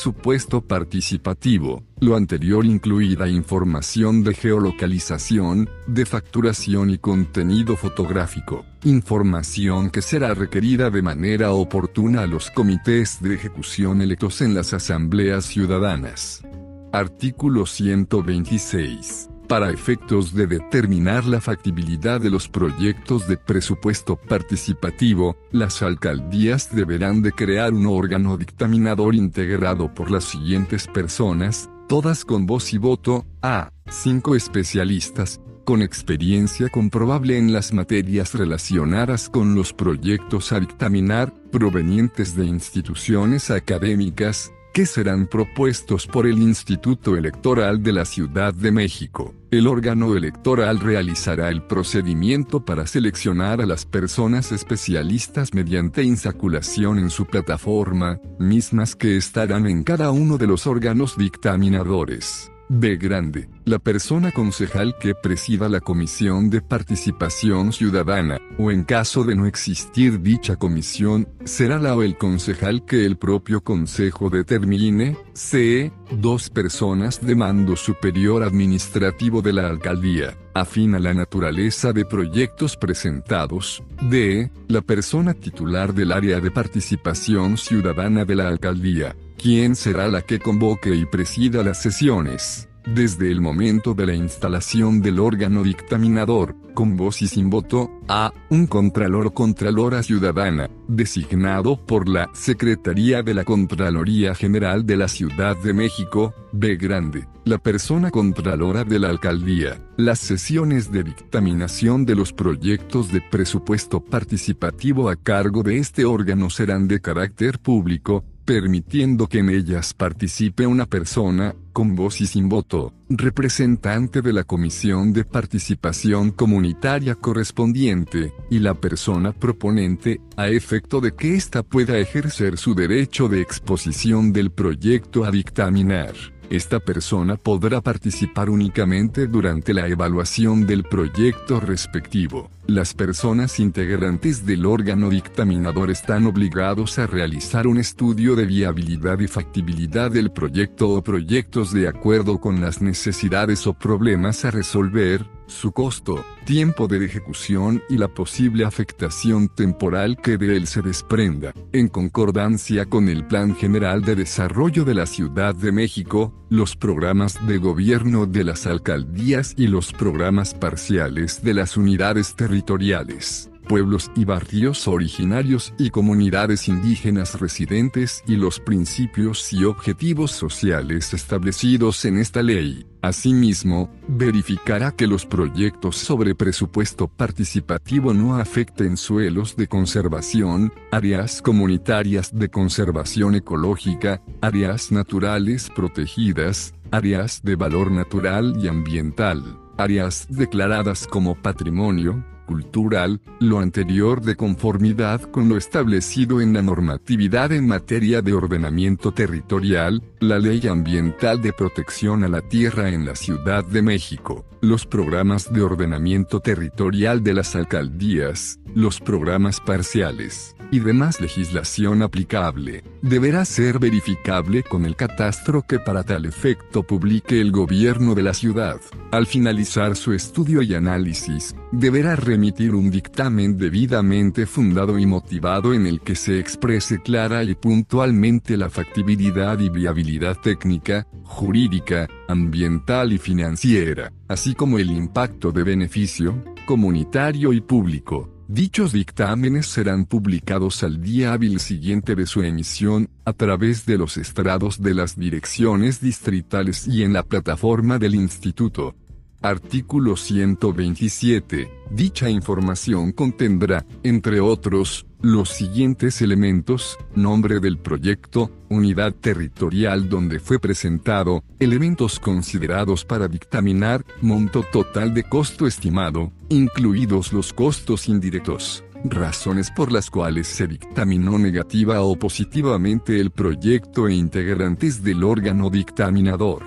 participativo, lo anterior incluida información de geolocalización, de facturación y contenido fotográfico, información que será requerida de manera oportuna a los comités de ejecución electos en las asambleas ciudadanas. Artículo 126 para efectos de determinar la factibilidad de los proyectos de presupuesto participativo, las alcaldías deberán de crear un órgano dictaminador integrado por las siguientes personas, todas con voz y voto, a. Cinco especialistas, con experiencia comprobable en las materias relacionadas con los proyectos a dictaminar, provenientes de instituciones académicas, que serán propuestos por el Instituto Electoral de la Ciudad de México. El órgano electoral realizará el procedimiento para seleccionar a las personas especialistas mediante insaculación en su plataforma, mismas que estarán en cada uno de los órganos dictaminadores. B. Grande, la persona concejal que presida la Comisión de Participación Ciudadana, o en caso de no existir dicha comisión, será la o el concejal que el propio consejo determine. C. Dos personas de mando superior administrativo de la alcaldía, afín a la naturaleza de proyectos presentados. D. La persona titular del área de participación ciudadana de la alcaldía ¿Quién será la que convoque y presida las sesiones? Desde el momento de la instalación del órgano dictaminador, con voz y sin voto, a un contralor o contralora ciudadana, designado por la Secretaría de la Contraloría General de la Ciudad de México, B. Grande, la persona contralora de la alcaldía. Las sesiones de dictaminación de los proyectos de presupuesto participativo a cargo de este órgano serán de carácter público, permitiendo que en ellas participe una persona, con voz y sin voto, representante de la Comisión de Participación Comunitaria correspondiente, y la persona proponente, a efecto de que ésta pueda ejercer su derecho de exposición del proyecto a dictaminar. Esta persona podrá participar únicamente durante la evaluación del proyecto respectivo. Las personas integrantes del órgano dictaminador están obligados a realizar un estudio de viabilidad y factibilidad del proyecto o proyectos de acuerdo con las necesidades o problemas a resolver, su costo, tiempo de ejecución y la posible afectación temporal que de él se desprenda, en concordancia con el Plan General de Desarrollo de la Ciudad de México, los programas de gobierno de las alcaldías y los programas parciales de las unidades territoriales pueblos y barrios originarios y comunidades indígenas residentes y los principios y objetivos sociales establecidos en esta ley. Asimismo, verificará que los proyectos sobre presupuesto participativo no afecten suelos de conservación, áreas comunitarias de conservación ecológica, áreas naturales protegidas, áreas de valor natural y ambiental, áreas declaradas como patrimonio, cultural, lo anterior de conformidad con lo establecido en la normatividad en materia de ordenamiento territorial, la Ley Ambiental de Protección a la Tierra en la Ciudad de México, los programas de ordenamiento territorial de las alcaldías, los programas parciales y demás legislación aplicable, deberá ser verificable con el catastro que para tal efecto publique el gobierno de la ciudad. Al finalizar su estudio y análisis, deberá remitir un dictamen debidamente fundado y motivado en el que se exprese clara y puntualmente la factibilidad y viabilidad técnica, jurídica, ambiental y financiera, así como el impacto de beneficio, comunitario y público Dichos dictámenes serán publicados al día hábil siguiente de su emisión, a través de los estrados de las direcciones distritales y en la plataforma del Instituto. Artículo 127. Dicha información contendrá, entre otros, los siguientes elementos, nombre del proyecto, unidad territorial donde fue presentado, elementos considerados para dictaminar, monto total de costo estimado, incluidos los costos indirectos, razones por las cuales se dictaminó negativa o positivamente el proyecto e integrantes del órgano dictaminador.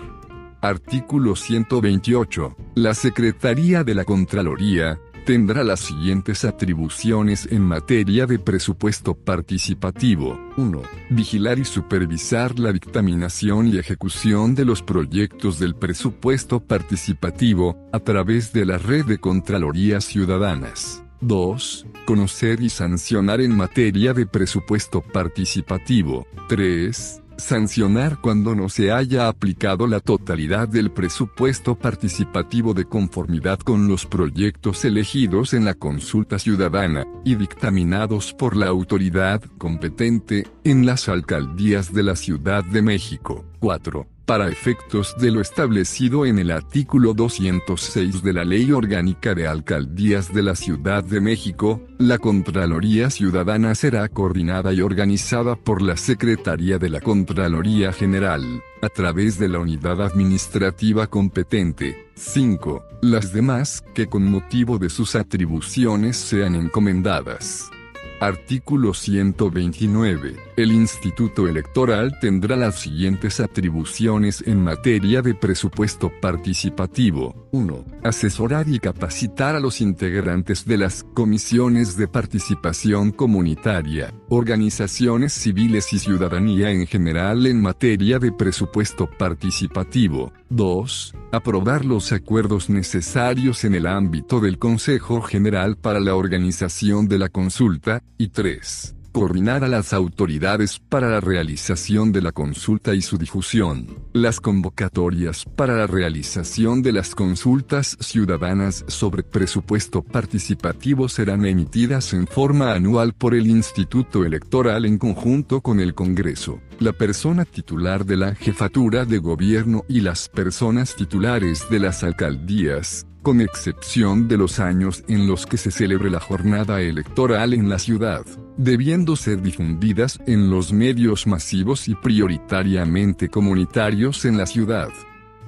Artículo 128. La Secretaría de la Contraloría, tendrá las siguientes atribuciones en materia de presupuesto participativo. 1. Vigilar y supervisar la dictaminación y ejecución de los proyectos del presupuesto participativo, a través de la red de Contralorías Ciudadanas. 2. Conocer y sancionar en materia de presupuesto participativo. 3 sancionar cuando no se haya aplicado la totalidad del presupuesto participativo de conformidad con los proyectos elegidos en la consulta ciudadana, y dictaminados por la autoridad competente, en las alcaldías de la Ciudad de México. 4 para efectos de lo establecido en el artículo 206 de la Ley Orgánica de Alcaldías de la Ciudad de México, la Contraloría Ciudadana será coordinada y organizada por la Secretaría de la Contraloría General, a través de la unidad administrativa competente. 5. Las demás, que con motivo de sus atribuciones sean encomendadas. Artículo 129. El Instituto Electoral tendrá las siguientes atribuciones en materia de presupuesto participativo. 1. Asesorar y capacitar a los integrantes de las comisiones de participación comunitaria, organizaciones civiles y ciudadanía en general en materia de presupuesto participativo. 2. Aprobar los acuerdos necesarios en el ámbito del Consejo General para la organización de la consulta, y 3 coordinar a las autoridades para la realización de la consulta y su difusión. Las convocatorias para la realización de las consultas ciudadanas sobre presupuesto participativo serán emitidas en forma anual por el Instituto Electoral en conjunto con el Congreso. La persona titular de la jefatura de gobierno y las personas titulares de las alcaldías con excepción de los años en los que se celebre la jornada electoral en la ciudad, debiendo ser difundidas en los medios masivos y prioritariamente comunitarios en la ciudad.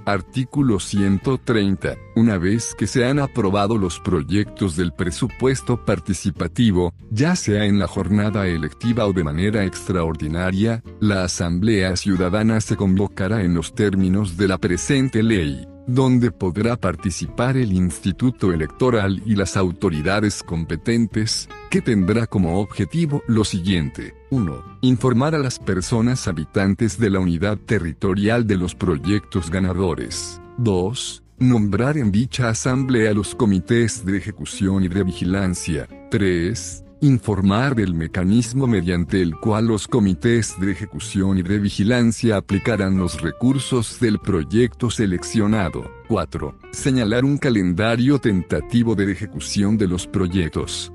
Artículo 130. Una vez que se han aprobado los proyectos del presupuesto participativo, ya sea en la jornada electiva o de manera extraordinaria, la Asamblea Ciudadana se convocará en los términos de la presente ley donde podrá participar el Instituto Electoral y las autoridades competentes, que tendrá como objetivo lo siguiente. 1. Informar a las personas habitantes de la unidad territorial de los proyectos ganadores. 2. Nombrar en dicha asamblea los comités de ejecución y de vigilancia. 3 informar del mecanismo mediante el cual los comités de ejecución y de vigilancia aplicarán los recursos del proyecto seleccionado. 4. Señalar un calendario tentativo de ejecución de los proyectos.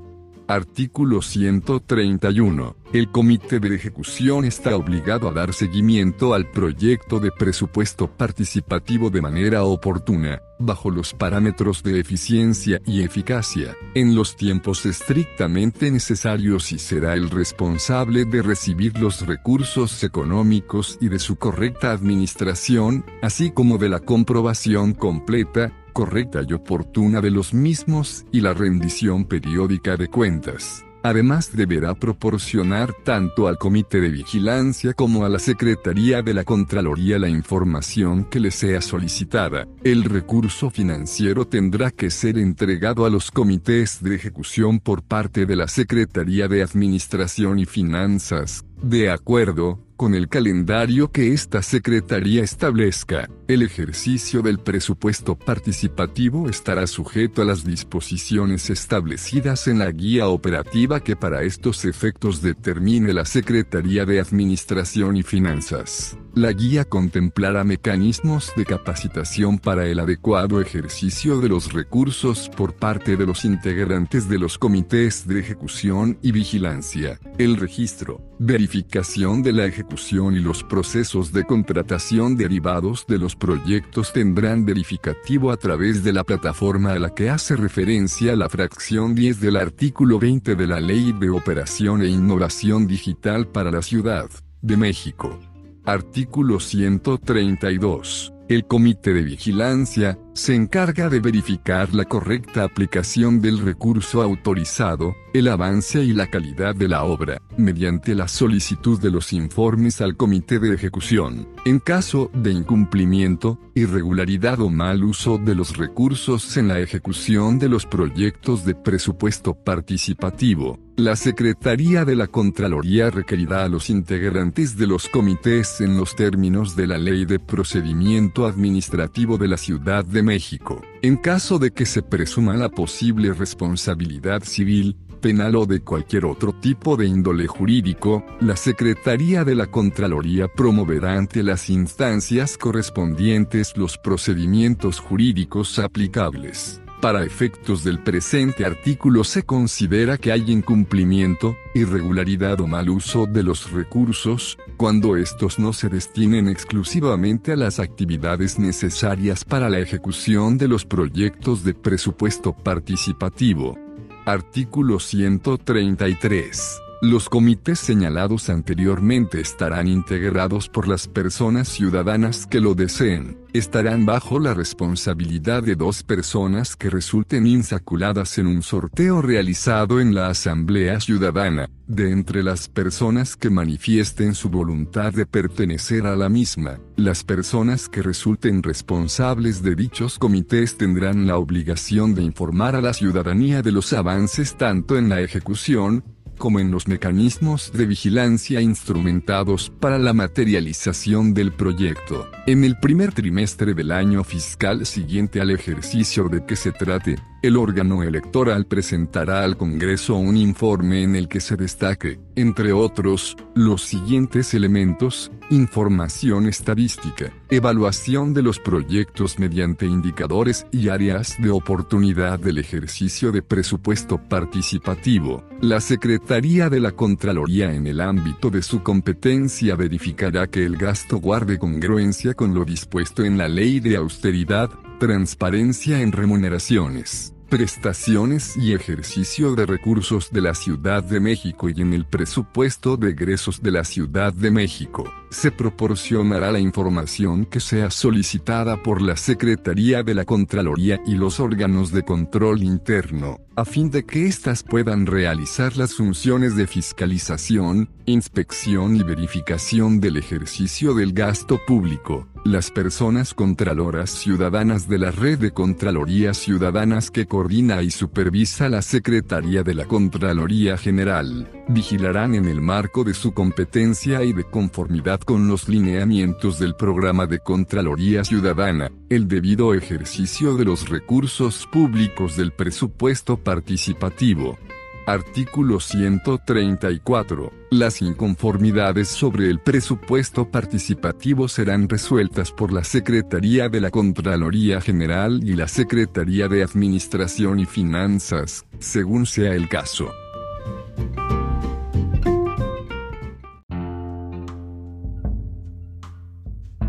Artículo 131. El comité de ejecución está obligado a dar seguimiento al proyecto de presupuesto participativo de manera oportuna, bajo los parámetros de eficiencia y eficacia, en los tiempos estrictamente necesarios y será el responsable de recibir los recursos económicos y de su correcta administración, así como de la comprobación completa, correcta y oportuna de los mismos y la rendición periódica de cuentas. Además deberá proporcionar tanto al Comité de Vigilancia como a la Secretaría de la Contraloría la información que le sea solicitada. El recurso financiero tendrá que ser entregado a los comités de ejecución por parte de la Secretaría de Administración y Finanzas, de acuerdo con el calendario que esta Secretaría establezca, el ejercicio del presupuesto participativo estará sujeto a las disposiciones establecidas en la guía operativa que para estos efectos determine la Secretaría de Administración y Finanzas. La guía contemplará mecanismos de capacitación para el adecuado ejercicio de los recursos por parte de los integrantes de los comités de ejecución y vigilancia, el registro, verificación de la ejecución y los procesos de contratación derivados de los proyectos tendrán verificativo a través de la plataforma a la que hace referencia la fracción 10 del artículo 20 de la Ley de Operación e Innovación Digital para la Ciudad de México. Artículo 132. El Comité de Vigilancia, se encarga de verificar la correcta aplicación del recurso autorizado, el avance y la calidad de la obra, mediante la solicitud de los informes al Comité de Ejecución. En caso de incumplimiento, irregularidad o mal uso de los recursos en la ejecución de los proyectos de presupuesto participativo, la Secretaría de la Contraloría requerirá a los integrantes de los comités en los términos de la Ley de Procedimiento Administrativo de la Ciudad de México. En caso de que se presuma la posible responsabilidad civil, penal o de cualquier otro tipo de índole jurídico, la Secretaría de la Contraloría promoverá ante las instancias correspondientes los procedimientos jurídicos aplicables. Para efectos del presente artículo se considera que hay incumplimiento, irregularidad o mal uso de los recursos, cuando estos no se destinen exclusivamente a las actividades necesarias para la ejecución de los proyectos de presupuesto participativo. Artículo 133. Los comités señalados anteriormente estarán integrados por las personas ciudadanas que lo deseen. Estarán bajo la responsabilidad de dos personas que resulten insaculadas en un sorteo realizado en la Asamblea Ciudadana, de entre las personas que manifiesten su voluntad de pertenecer a la misma. Las personas que resulten responsables de dichos comités tendrán la obligación de informar a la ciudadanía de los avances tanto en la ejecución, como en los mecanismos de vigilancia instrumentados para la materialización del proyecto. En el primer trimestre del año fiscal siguiente al ejercicio de que se trate, el órgano electoral presentará al Congreso un informe en el que se destaque, entre otros, los siguientes elementos, información estadística, evaluación de los proyectos mediante indicadores y áreas de oportunidad del ejercicio de presupuesto participativo. La Secretaría de la Contraloría en el ámbito de su competencia verificará que el gasto guarde congruencia con lo dispuesto en la ley de austeridad, transparencia en remuneraciones prestaciones y ejercicio de recursos de la Ciudad de México y en el presupuesto de egresos de la Ciudad de México. Se proporcionará la información que sea solicitada por la Secretaría de la Contraloría y los órganos de control interno, a fin de que éstas puedan realizar las funciones de fiscalización, inspección y verificación del ejercicio del gasto público. Las personas contraloras ciudadanas de la red de Contralorías Ciudadanas que coordina y supervisa la Secretaría de la Contraloría General, vigilarán en el marco de su competencia y de conformidad con los lineamientos del programa de Contraloría Ciudadana, el debido ejercicio de los recursos públicos del presupuesto participativo. Artículo 134. Las inconformidades sobre el presupuesto participativo serán resueltas por la Secretaría de la Contraloría General y la Secretaría de Administración y Finanzas, según sea el caso.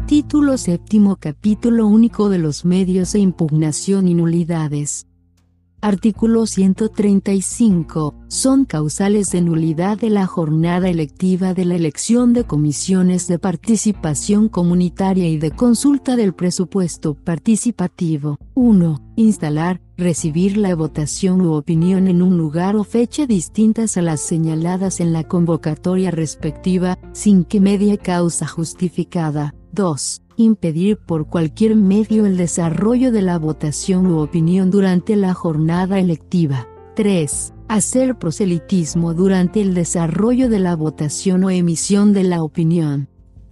Título séptimo Capítulo único de los medios de impugnación y nulidades. Artículo 135. Son causales de nulidad de la jornada electiva de la elección de comisiones de participación comunitaria y de consulta del presupuesto participativo. 1. Instalar, recibir la votación u opinión en un lugar o fecha distintas a las señaladas en la convocatoria respectiva, sin que media causa justificada. 2. Impedir por cualquier medio el desarrollo de la votación u opinión durante la jornada electiva. 3. Hacer proselitismo durante el desarrollo de la votación o emisión de la opinión.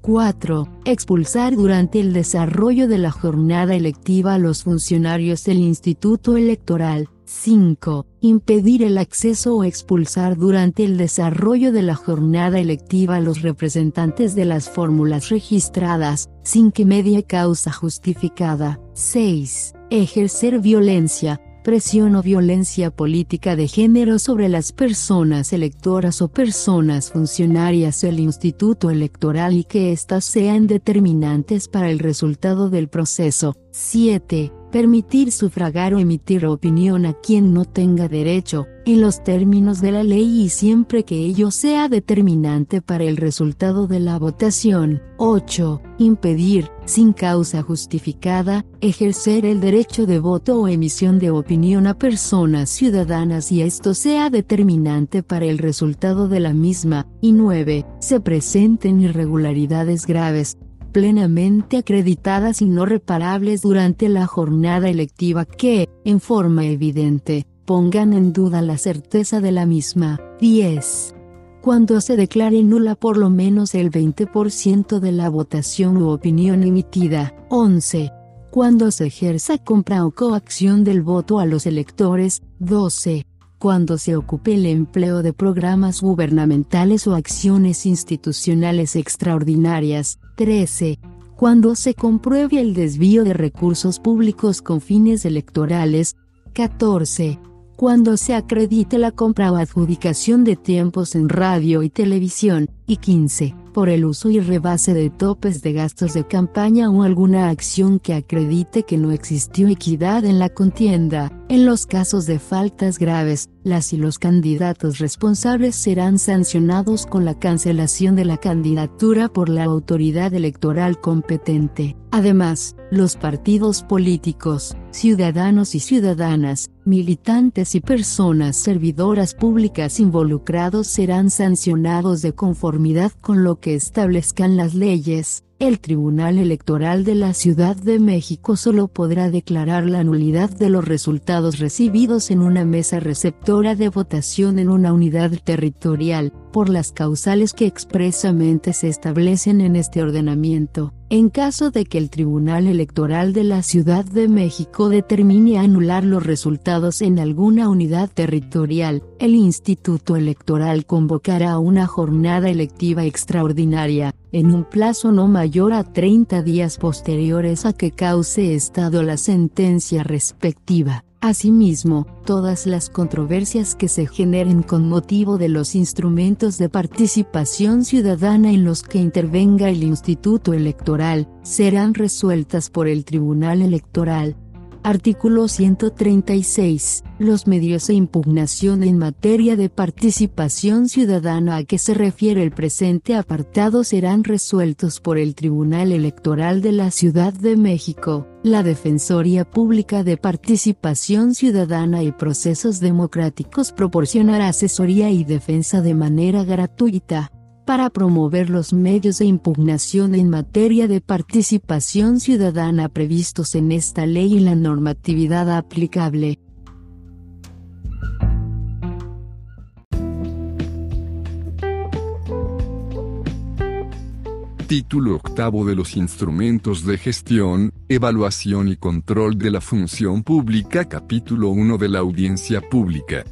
4. Expulsar durante el desarrollo de la jornada electiva a los funcionarios del Instituto Electoral. 5. Impedir el acceso o expulsar durante el desarrollo de la jornada electiva a los representantes de las fórmulas registradas, sin que media causa justificada. 6. Ejercer violencia, presión o violencia política de género sobre las personas electoras o personas funcionarias del Instituto Electoral y que éstas sean determinantes para el resultado del proceso. 7 permitir sufragar o emitir opinión a quien no tenga derecho, en los términos de la ley y siempre que ello sea determinante para el resultado de la votación. 8. Impedir, sin causa justificada, ejercer el derecho de voto o emisión de opinión a personas ciudadanas y esto sea determinante para el resultado de la misma. Y 9. Se presenten irregularidades graves, plenamente acreditadas y no reparables durante la jornada electiva que, en forma evidente, pongan en duda la certeza de la misma. 10. Cuando se declare nula por lo menos el 20% de la votación u opinión emitida. 11. Cuando se ejerza compra o coacción del voto a los electores. 12 cuando se ocupe el empleo de programas gubernamentales o acciones institucionales extraordinarias. 13. Cuando se compruebe el desvío de recursos públicos con fines electorales. 14. Cuando se acredite la compra o adjudicación de tiempos en radio y televisión. Y 15 por el uso y rebase de topes de gastos de campaña o alguna acción que acredite que no existió equidad en la contienda. En los casos de faltas graves, las y los candidatos responsables serán sancionados con la cancelación de la candidatura por la autoridad electoral competente. Además, los partidos políticos, ciudadanos y ciudadanas, militantes y personas servidoras públicas involucrados serán sancionados de conformidad con lo que establezcan las leyes. El Tribunal Electoral de la Ciudad de México solo podrá declarar la nulidad de los resultados recibidos en una mesa receptora de votación en una unidad territorial, por las causales que expresamente se establecen en este ordenamiento. En caso de que el Tribunal Electoral de la Ciudad de México determine anular los resultados en alguna unidad territorial, el Instituto Electoral convocará una jornada electiva extraordinaria, en un plazo no mayor a 30 días posteriores a que cause estado la sentencia respectiva. Asimismo, todas las controversias que se generen con motivo de los instrumentos de participación ciudadana en los que intervenga el Instituto Electoral, serán resueltas por el Tribunal Electoral, Artículo 136. Los medios de impugnación en materia de participación ciudadana a que se refiere el presente apartado serán resueltos por el Tribunal Electoral de la Ciudad de México, la Defensoría Pública de Participación Ciudadana y Procesos Democráticos proporcionará asesoría y defensa de manera gratuita para promover los medios de impugnación en materia de participación ciudadana previstos en esta ley y la normatividad aplicable. Título octavo de los instrumentos de gestión, evaluación y control de la función pública Capítulo 1 de la audiencia pública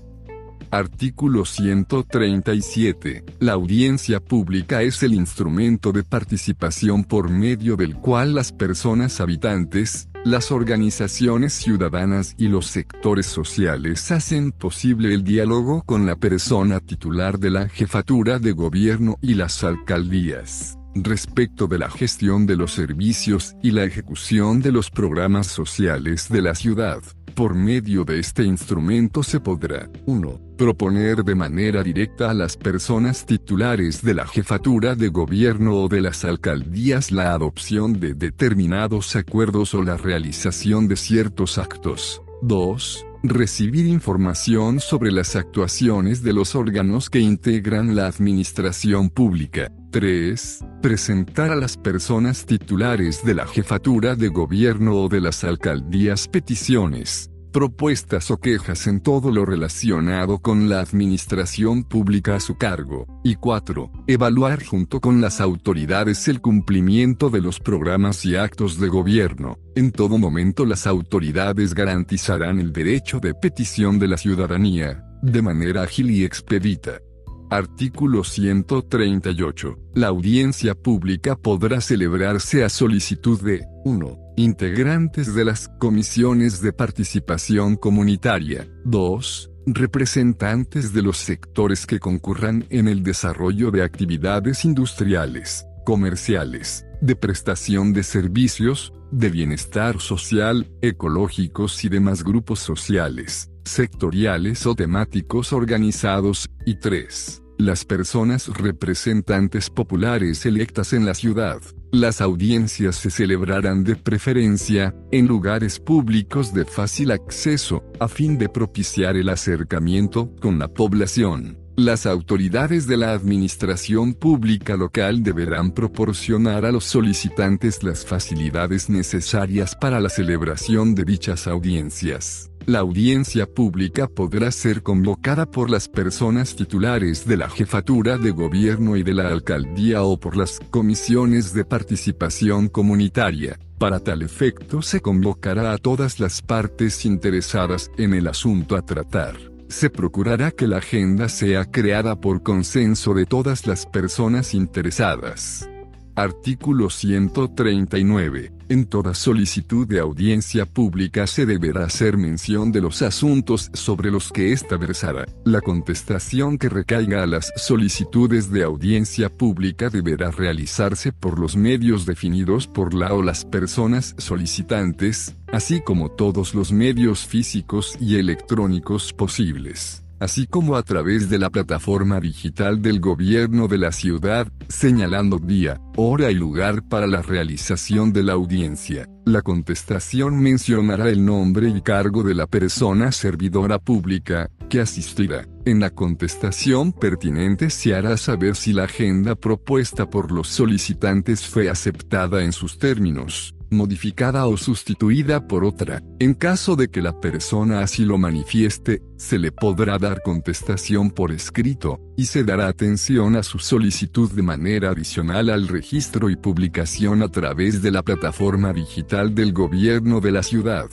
Artículo 137. La audiencia pública es el instrumento de participación por medio del cual las personas habitantes, las organizaciones ciudadanas y los sectores sociales hacen posible el diálogo con la persona titular de la jefatura de gobierno y las alcaldías respecto de la gestión de los servicios y la ejecución de los programas sociales de la ciudad. Por medio de este instrumento se podrá 1. Proponer de manera directa a las personas titulares de la jefatura de gobierno o de las alcaldías la adopción de determinados acuerdos o la realización de ciertos actos. 2 recibir información sobre las actuaciones de los órganos que integran la administración pública. 3. Presentar a las personas titulares de la jefatura de gobierno o de las alcaldías peticiones, propuestas o quejas en todo lo relacionado con la administración pública a su cargo. Y 4. Evaluar junto con las autoridades el cumplimiento de los programas y actos de gobierno. En todo momento las autoridades garantizarán el derecho de petición de la ciudadanía, de manera ágil y expedita. Artículo 138. La audiencia pública podrá celebrarse a solicitud de 1 integrantes de las comisiones de participación comunitaria. 2. Representantes de los sectores que concurran en el desarrollo de actividades industriales, comerciales, de prestación de servicios, de bienestar social, ecológicos y demás grupos sociales, sectoriales o temáticos organizados. Y 3 las personas representantes populares electas en la ciudad. Las audiencias se celebrarán de preferencia, en lugares públicos de fácil acceso, a fin de propiciar el acercamiento con la población. Las autoridades de la administración pública local deberán proporcionar a los solicitantes las facilidades necesarias para la celebración de dichas audiencias. La audiencia pública podrá ser convocada por las personas titulares de la jefatura de gobierno y de la alcaldía o por las comisiones de participación comunitaria. Para tal efecto se convocará a todas las partes interesadas en el asunto a tratar. Se procurará que la agenda sea creada por consenso de todas las personas interesadas. Artículo 139. En toda solicitud de audiencia pública se deberá hacer mención de los asuntos sobre los que ésta versará. La contestación que recaiga a las solicitudes de audiencia pública deberá realizarse por los medios definidos por la o las personas solicitantes, así como todos los medios físicos y electrónicos posibles así como a través de la plataforma digital del gobierno de la ciudad, señalando día, hora y lugar para la realización de la audiencia. La contestación mencionará el nombre y cargo de la persona servidora pública, que asistirá. En la contestación pertinente se hará saber si la agenda propuesta por los solicitantes fue aceptada en sus términos modificada o sustituida por otra. En caso de que la persona así lo manifieste, se le podrá dar contestación por escrito, y se dará atención a su solicitud de manera adicional al registro y publicación a través de la plataforma digital del gobierno de la ciudad.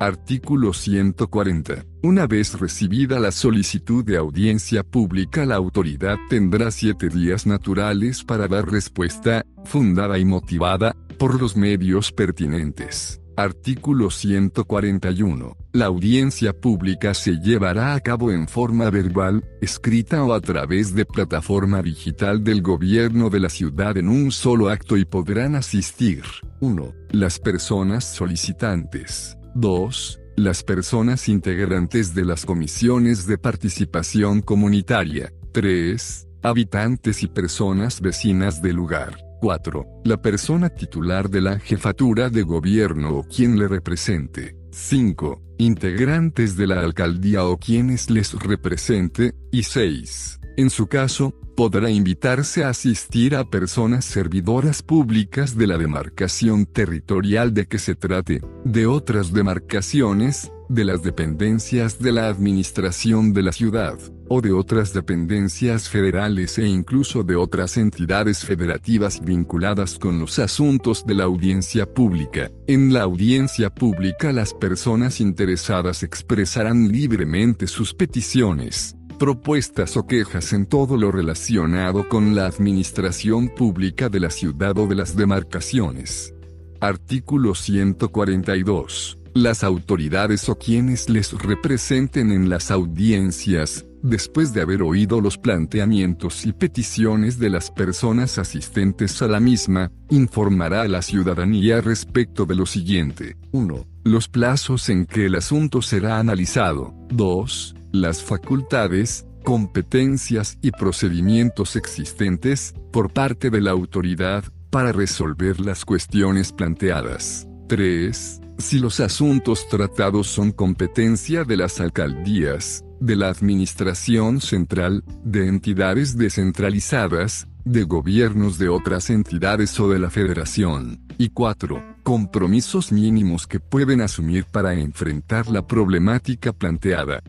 Artículo 140. Una vez recibida la solicitud de audiencia pública, la autoridad tendrá siete días naturales para dar respuesta, fundada y motivada, por los medios pertinentes. Artículo 141. La audiencia pública se llevará a cabo en forma verbal, escrita o a través de plataforma digital del gobierno de la ciudad en un solo acto y podrán asistir 1. Las personas solicitantes. 2. Las personas integrantes de las comisiones de participación comunitaria. 3. Habitantes y personas vecinas del lugar. 4. La persona titular de la jefatura de gobierno o quien le represente. 5. Integrantes de la alcaldía o quienes les represente. Y 6. En su caso, podrá invitarse a asistir a personas servidoras públicas de la demarcación territorial de que se trate, de otras demarcaciones, de las dependencias de la administración de la ciudad, o de otras dependencias federales e incluso de otras entidades federativas vinculadas con los asuntos de la audiencia pública. En la audiencia pública las personas interesadas expresarán libremente sus peticiones, propuestas o quejas en todo lo relacionado con la administración pública de la ciudad o de las demarcaciones. Artículo 142. Las autoridades o quienes les representen en las audiencias, después de haber oído los planteamientos y peticiones de las personas asistentes a la misma, informará a la ciudadanía respecto de lo siguiente. 1. Los plazos en que el asunto será analizado. 2 las facultades, competencias y procedimientos existentes, por parte de la autoridad, para resolver las cuestiones planteadas. 3. Si los asuntos tratados son competencia de las alcaldías, de la Administración Central, de entidades descentralizadas, de gobiernos de otras entidades o de la Federación. Y 4. Compromisos mínimos que pueden asumir para enfrentar la problemática planteada.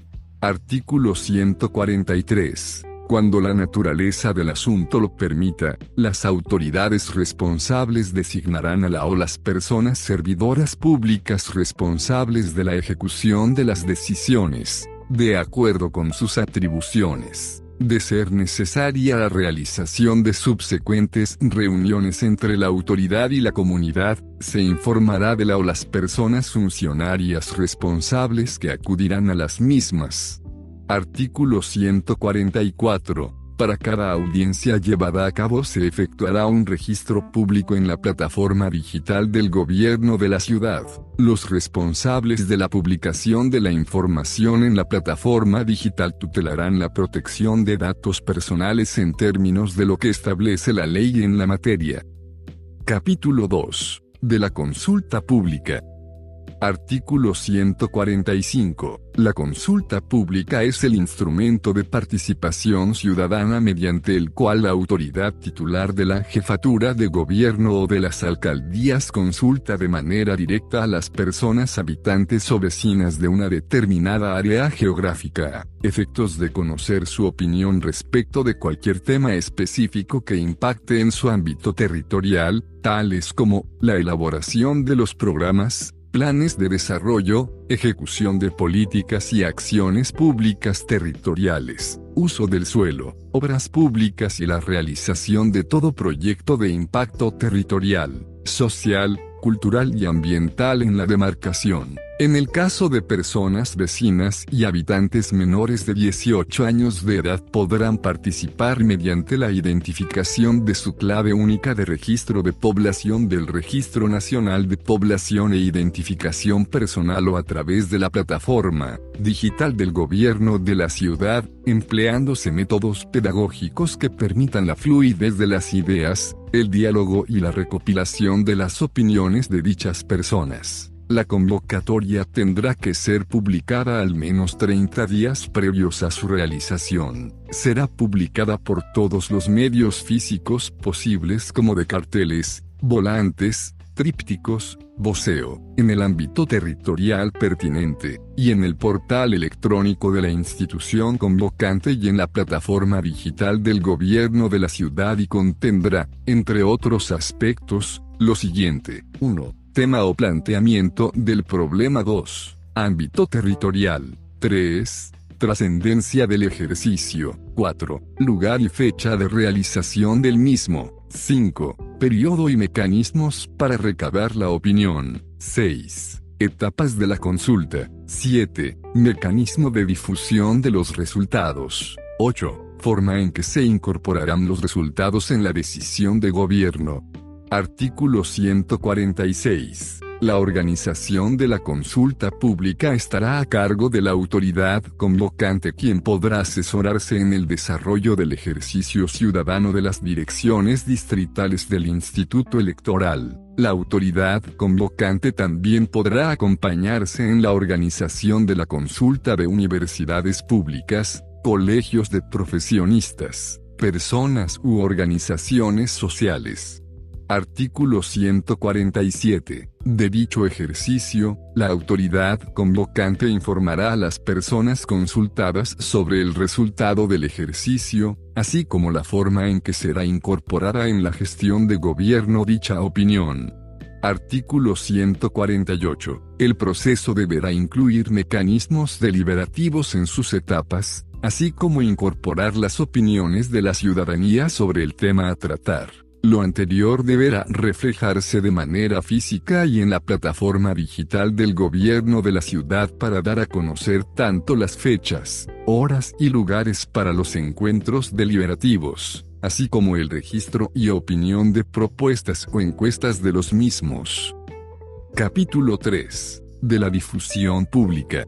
Artículo 143. Cuando la naturaleza del asunto lo permita, las autoridades responsables designarán a la o las personas servidoras públicas responsables de la ejecución de las decisiones, de acuerdo con sus atribuciones. De ser necesaria la realización de subsecuentes reuniones entre la autoridad y la comunidad, se informará de la o las personas funcionarias responsables que acudirán a las mismas. Artículo 144 para cada audiencia llevada a cabo se efectuará un registro público en la plataforma digital del gobierno de la ciudad. Los responsables de la publicación de la información en la plataforma digital tutelarán la protección de datos personales en términos de lo que establece la ley en la materia. Capítulo 2. De la consulta pública. Artículo 145. La consulta pública es el instrumento de participación ciudadana mediante el cual la autoridad titular de la jefatura de gobierno o de las alcaldías consulta de manera directa a las personas habitantes o vecinas de una determinada área geográfica, efectos de conocer su opinión respecto de cualquier tema específico que impacte en su ámbito territorial, tales como la elaboración de los programas, planes de desarrollo, ejecución de políticas y acciones públicas territoriales, uso del suelo, obras públicas y la realización de todo proyecto de impacto territorial, social, cultural y ambiental en la demarcación. En el caso de personas vecinas y habitantes menores de 18 años de edad podrán participar mediante la identificación de su clave única de registro de población del Registro Nacional de Población e Identificación Personal o a través de la plataforma digital del gobierno de la ciudad, empleándose métodos pedagógicos que permitan la fluidez de las ideas, el diálogo y la recopilación de las opiniones de dichas personas. La convocatoria tendrá que ser publicada al menos 30 días previos a su realización. Será publicada por todos los medios físicos posibles como de carteles, volantes, trípticos, voceo, en el ámbito territorial pertinente, y en el portal electrónico de la institución convocante y en la plataforma digital del gobierno de la ciudad y contendrá, entre otros aspectos, lo siguiente. 1 Tema o planteamiento del problema 2. Ámbito territorial. 3. Trascendencia del ejercicio. 4. Lugar y fecha de realización del mismo. 5. Periodo y mecanismos para recabar la opinión. 6. Etapas de la consulta. 7. Mecanismo de difusión de los resultados. 8. Forma en que se incorporarán los resultados en la decisión de gobierno. Artículo 146. La organización de la consulta pública estará a cargo de la autoridad convocante quien podrá asesorarse en el desarrollo del ejercicio ciudadano de las direcciones distritales del Instituto Electoral. La autoridad convocante también podrá acompañarse en la organización de la consulta de universidades públicas, colegios de profesionistas, personas u organizaciones sociales. Artículo 147. De dicho ejercicio, la autoridad convocante informará a las personas consultadas sobre el resultado del ejercicio, así como la forma en que será incorporada en la gestión de gobierno dicha opinión. Artículo 148. El proceso deberá incluir mecanismos deliberativos en sus etapas, así como incorporar las opiniones de la ciudadanía sobre el tema a tratar. Lo anterior deberá reflejarse de manera física y en la plataforma digital del gobierno de la ciudad para dar a conocer tanto las fechas, horas y lugares para los encuentros deliberativos, así como el registro y opinión de propuestas o encuestas de los mismos. Capítulo 3. De la difusión pública.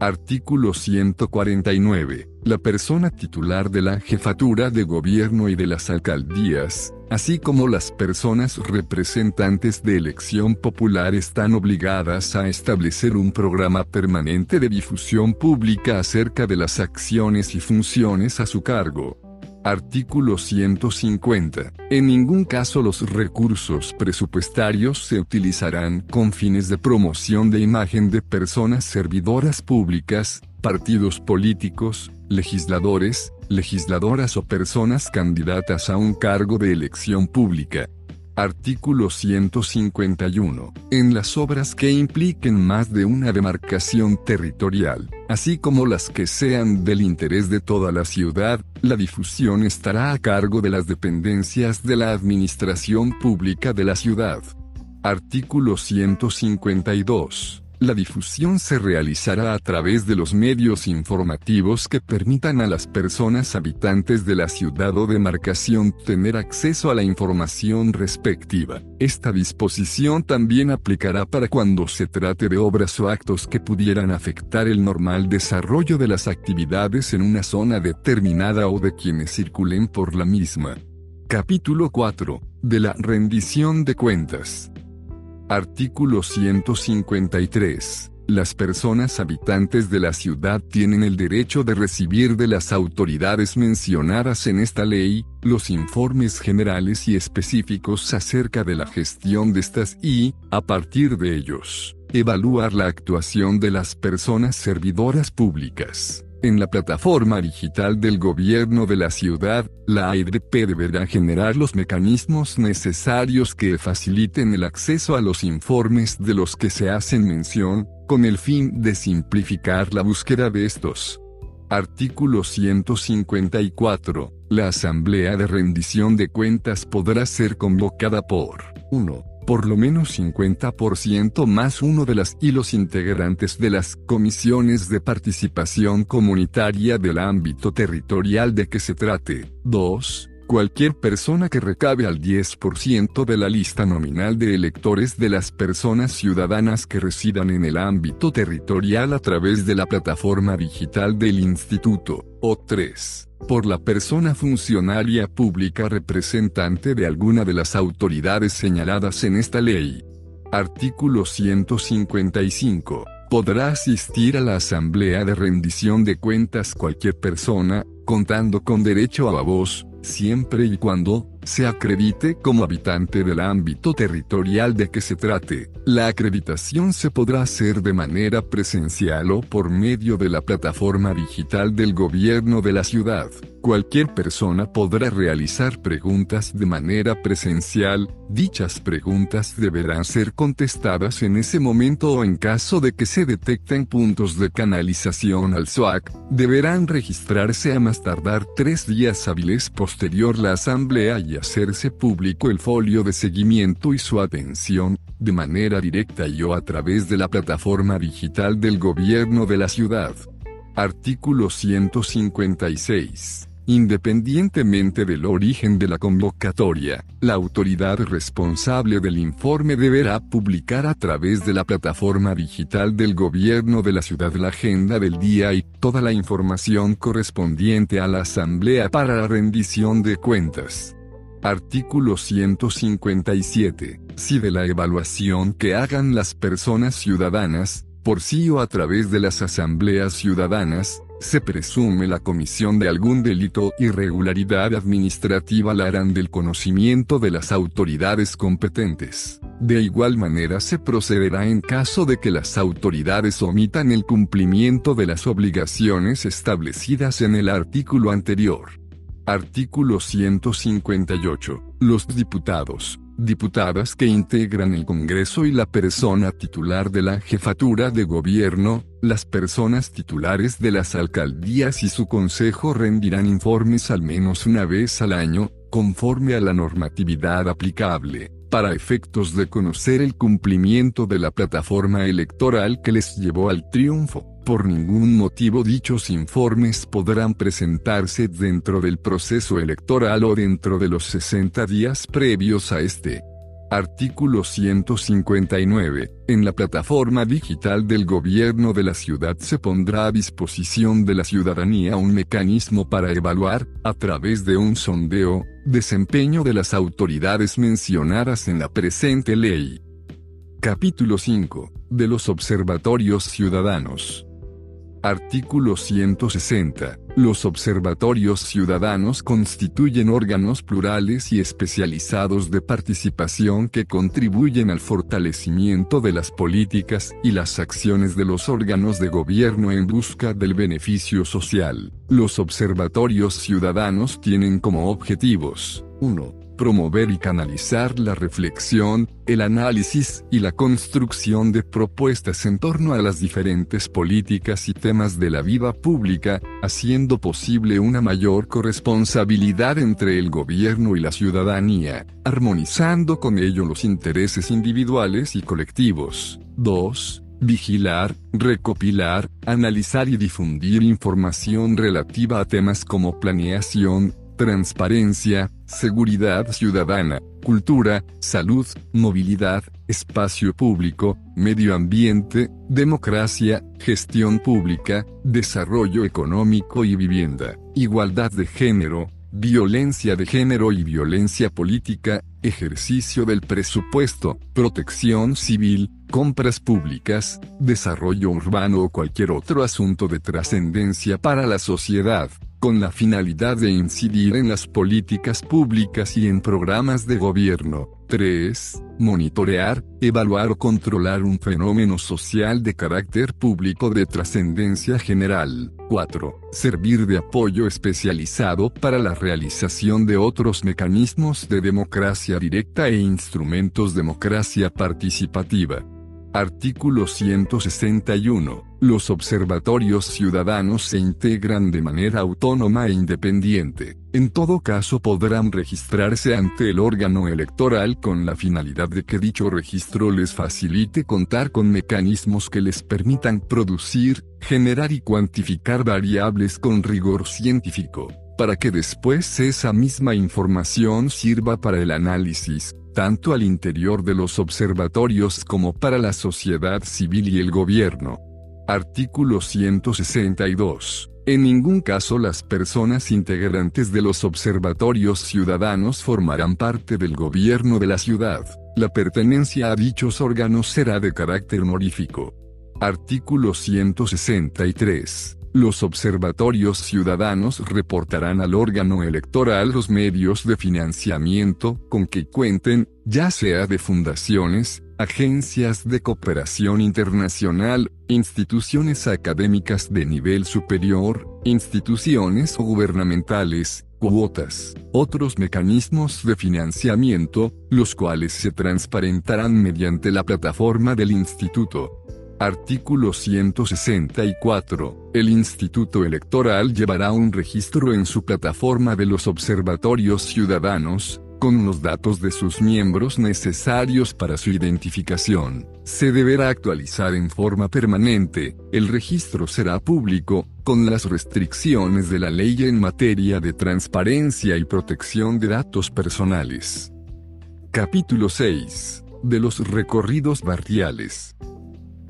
Artículo 149. La persona titular de la jefatura de gobierno y de las alcaldías, así como las personas representantes de elección popular están obligadas a establecer un programa permanente de difusión pública acerca de las acciones y funciones a su cargo. Artículo 150. En ningún caso los recursos presupuestarios se utilizarán con fines de promoción de imagen de personas servidoras públicas, partidos políticos, legisladores, legisladoras o personas candidatas a un cargo de elección pública. Artículo 151. En las obras que impliquen más de una demarcación territorial, así como las que sean del interés de toda la ciudad, la difusión estará a cargo de las dependencias de la Administración Pública de la ciudad. Artículo 152. La difusión se realizará a través de los medios informativos que permitan a las personas habitantes de la ciudad o demarcación tener acceso a la información respectiva. Esta disposición también aplicará para cuando se trate de obras o actos que pudieran afectar el normal desarrollo de las actividades en una zona determinada o de quienes circulen por la misma. Capítulo 4. De la rendición de cuentas. Artículo 153. Las personas habitantes de la ciudad tienen el derecho de recibir de las autoridades mencionadas en esta ley, los informes generales y específicos acerca de la gestión de estas y, a partir de ellos, evaluar la actuación de las personas servidoras públicas. En la plataforma digital del gobierno de la ciudad, la AIDP deberá generar los mecanismos necesarios que faciliten el acceso a los informes de los que se hacen mención, con el fin de simplificar la búsqueda de estos. Artículo 154. La Asamblea de Rendición de Cuentas podrá ser convocada por 1 por lo menos 50% más uno de las y los integrantes de las comisiones de participación comunitaria del ámbito territorial de que se trate. 2 cualquier persona que recabe al 10% de la lista nominal de electores de las personas ciudadanas que residan en el ámbito territorial a través de la plataforma digital del instituto, o 3. Por la persona funcionaria pública representante de alguna de las autoridades señaladas en esta ley. Artículo 155 podrá asistir a la asamblea de rendición de cuentas cualquier persona, contando con derecho a voz, siempre y cuando, se acredite como habitante del ámbito territorial de que se trate. La acreditación se podrá hacer de manera presencial o por medio de la plataforma digital del gobierno de la ciudad. Cualquier persona podrá realizar preguntas de manera presencial, dichas preguntas deberán ser contestadas en ese momento o en caso de que se detecten puntos de canalización al SOAC, deberán registrarse a más tardar tres días hábiles posterior la asamblea y hacerse público el folio de seguimiento y su atención, de manera directa y o a través de la plataforma digital del gobierno de la ciudad. Artículo 156 Independientemente del origen de la convocatoria, la autoridad responsable del informe deberá publicar a través de la plataforma digital del gobierno de la ciudad la agenda del día y toda la información correspondiente a la asamblea para la rendición de cuentas. Artículo 157. Si de la evaluación que hagan las personas ciudadanas, por sí o a través de las asambleas ciudadanas, se presume la comisión de algún delito o irregularidad administrativa la harán del conocimiento de las autoridades competentes. De igual manera se procederá en caso de que las autoridades omitan el cumplimiento de las obligaciones establecidas en el artículo anterior. Artículo 158. Los diputados, diputadas que integran el Congreso y la persona titular de la jefatura de gobierno, las personas titulares de las alcaldías y su consejo rendirán informes al menos una vez al año, conforme a la normatividad aplicable, para efectos de conocer el cumplimiento de la plataforma electoral que les llevó al triunfo. Por ningún motivo dichos informes podrán presentarse dentro del proceso electoral o dentro de los 60 días previos a este. Artículo 159. En la plataforma digital del gobierno de la ciudad se pondrá a disposición de la ciudadanía un mecanismo para evaluar, a través de un sondeo, desempeño de las autoridades mencionadas en la presente ley. Capítulo 5. De los observatorios ciudadanos. Artículo 160. Los observatorios ciudadanos constituyen órganos plurales y especializados de participación que contribuyen al fortalecimiento de las políticas y las acciones de los órganos de gobierno en busca del beneficio social. Los observatorios ciudadanos tienen como objetivos 1 promover y canalizar la reflexión, el análisis y la construcción de propuestas en torno a las diferentes políticas y temas de la vida pública, haciendo posible una mayor corresponsabilidad entre el gobierno y la ciudadanía, armonizando con ello los intereses individuales y colectivos. 2 vigilar, recopilar, analizar y difundir información relativa a temas como planeación, transparencia, seguridad ciudadana, cultura, salud, movilidad, espacio público, medio ambiente, democracia, gestión pública, desarrollo económico y vivienda, igualdad de género, violencia de género y violencia política, ejercicio del presupuesto, protección civil, compras públicas, desarrollo urbano o cualquier otro asunto de trascendencia para la sociedad con la finalidad de incidir en las políticas públicas y en programas de gobierno. 3. Monitorear, evaluar o controlar un fenómeno social de carácter público de trascendencia general. 4. Servir de apoyo especializado para la realización de otros mecanismos de democracia directa e instrumentos democracia participativa. Artículo 161. Los observatorios ciudadanos se integran de manera autónoma e independiente. En todo caso podrán registrarse ante el órgano electoral con la finalidad de que dicho registro les facilite contar con mecanismos que les permitan producir, generar y cuantificar variables con rigor científico, para que después esa misma información sirva para el análisis, tanto al interior de los observatorios como para la sociedad civil y el gobierno. Artículo 162. En ningún caso las personas integrantes de los observatorios ciudadanos formarán parte del gobierno de la ciudad. La pertenencia a dichos órganos será de carácter honorífico. Artículo 163. Los observatorios ciudadanos reportarán al órgano electoral los medios de financiamiento con que cuenten, ya sea de fundaciones, agencias de cooperación internacional, instituciones académicas de nivel superior, instituciones gubernamentales, cuotas, otros mecanismos de financiamiento, los cuales se transparentarán mediante la plataforma del instituto. Artículo 164. El Instituto Electoral llevará un registro en su plataforma de los observatorios ciudadanos, con los datos de sus miembros necesarios para su identificación. Se deberá actualizar en forma permanente, el registro será público, con las restricciones de la ley en materia de transparencia y protección de datos personales. Capítulo 6. De los recorridos barriales.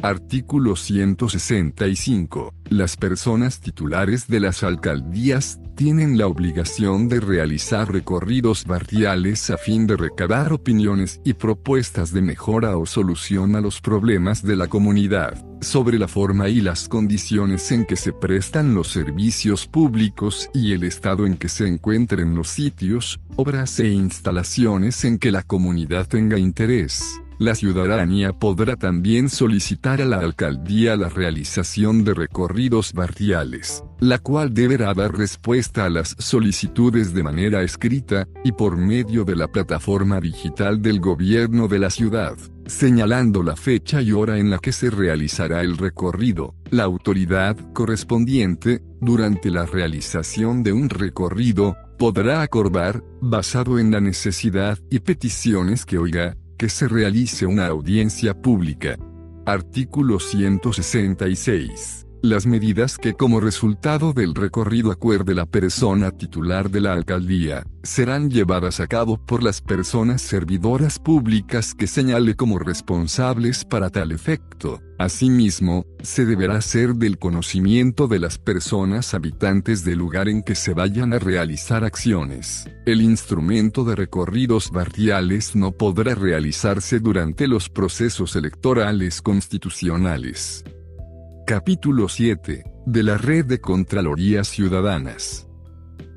Artículo 165. Las personas titulares de las alcaldías tienen la obligación de realizar recorridos barriales a fin de recabar opiniones y propuestas de mejora o solución a los problemas de la comunidad, sobre la forma y las condiciones en que se prestan los servicios públicos y el estado en que se encuentren los sitios, obras e instalaciones en que la comunidad tenga interés la ciudadanía podrá también solicitar a la alcaldía la realización de recorridos barriales, la cual deberá dar respuesta a las solicitudes de manera escrita, y por medio de la plataforma digital del gobierno de la ciudad, señalando la fecha y hora en la que se realizará el recorrido. La autoridad correspondiente, durante la realización de un recorrido, podrá acordar, basado en la necesidad y peticiones que oiga, que se realice una audiencia pública. Artículo 166. Las medidas que como resultado del recorrido acuerde la persona titular de la alcaldía, serán llevadas a cabo por las personas servidoras públicas que señale como responsables para tal efecto. Asimismo, se deberá hacer del conocimiento de las personas habitantes del lugar en que se vayan a realizar acciones. El instrumento de recorridos barriales no podrá realizarse durante los procesos electorales constitucionales. Capítulo 7. De la Red de Contralorías Ciudadanas.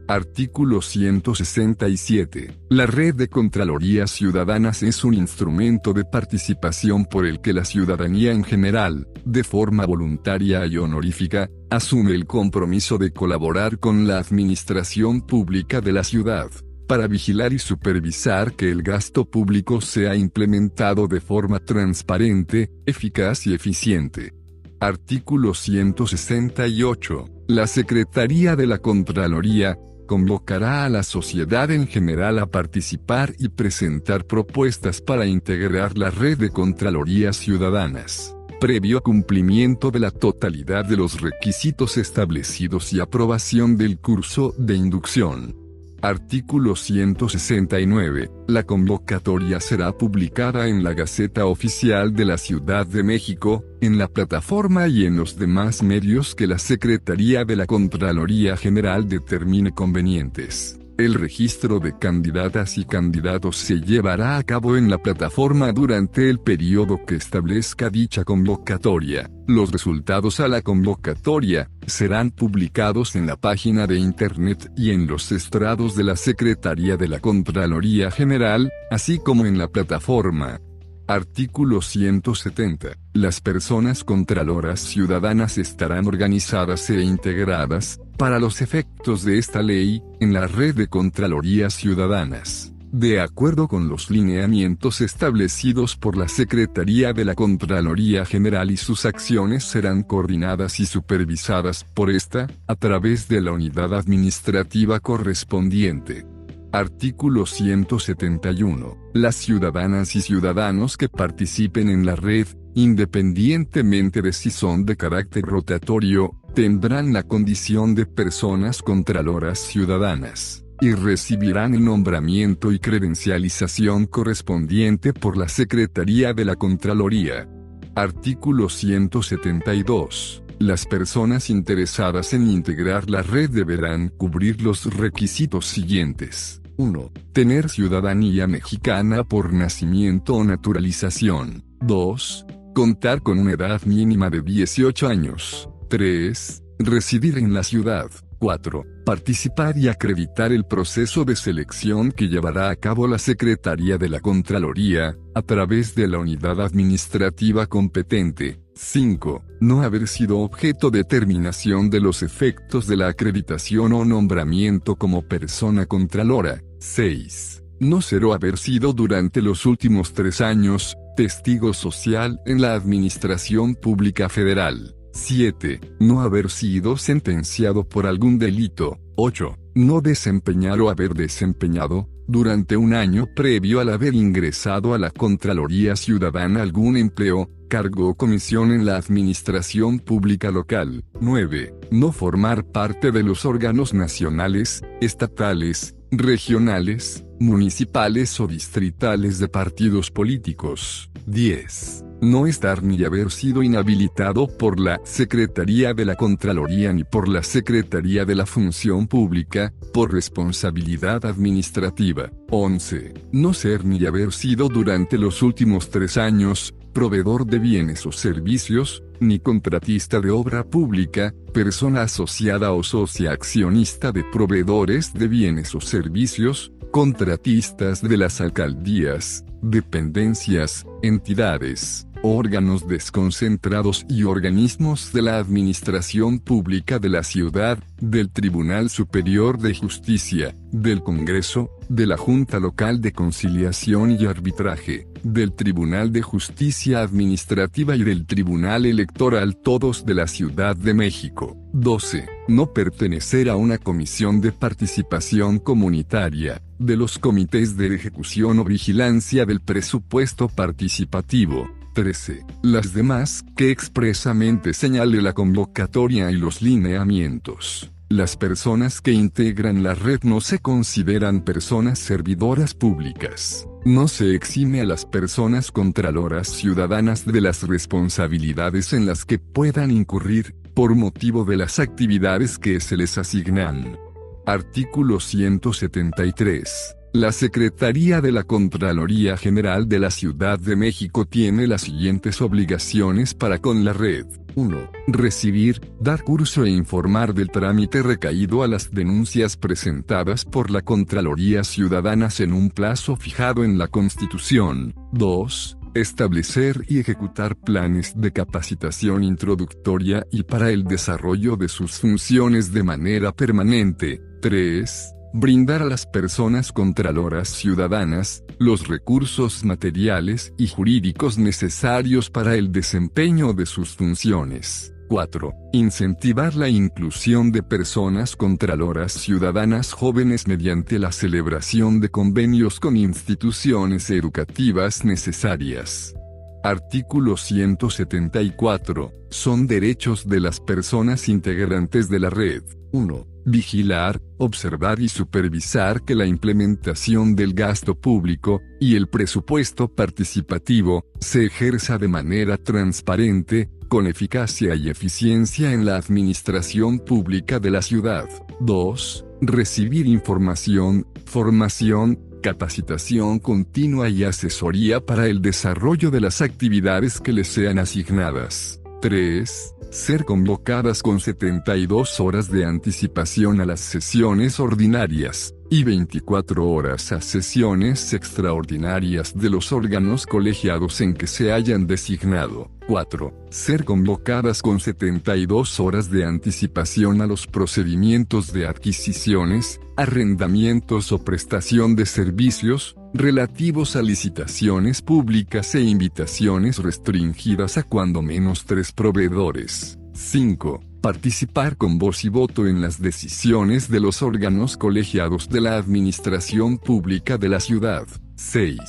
Artículo 167. La Red de Contralorías Ciudadanas es un instrumento de participación por el que la ciudadanía en general, de forma voluntaria y honorífica, asume el compromiso de colaborar con la administración pública de la ciudad, para vigilar y supervisar que el gasto público sea implementado de forma transparente, eficaz y eficiente Artículo 168. La Secretaría de la Contraloría, convocará a la sociedad en general a participar y presentar propuestas para integrar la red de Contralorías Ciudadanas, previo cumplimiento de la totalidad de los requisitos establecidos y aprobación del curso de inducción. Artículo 169. La convocatoria será publicada en la Gaceta Oficial de la Ciudad de México, en la plataforma y en los demás medios que la Secretaría de la Contraloría General determine convenientes. El registro de candidatas y candidatos se llevará a cabo en la plataforma durante el periodo que establezca dicha convocatoria. Los resultados a la convocatoria serán publicados en la página de Internet y en los estrados de la Secretaría de la Contraloría General, así como en la plataforma. Artículo 170. Las personas contraloras ciudadanas estarán organizadas e integradas, para los efectos de esta ley, en la red de Contralorías Ciudadanas, de acuerdo con los lineamientos establecidos por la Secretaría de la Contraloría General y sus acciones serán coordinadas y supervisadas por esta, a través de la unidad administrativa correspondiente. Artículo 171. Las ciudadanas y ciudadanos que participen en la red, independientemente de si son de carácter rotatorio, tendrán la condición de personas contraloras ciudadanas, y recibirán el nombramiento y credencialización correspondiente por la Secretaría de la Contraloría. Artículo 172. Las personas interesadas en integrar la red deberán cubrir los requisitos siguientes. 1. Tener ciudadanía mexicana por nacimiento o naturalización. 2. Contar con una edad mínima de 18 años. 3. Residir en la ciudad. 4. Participar y acreditar el proceso de selección que llevará a cabo la Secretaría de la Contraloría, a través de la unidad administrativa competente. 5. No haber sido objeto de terminación de los efectos de la acreditación o nombramiento como persona contralora. 6. No ser o haber sido durante los últimos tres años, testigo social en la Administración Pública Federal. 7. No haber sido sentenciado por algún delito. 8. No desempeñar o haber desempeñado, durante un año previo al haber ingresado a la Contraloría Ciudadana algún empleo, cargo o comisión en la administración pública local. 9. No formar parte de los órganos nacionales, estatales, regionales, municipales o distritales de partidos políticos. 10. No estar ni haber sido inhabilitado por la Secretaría de la Contraloría ni por la Secretaría de la Función Pública, por responsabilidad administrativa. 11. No ser ni haber sido durante los últimos tres años, proveedor de bienes o servicios, ni contratista de obra pública, persona asociada o socia accionista de proveedores de bienes o servicios, contratistas de las alcaldías, dependencias, entidades, órganos desconcentrados y organismos de la Administración Pública de la Ciudad, del Tribunal Superior de Justicia, del Congreso, de la Junta Local de Conciliación y Arbitraje, del Tribunal de Justicia Administrativa y del Tribunal Electoral todos de la Ciudad de México. 12. No pertenecer a una comisión de participación comunitaria, de los comités de ejecución o vigilancia del presupuesto participativo. 13. Las demás que expresamente señale la convocatoria y los lineamientos. Las personas que integran la red no se consideran personas servidoras públicas. No se exime a las personas contraloras ciudadanas de las responsabilidades en las que puedan incurrir, por motivo de las actividades que se les asignan. Artículo 173. La Secretaría de la Contraloría General de la Ciudad de México tiene las siguientes obligaciones para con la red. 1. Recibir, dar curso e informar del trámite recaído a las denuncias presentadas por la Contraloría Ciudadanas en un plazo fijado en la Constitución. 2. Establecer y ejecutar planes de capacitación introductoria y para el desarrollo de sus funciones de manera permanente. 3 brindar a las personas contraloras ciudadanas, los recursos materiales y jurídicos necesarios para el desempeño de sus funciones. 4. Incentivar la inclusión de personas contraloras ciudadanas jóvenes mediante la celebración de convenios con instituciones educativas necesarias. Artículo 174. Son derechos de las personas integrantes de la red. 1 vigilar, observar y supervisar que la implementación del gasto público, y el presupuesto participativo, se ejerza de manera transparente, con eficacia y eficiencia en la administración pública de la ciudad. 2. Recibir información, formación, capacitación continua y asesoría para el desarrollo de las actividades que les sean asignadas. 3 ser convocadas con 72 horas de anticipación a las sesiones ordinarias, y 24 horas a sesiones extraordinarias de los órganos colegiados en que se hayan designado. 4. Ser convocadas con 72 horas de anticipación a los procedimientos de adquisiciones, arrendamientos o prestación de servicios, relativos a licitaciones públicas e invitaciones restringidas a cuando menos tres proveedores. 5. Participar con voz y voto en las decisiones de los órganos colegiados de la Administración Pública de la ciudad. 6.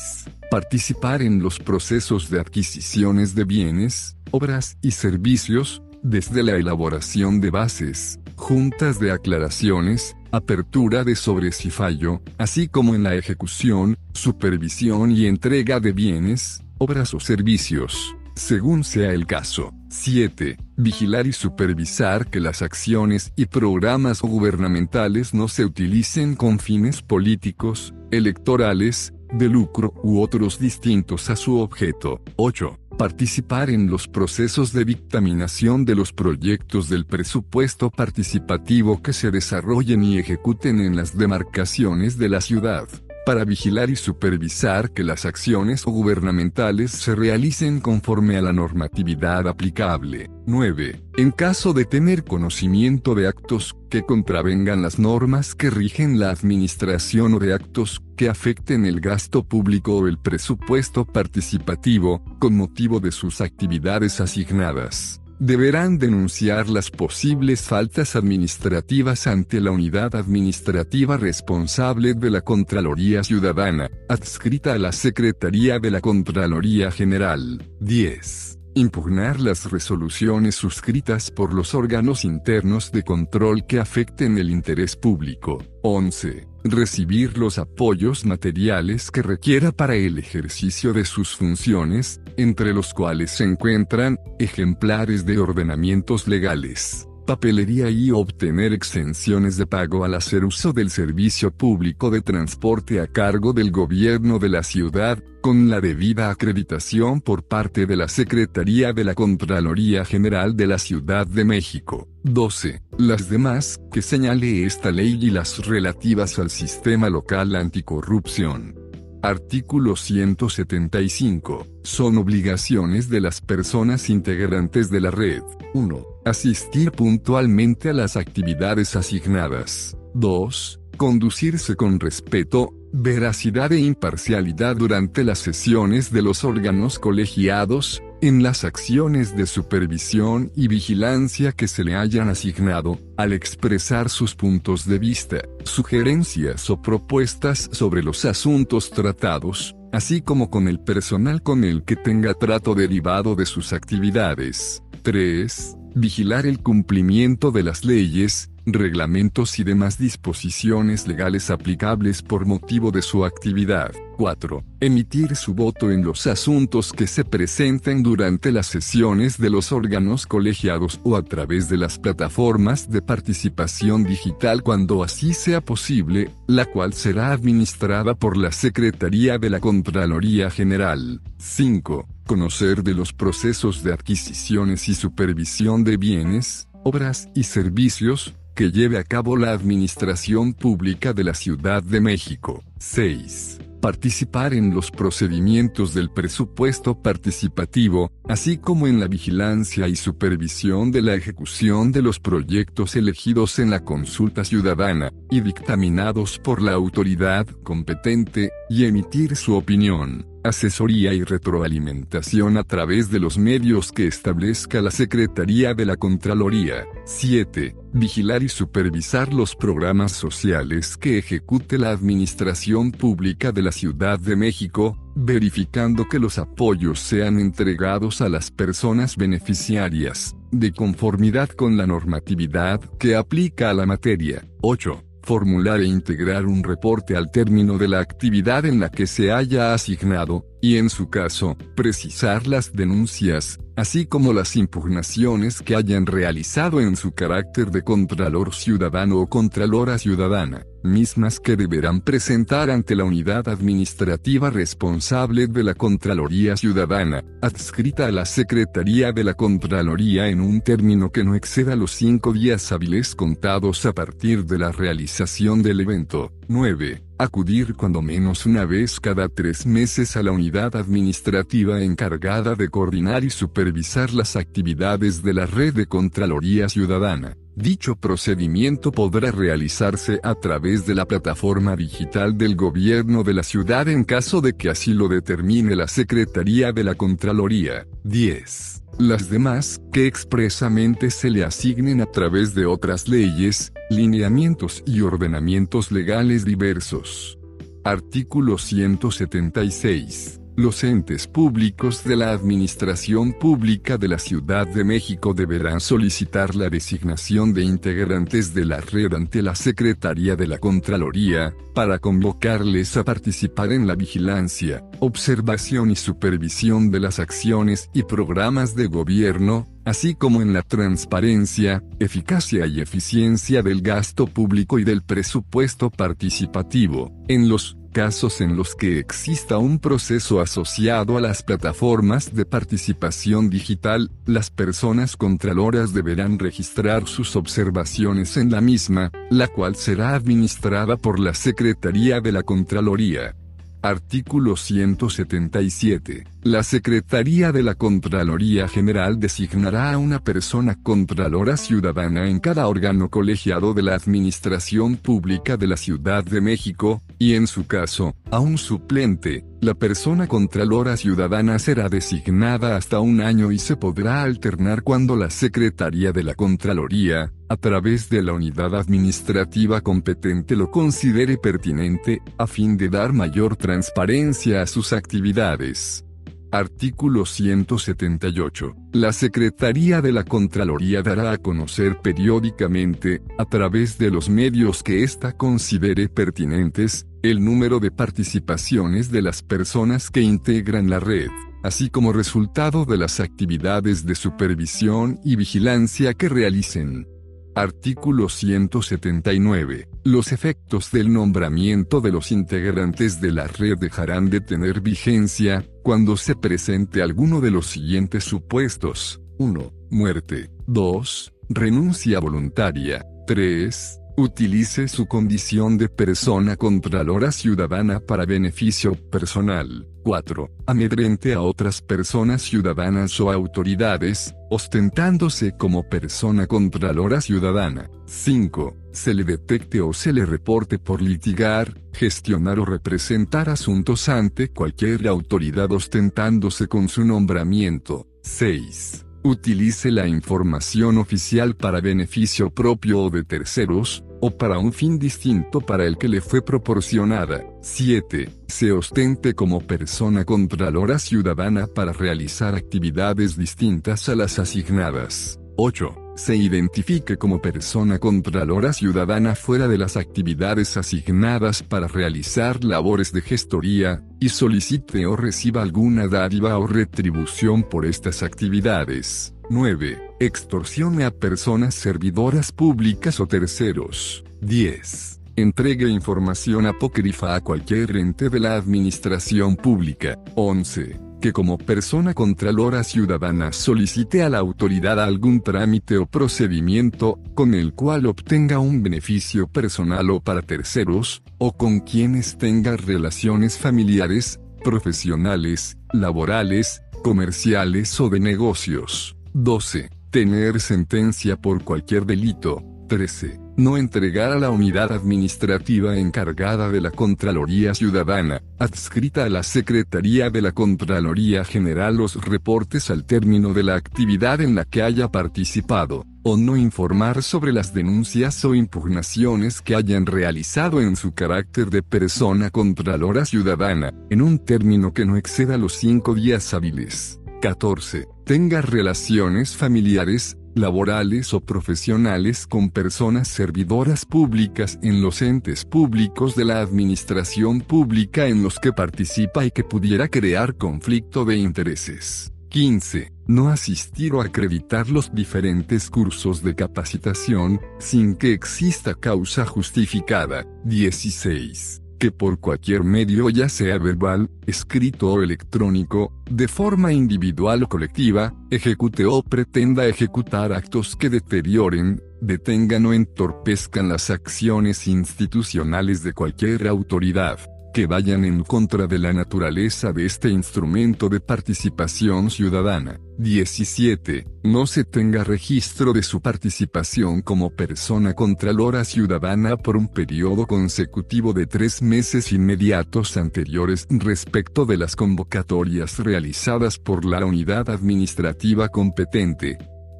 Participar en los procesos de adquisiciones de bienes, obras y servicios, desde la elaboración de bases, juntas de aclaraciones, apertura de sobres y fallo, así como en la ejecución, supervisión y entrega de bienes, obras o servicios, según sea el caso. 7. Vigilar y supervisar que las acciones y programas gubernamentales no se utilicen con fines políticos, electorales, de lucro u otros distintos a su objeto. 8 participar en los procesos de dictaminación de los proyectos del presupuesto participativo que se desarrollen y ejecuten en las demarcaciones de la ciudad para vigilar y supervisar que las acciones gubernamentales se realicen conforme a la normatividad aplicable. 9. En caso de tener conocimiento de actos que contravengan las normas que rigen la administración o de actos que afecten el gasto público o el presupuesto participativo, con motivo de sus actividades asignadas deberán denunciar las posibles faltas administrativas ante la unidad administrativa responsable de la Contraloría Ciudadana, adscrita a la Secretaría de la Contraloría General. 10. Impugnar las resoluciones suscritas por los órganos internos de control que afecten el interés público. 11. Recibir los apoyos materiales que requiera para el ejercicio de sus funciones, entre los cuales se encuentran ejemplares de ordenamientos legales papelería y obtener exenciones de pago al hacer uso del servicio público de transporte a cargo del gobierno de la ciudad, con la debida acreditación por parte de la Secretaría de la Contraloría General de la Ciudad de México. 12. Las demás, que señale esta ley y las relativas al sistema local anticorrupción. Artículo 175. Son obligaciones de las personas integrantes de la red. 1. Asistir puntualmente a las actividades asignadas. 2. Conducirse con respeto, veracidad e imparcialidad durante las sesiones de los órganos colegiados, en las acciones de supervisión y vigilancia que se le hayan asignado, al expresar sus puntos de vista, sugerencias o propuestas sobre los asuntos tratados, así como con el personal con el que tenga trato derivado de sus actividades. 3. Vigilar el cumplimiento de las leyes, reglamentos y demás disposiciones legales aplicables por motivo de su actividad. 4. Emitir su voto en los asuntos que se presenten durante las sesiones de los órganos colegiados o a través de las plataformas de participación digital cuando así sea posible, la cual será administrada por la Secretaría de la Contraloría General. 5. Conocer de los procesos de adquisiciones y supervisión de bienes, obras y servicios, que lleve a cabo la Administración Pública de la Ciudad de México. 6. Participar en los procedimientos del presupuesto participativo, así como en la vigilancia y supervisión de la ejecución de los proyectos elegidos en la consulta ciudadana, y dictaminados por la autoridad competente, y emitir su opinión asesoría y retroalimentación a través de los medios que establezca la Secretaría de la Contraloría. 7. Vigilar y supervisar los programas sociales que ejecute la Administración Pública de la Ciudad de México, verificando que los apoyos sean entregados a las personas beneficiarias, de conformidad con la normatividad que aplica a la materia. 8 formular e integrar un reporte al término de la actividad en la que se haya asignado, y en su caso, precisar las denuncias, así como las impugnaciones que hayan realizado en su carácter de Contralor Ciudadano o Contralora Ciudadana, mismas que deberán presentar ante la unidad administrativa responsable de la Contraloría Ciudadana, adscrita a la Secretaría de la Contraloría en un término que no exceda los cinco días hábiles contados a partir de la realización del evento. 9 acudir cuando menos una vez cada tres meses a la unidad administrativa encargada de coordinar y supervisar las actividades de la red de Contraloría Ciudadana. Dicho procedimiento podrá realizarse a través de la plataforma digital del gobierno de la ciudad en caso de que así lo determine la Secretaría de la Contraloría. 10. Las demás, que expresamente se le asignen a través de otras leyes, lineamientos y ordenamientos legales diversos. Artículo 176. Los entes públicos de la Administración Pública de la Ciudad de México deberán solicitar la designación de integrantes de la red ante la Secretaría de la Contraloría, para convocarles a participar en la vigilancia, observación y supervisión de las acciones y programas de gobierno, así como en la transparencia, eficacia y eficiencia del gasto público y del presupuesto participativo, en los casos en los que exista un proceso asociado a las plataformas de participación digital, las personas contraloras deberán registrar sus observaciones en la misma, la cual será administrada por la Secretaría de la Contraloría. Artículo 177. La Secretaría de la Contraloría General designará a una persona Contralora Ciudadana en cada órgano colegiado de la Administración Pública de la Ciudad de México, y en su caso, a un suplente. La persona Contralora Ciudadana será designada hasta un año y se podrá alternar cuando la Secretaría de la Contraloría, a través de la unidad administrativa competente lo considere pertinente, a fin de dar mayor transparencia a sus actividades. Artículo 178. La Secretaría de la Contraloría dará a conocer periódicamente, a través de los medios que ésta considere pertinentes, el número de participaciones de las personas que integran la red, así como resultado de las actividades de supervisión y vigilancia que realicen. Artículo 179. Los efectos del nombramiento de los integrantes de la red dejarán de tener vigencia, cuando se presente alguno de los siguientes supuestos. 1. Muerte. 2. Renuncia voluntaria. 3. Utilice su condición de persona contralora ciudadana para beneficio personal. 4. Amedrente a otras personas ciudadanas o autoridades, ostentándose como persona contralora ciudadana. 5. Se le detecte o se le reporte por litigar, gestionar o representar asuntos ante cualquier autoridad ostentándose con su nombramiento. 6. Utilice la información oficial para beneficio propio o de terceros, o para un fin distinto para el que le fue proporcionada. 7. Se ostente como persona contralora ciudadana para realizar actividades distintas a las asignadas. 8. Se identifique como persona contralora ciudadana fuera de las actividades asignadas para realizar labores de gestoría, y solicite o reciba alguna dádiva o retribución por estas actividades. 9. Extorsione a personas servidoras públicas o terceros. 10. Entregue información apócrifa a cualquier ente de la administración pública. 11. Que como persona contralora ciudadana solicite a la autoridad algún trámite o procedimiento, con el cual obtenga un beneficio personal o para terceros, o con quienes tenga relaciones familiares, profesionales, laborales, comerciales o de negocios. 12. Tener sentencia por cualquier delito. 13. No entregar a la unidad administrativa encargada de la Contraloría Ciudadana, adscrita a la Secretaría de la Contraloría General los reportes al término de la actividad en la que haya participado, o no informar sobre las denuncias o impugnaciones que hayan realizado en su carácter de persona Contralora Ciudadana, en un término que no exceda los cinco días hábiles. 14. Tenga relaciones familiares, laborales o profesionales con personas servidoras públicas en los entes públicos de la administración pública en los que participa y que pudiera crear conflicto de intereses. 15. No asistir o acreditar los diferentes cursos de capacitación, sin que exista causa justificada. 16 que por cualquier medio ya sea verbal, escrito o electrónico, de forma individual o colectiva, ejecute o pretenda ejecutar actos que deterioren, detengan o entorpezcan las acciones institucionales de cualquier autoridad que vayan en contra de la naturaleza de este instrumento de participación ciudadana. 17. No se tenga registro de su participación como persona contralora ciudadana por un periodo consecutivo de tres meses inmediatos anteriores respecto de las convocatorias realizadas por la unidad administrativa competente.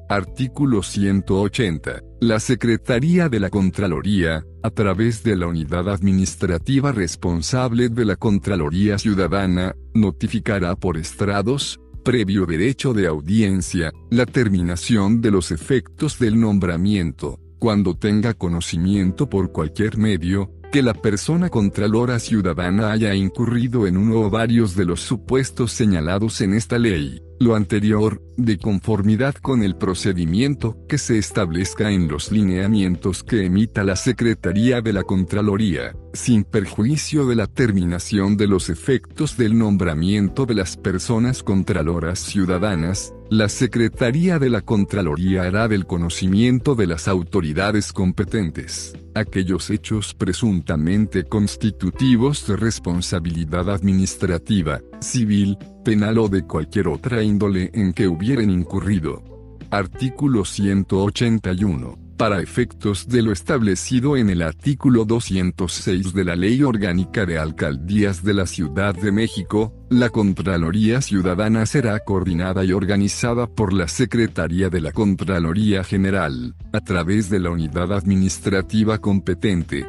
Artículo 180. La Secretaría de la Contraloría, a través de la Unidad Administrativa responsable de la Contraloría Ciudadana, notificará por estrados, previo derecho de audiencia, la terminación de los efectos del nombramiento, cuando tenga conocimiento por cualquier medio, que la persona contralora ciudadana haya incurrido en uno o varios de los supuestos señalados en esta ley lo anterior, de conformidad con el procedimiento que se establezca en los lineamientos que emita la Secretaría de la Contraloría, sin perjuicio de la terminación de los efectos del nombramiento de las personas contraloras ciudadanas, la Secretaría de la Contraloría hará del conocimiento de las autoridades competentes aquellos hechos presuntamente constitutivos de responsabilidad administrativa, civil, penal o de cualquier otra índole en que hubieran incurrido. Artículo 181 para efectos de lo establecido en el artículo 206 de la Ley Orgánica de Alcaldías de la Ciudad de México, la Contraloría Ciudadana será coordinada y organizada por la Secretaría de la Contraloría General, a través de la unidad administrativa competente.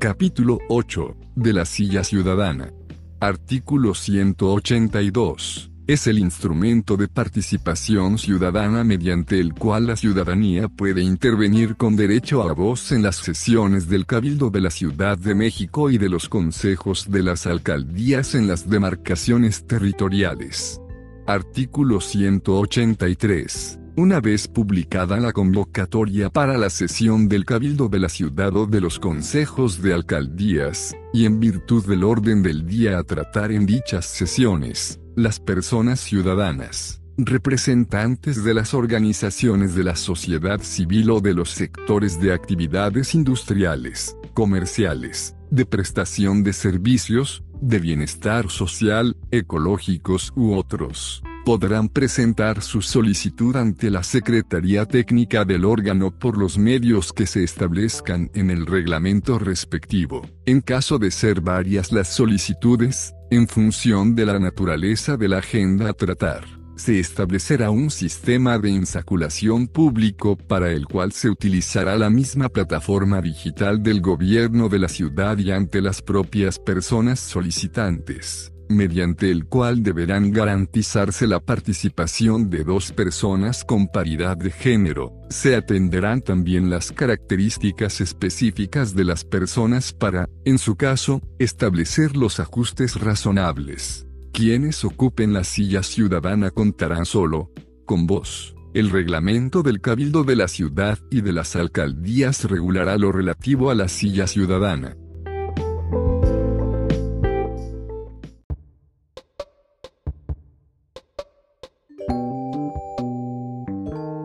Capítulo 8. De la Silla Ciudadana. Artículo 182 es el instrumento de participación ciudadana mediante el cual la ciudadanía puede intervenir con derecho a voz en las sesiones del Cabildo de la Ciudad de México y de los consejos de las alcaldías en las demarcaciones territoriales. Artículo 183. Una vez publicada la convocatoria para la sesión del Cabildo de la Ciudad o de los consejos de alcaldías, y en virtud del orden del día a tratar en dichas sesiones, las personas ciudadanas, representantes de las organizaciones de la sociedad civil o de los sectores de actividades industriales, comerciales, de prestación de servicios, de bienestar social, ecológicos u otros, podrán presentar su solicitud ante la Secretaría Técnica del órgano por los medios que se establezcan en el reglamento respectivo. En caso de ser varias las solicitudes, en función de la naturaleza de la agenda a tratar, se establecerá un sistema de insaculación público para el cual se utilizará la misma plataforma digital del gobierno de la ciudad y ante las propias personas solicitantes mediante el cual deberán garantizarse la participación de dos personas con paridad de género. Se atenderán también las características específicas de las personas para, en su caso, establecer los ajustes razonables. Quienes ocupen la silla ciudadana contarán solo, con vos. El reglamento del Cabildo de la Ciudad y de las alcaldías regulará lo relativo a la silla ciudadana.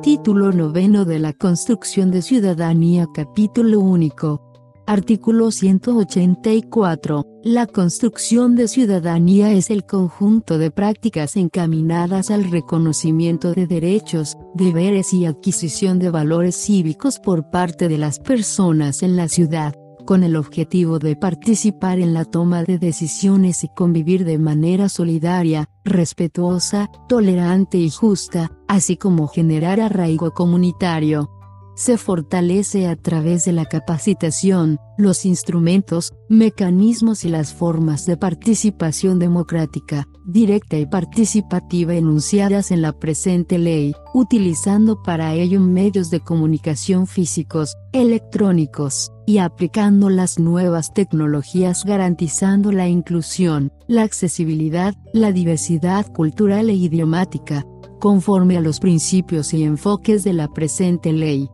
Título noveno de la Construcción de Ciudadanía Capítulo único. Artículo 184. La construcción de ciudadanía es el conjunto de prácticas encaminadas al reconocimiento de derechos, deberes y adquisición de valores cívicos por parte de las personas en la ciudad con el objetivo de participar en la toma de decisiones y convivir de manera solidaria, respetuosa, tolerante y justa, así como generar arraigo comunitario se fortalece a través de la capacitación, los instrumentos, mecanismos y las formas de participación democrática, directa y participativa enunciadas en la presente ley, utilizando para ello medios de comunicación físicos, electrónicos, y aplicando las nuevas tecnologías garantizando la inclusión, la accesibilidad, la diversidad cultural e idiomática, conforme a los principios y enfoques de la presente ley.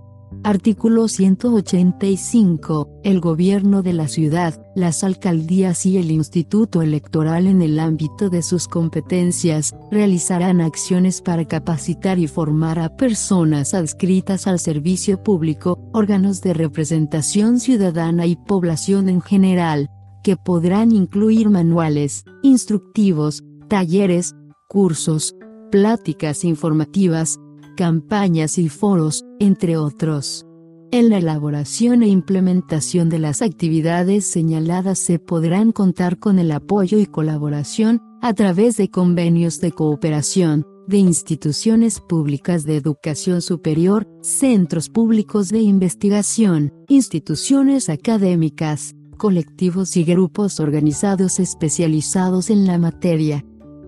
Artículo 185. El gobierno de la ciudad, las alcaldías y el instituto electoral en el ámbito de sus competencias, realizarán acciones para capacitar y formar a personas adscritas al servicio público, órganos de representación ciudadana y población en general, que podrán incluir manuales, instructivos, talleres, cursos, pláticas informativas, campañas y foros, entre otros. En la elaboración e implementación de las actividades señaladas se podrán contar con el apoyo y colaboración, a través de convenios de cooperación, de instituciones públicas de educación superior, centros públicos de investigación, instituciones académicas, colectivos y grupos organizados especializados en la materia,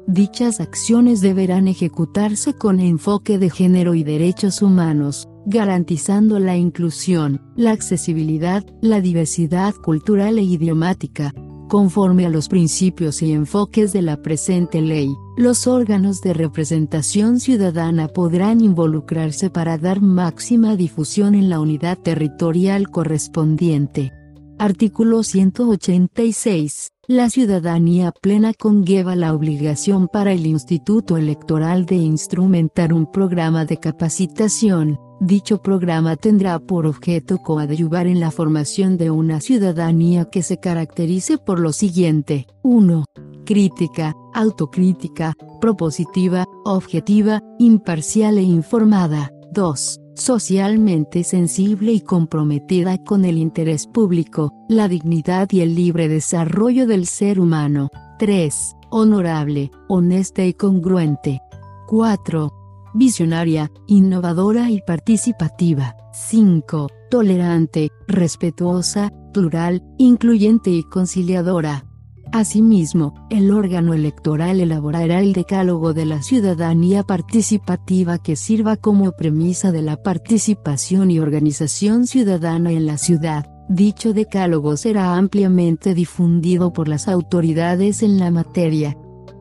Dichas acciones deberán ejecutarse con enfoque de género y derechos humanos, garantizando la inclusión, la accesibilidad, la diversidad cultural e idiomática. Conforme a los principios y enfoques de la presente ley, los órganos de representación ciudadana podrán involucrarse para dar máxima difusión en la unidad territorial correspondiente. Artículo 186. La ciudadanía plena conlleva la obligación para el Instituto Electoral de instrumentar un programa de capacitación. Dicho programa tendrá por objeto coadyuvar en la formación de una ciudadanía que se caracterice por lo siguiente. 1. Crítica, autocrítica, propositiva, objetiva, imparcial e informada. 2 socialmente sensible y comprometida con el interés público, la dignidad y el libre desarrollo del ser humano. 3. Honorable, honesta y congruente. 4. Visionaria, innovadora y participativa. 5. Tolerante, respetuosa, plural, incluyente y conciliadora. Asimismo, el órgano electoral elaborará el decálogo de la ciudadanía participativa que sirva como premisa de la participación y organización ciudadana en la ciudad. Dicho decálogo será ampliamente difundido por las autoridades en la materia.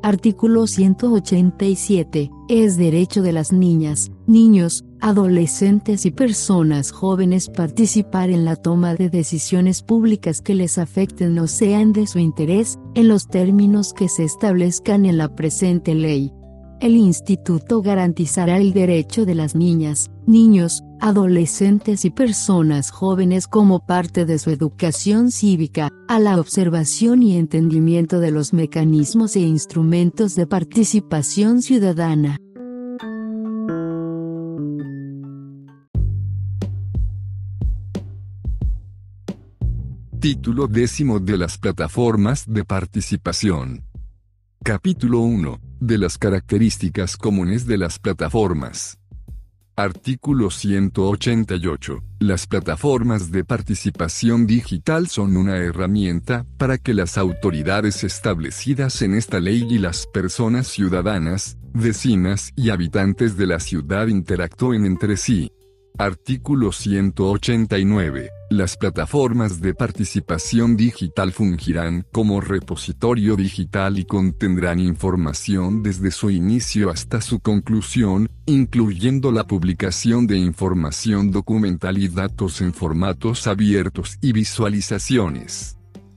Artículo 187. Es derecho de las niñas, niños, adolescentes y personas jóvenes participar en la toma de decisiones públicas que les afecten o sean de su interés, en los términos que se establezcan en la presente ley. El instituto garantizará el derecho de las niñas, niños, adolescentes y personas jóvenes como parte de su educación cívica, a la observación y entendimiento de los mecanismos e instrumentos de participación ciudadana. Título décimo de las plataformas de participación. Capítulo 1. De las características comunes de las plataformas. Artículo 188. Las plataformas de participación digital son una herramienta para que las autoridades establecidas en esta ley y las personas ciudadanas, vecinas y habitantes de la ciudad interactúen entre sí. Artículo 189. Las plataformas de participación digital fungirán como repositorio digital y contendrán información desde su inicio hasta su conclusión, incluyendo la publicación de información documental y datos en formatos abiertos y visualizaciones.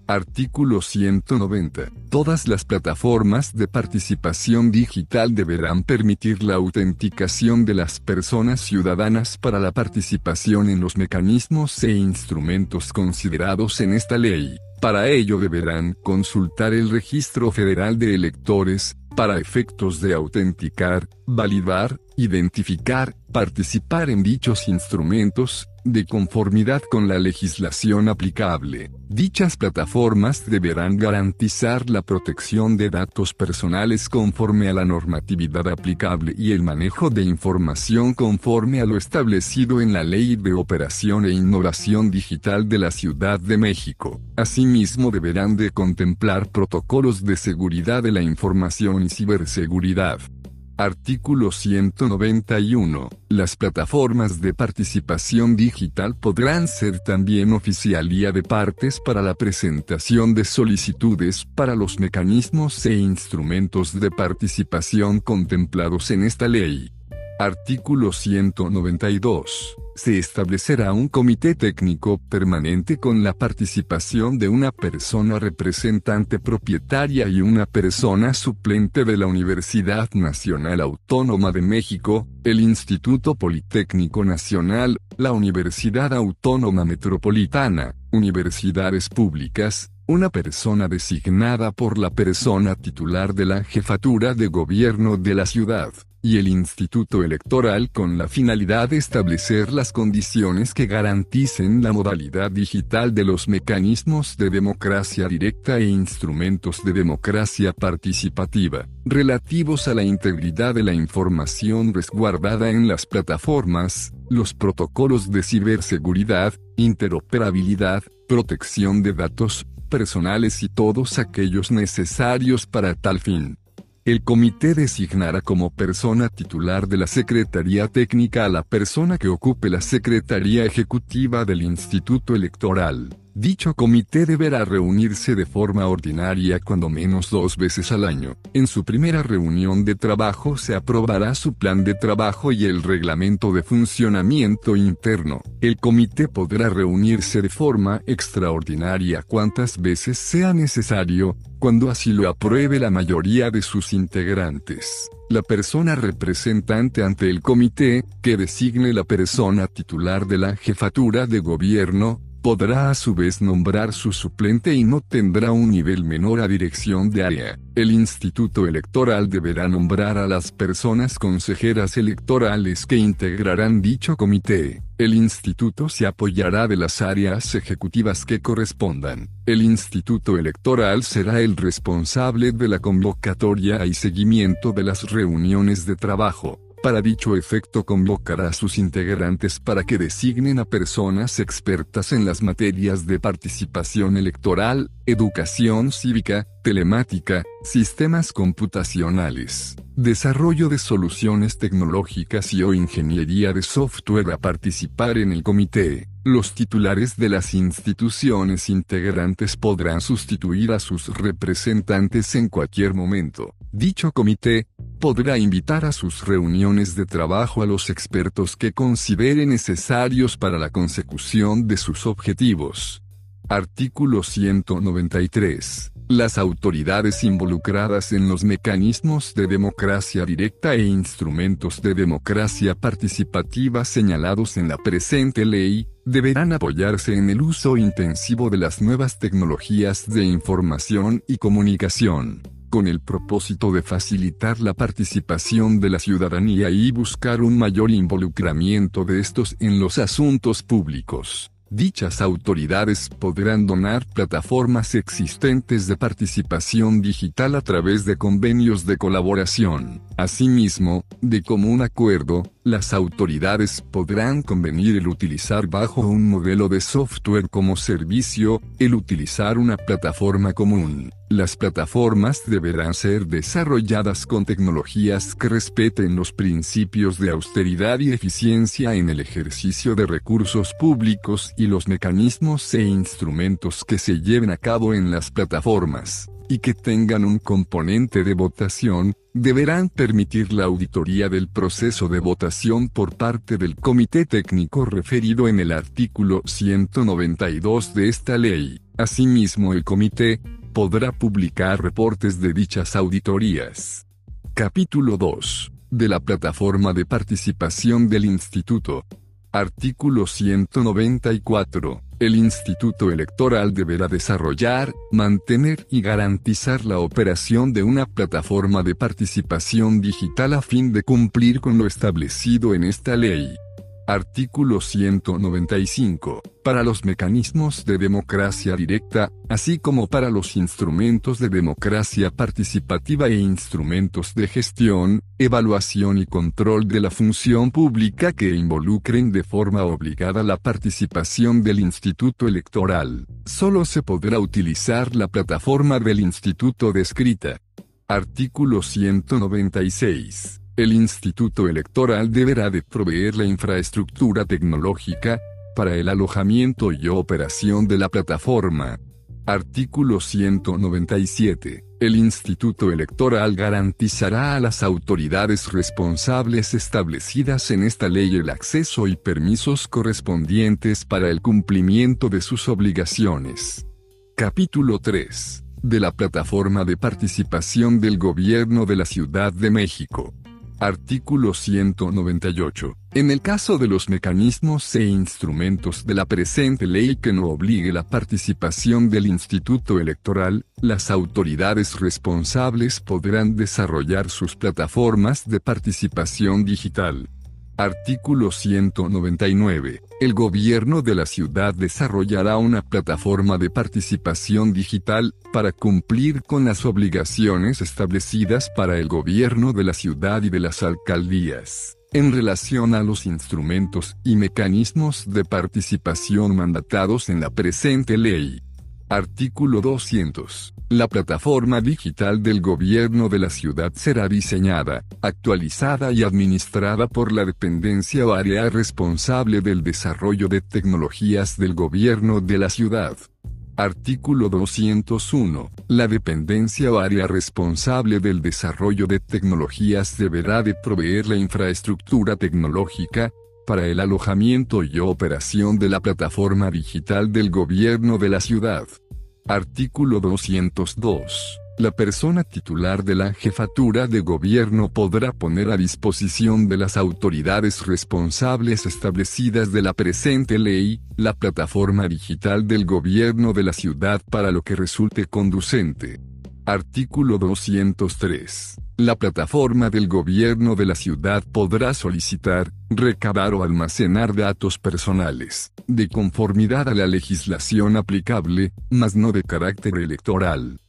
Artículo 190. Todas las plataformas de participación digital deberán permitir la autenticación de las personas ciudadanas para la participación en los mecanismos e instrumentos considerados en esta ley. Para ello deberán consultar el Registro Federal de Electores, para efectos de autenticar, validar, identificar, participar en dichos instrumentos, de conformidad con la legislación aplicable. Dichas plataformas deberán garantizar la protección de datos personales conforme a la normatividad aplicable y el manejo de información conforme a lo establecido en la Ley de Operación e Innovación Digital de la Ciudad de México. Asimismo deberán de contemplar protocolos de seguridad de la información y ciberseguridad. Artículo 191. Las plataformas de participación digital podrán ser también oficialía de partes para la presentación de solicitudes para los mecanismos e instrumentos de participación contemplados en esta ley. Artículo 192 se establecerá un comité técnico permanente con la participación de una persona representante propietaria y una persona suplente de la Universidad Nacional Autónoma de México, el Instituto Politécnico Nacional, la Universidad Autónoma Metropolitana, universidades públicas, una persona designada por la persona titular de la jefatura de gobierno de la ciudad y el Instituto Electoral con la finalidad de establecer las condiciones que garanticen la modalidad digital de los mecanismos de democracia directa e instrumentos de democracia participativa, relativos a la integridad de la información resguardada en las plataformas, los protocolos de ciberseguridad, interoperabilidad, protección de datos personales y todos aquellos necesarios para tal fin. El comité designará como persona titular de la Secretaría Técnica a la persona que ocupe la Secretaría Ejecutiva del Instituto Electoral. Dicho comité deberá reunirse de forma ordinaria cuando menos dos veces al año. En su primera reunión de trabajo se aprobará su plan de trabajo y el reglamento de funcionamiento interno. El comité podrá reunirse de forma extraordinaria cuantas veces sea necesario, cuando así lo apruebe la mayoría de sus integrantes. La persona representante ante el comité, que designe la persona titular de la jefatura de gobierno, podrá a su vez nombrar su suplente y no tendrá un nivel menor a dirección de área. El Instituto Electoral deberá nombrar a las personas consejeras electorales que integrarán dicho comité. El instituto se apoyará de las áreas ejecutivas que correspondan. El instituto electoral será el responsable de la convocatoria y seguimiento de las reuniones de trabajo Para dicho efecto convocará a sus integrantes para que designen a personas expertas en las materias de participación electoral, educación cívica, telemática, sistemas computacionales, desarrollo de soluciones tecnológicas y o ingeniería de software a participar en el comité. Los titulares de las instituciones integrantes podrán sustituir a sus representantes en cualquier momento. Dicho comité, podrá invitar a sus reuniones de trabajo a los expertos que considere necesarios para la consecución de sus objetivos. Artículo 193. Las autoridades involucradas en los mecanismos de democracia directa e instrumentos de democracia participativa señalados en la presente ley, deberán apoyarse en el uso intensivo de las nuevas tecnologías de información y comunicación con el propósito de facilitar la participación de la ciudadanía y buscar un mayor involucramiento de estos en los asuntos públicos. Dichas autoridades podrán donar plataformas existentes de participación digital a través de convenios de colaboración. Asimismo, de común acuerdo, las autoridades podrán convenir el utilizar bajo un modelo de software como servicio, el utilizar una plataforma común. Las plataformas deberán ser desarrolladas con tecnologías que respeten los principios de austeridad y eficiencia en el ejercicio de recursos públicos y los mecanismos e instrumentos que se lleven a cabo en las plataformas, y que tengan un componente de votación, deberán permitir la auditoría del proceso de votación por parte del comité técnico referido en el artículo 192 de esta ley. Asimismo el comité, podrá publicar reportes de dichas auditorías. Capítulo 2. De la plataforma de participación del Instituto. Artículo 194. El Instituto Electoral deberá desarrollar, mantener y garantizar la operación de una plataforma de participación digital a fin de cumplir con lo establecido en esta ley. Artículo 195. Para los mecanismos de democracia directa, así como para los instrumentos de democracia participativa e instrumentos de gestión, evaluación y control de la función pública que involucren de forma obligada la participación del Instituto Electoral, solo se podrá utilizar la plataforma del Instituto descrita. Artículo 196 el Instituto Electoral deberá de proveer la infraestructura tecnológica, para el alojamiento y operación de la plataforma. Artículo 197. El Instituto Electoral garantizará a las autoridades responsables establecidas en esta ley el acceso y permisos correspondientes para el cumplimiento de sus obligaciones. Capítulo 3. De la Plataforma de Participación del Gobierno de la Ciudad de México. Artículo 198. En el caso de los mecanismos e instrumentos de la presente ley que no obligue la participación del Instituto Electoral, las autoridades responsables podrán desarrollar sus plataformas de participación digital. Artículo 199. El gobierno de la ciudad desarrollará una plataforma de participación digital, para cumplir con las obligaciones establecidas para el gobierno de la ciudad y de las alcaldías, en relación a los instrumentos y mecanismos de participación mandatados en la presente ley. Artículo 200. La plataforma digital del gobierno de la ciudad será diseñada, actualizada y administrada por la dependencia o área responsable del desarrollo de tecnologías del gobierno de la ciudad. Artículo 201. La dependencia o área responsable del desarrollo de tecnologías deberá de proveer la infraestructura tecnológica, para el alojamiento y operación de la plataforma digital del gobierno de la ciudad. Artículo 202. La persona titular de la jefatura de gobierno podrá poner a disposición de las autoridades responsables establecidas de la presente ley, la plataforma digital del gobierno de la ciudad para lo que resulte conducente. Artículo 203. La plataforma del gobierno de la ciudad podrá solicitar, recabar o almacenar datos personales, de conformidad a la legislación aplicable, mas no de carácter electoral.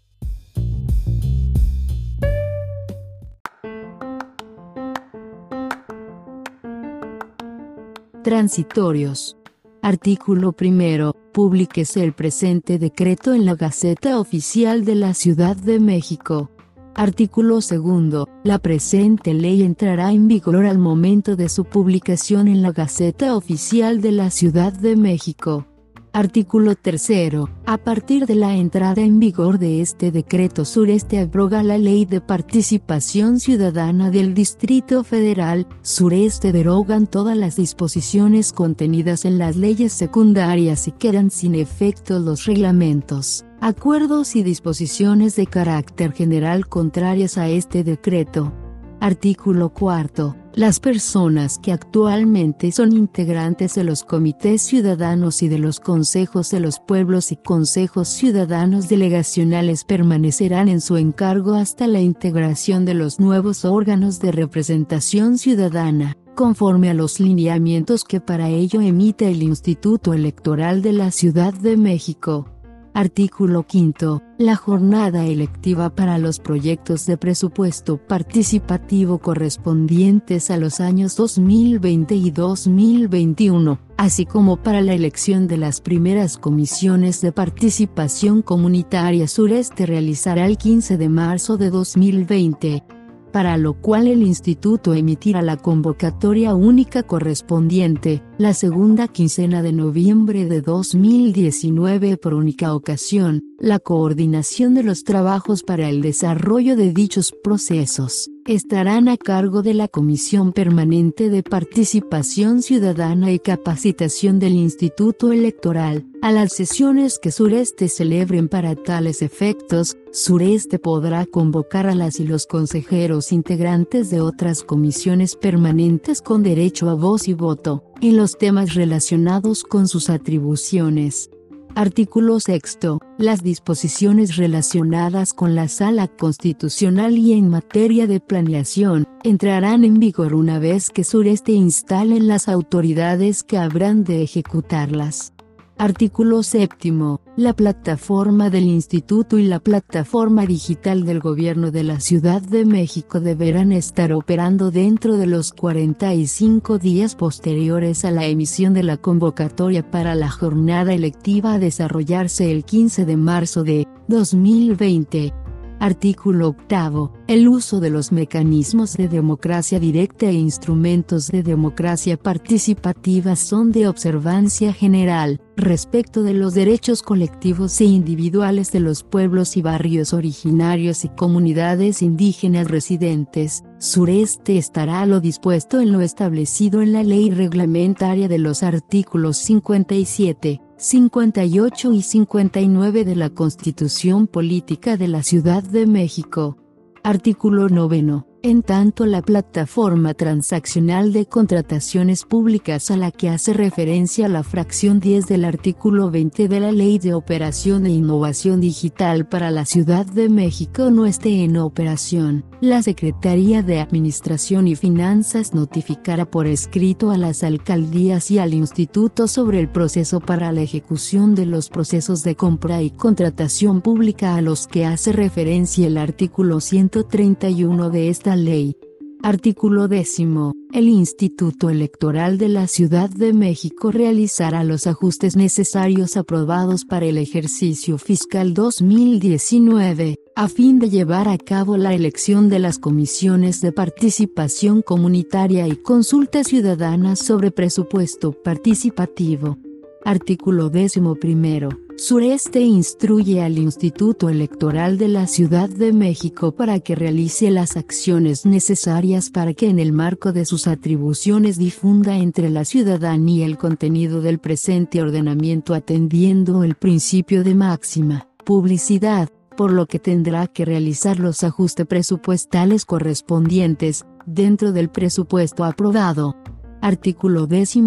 Transitorios. Artículo primero. Publíquese el presente decreto en la Gaceta Oficial de la Ciudad de México. Artículo segundo. La presente ley entrará en vigor al momento de su publicación en la Gaceta Oficial de la Ciudad de México. Artículo 3. A partir de la entrada en vigor de este decreto sureste abroga la Ley de Participación Ciudadana del Distrito Federal, sureste derogan todas las disposiciones contenidas en las leyes secundarias y quedan sin efecto los reglamentos, acuerdos y disposiciones de carácter general contrarias a este decreto. Artículo 4. Las personas que actualmente son integrantes de los comités ciudadanos y de los consejos de los pueblos y consejos ciudadanos delegacionales permanecerán en su encargo hasta la integración de los nuevos órganos de representación ciudadana, conforme a los lineamientos que para ello emite el Instituto Electoral de la Ciudad de México. Artículo 5. La jornada electiva para los proyectos de presupuesto participativo correspondientes a los años 2020 y 2021, así como para la elección de las primeras comisiones de participación comunitaria sureste realizará el 15 de marzo de 2020 para lo cual el instituto emitirá la convocatoria única correspondiente, la segunda quincena de noviembre de 2019 por única ocasión, la coordinación de los trabajos para el desarrollo de dichos procesos estarán a cargo de la Comisión Permanente de Participación Ciudadana y Capacitación del Instituto Electoral. A las sesiones que Sureste celebren para tales efectos, Sureste podrá convocar a las y los consejeros integrantes de otras comisiones permanentes con derecho a voz y voto, y los temas relacionados con sus atribuciones. Artículo 6. Las disposiciones relacionadas con la sala constitucional y en materia de planeación, entrarán en vigor una vez que Sureste instalen las autoridades que habrán de ejecutarlas. Artículo 7. La plataforma del Instituto y la plataforma digital del Gobierno de la Ciudad de México deberán estar operando dentro de los 45 días posteriores a la emisión de la convocatoria para la jornada electiva a desarrollarse el 15 de marzo de 2020. Artículo 8. El uso de los mecanismos de democracia directa e instrumentos de democracia participativa son de observancia general, respecto de los derechos colectivos e individuales de los pueblos y barrios originarios y comunidades indígenas residentes. Sureste estará lo dispuesto en lo establecido en la ley reglamentaria de los artículos 57, 58 y 59 de la Constitución Política de la Ciudad de México. Artículo 9. En tanto la plataforma transaccional de contrataciones públicas a la que hace referencia la fracción 10 del artículo 20 de la Ley de Operación e Innovación Digital para la Ciudad de México no esté en operación, la Secretaría de Administración y Finanzas notificará por escrito a las alcaldías y al instituto sobre el proceso para la ejecución de los procesos de compra y contratación pública a los que hace referencia el artículo 131 de esta ley. Artículo décimo. El Instituto Electoral de la Ciudad de México realizará los ajustes necesarios aprobados para el ejercicio fiscal 2019, a fin de llevar a cabo la elección de las comisiones de participación comunitaria y consulta ciudadana sobre presupuesto participativo. Artículo 11. Sureste instruye al Instituto Electoral de la Ciudad de México para que realice las acciones necesarias para que en el marco de sus atribuciones difunda entre la ciudadanía el contenido del presente ordenamiento atendiendo el principio de máxima publicidad, por lo que tendrá que realizar los ajustes presupuestales correspondientes, dentro del presupuesto aprobado. Artículo 12.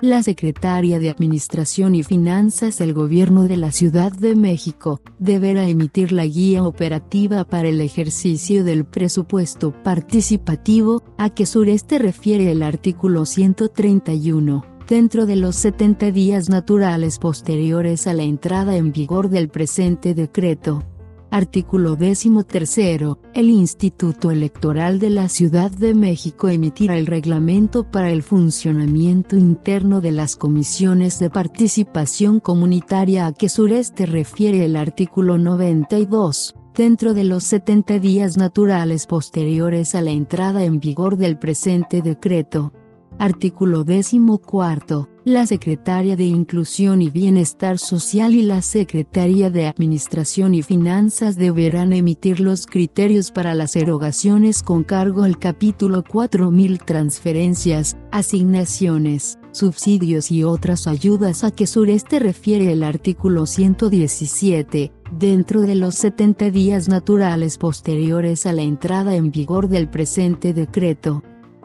La Secretaria de Administración y Finanzas del Gobierno de la Ciudad de México, deberá emitir la guía operativa para el ejercicio del presupuesto participativo, a que Sureste refiere el artículo 131, dentro de los 70 días naturales posteriores a la entrada en vigor del presente decreto. Artículo 13. El Instituto Electoral de la Ciudad de México emitirá el reglamento para el funcionamiento interno de las comisiones de participación comunitaria a que sureste refiere el artículo 92 dentro de los 70 días naturales posteriores a la entrada en vigor del presente decreto. Artículo 14. La Secretaria de Inclusión y Bienestar Social y la Secretaría de Administración y Finanzas deberán emitir los criterios para las erogaciones con cargo al capítulo 4000 transferencias, asignaciones, subsidios y otras ayudas a que sureste refiere el artículo 117, dentro de los 70 días naturales posteriores a la entrada en vigor del presente decreto.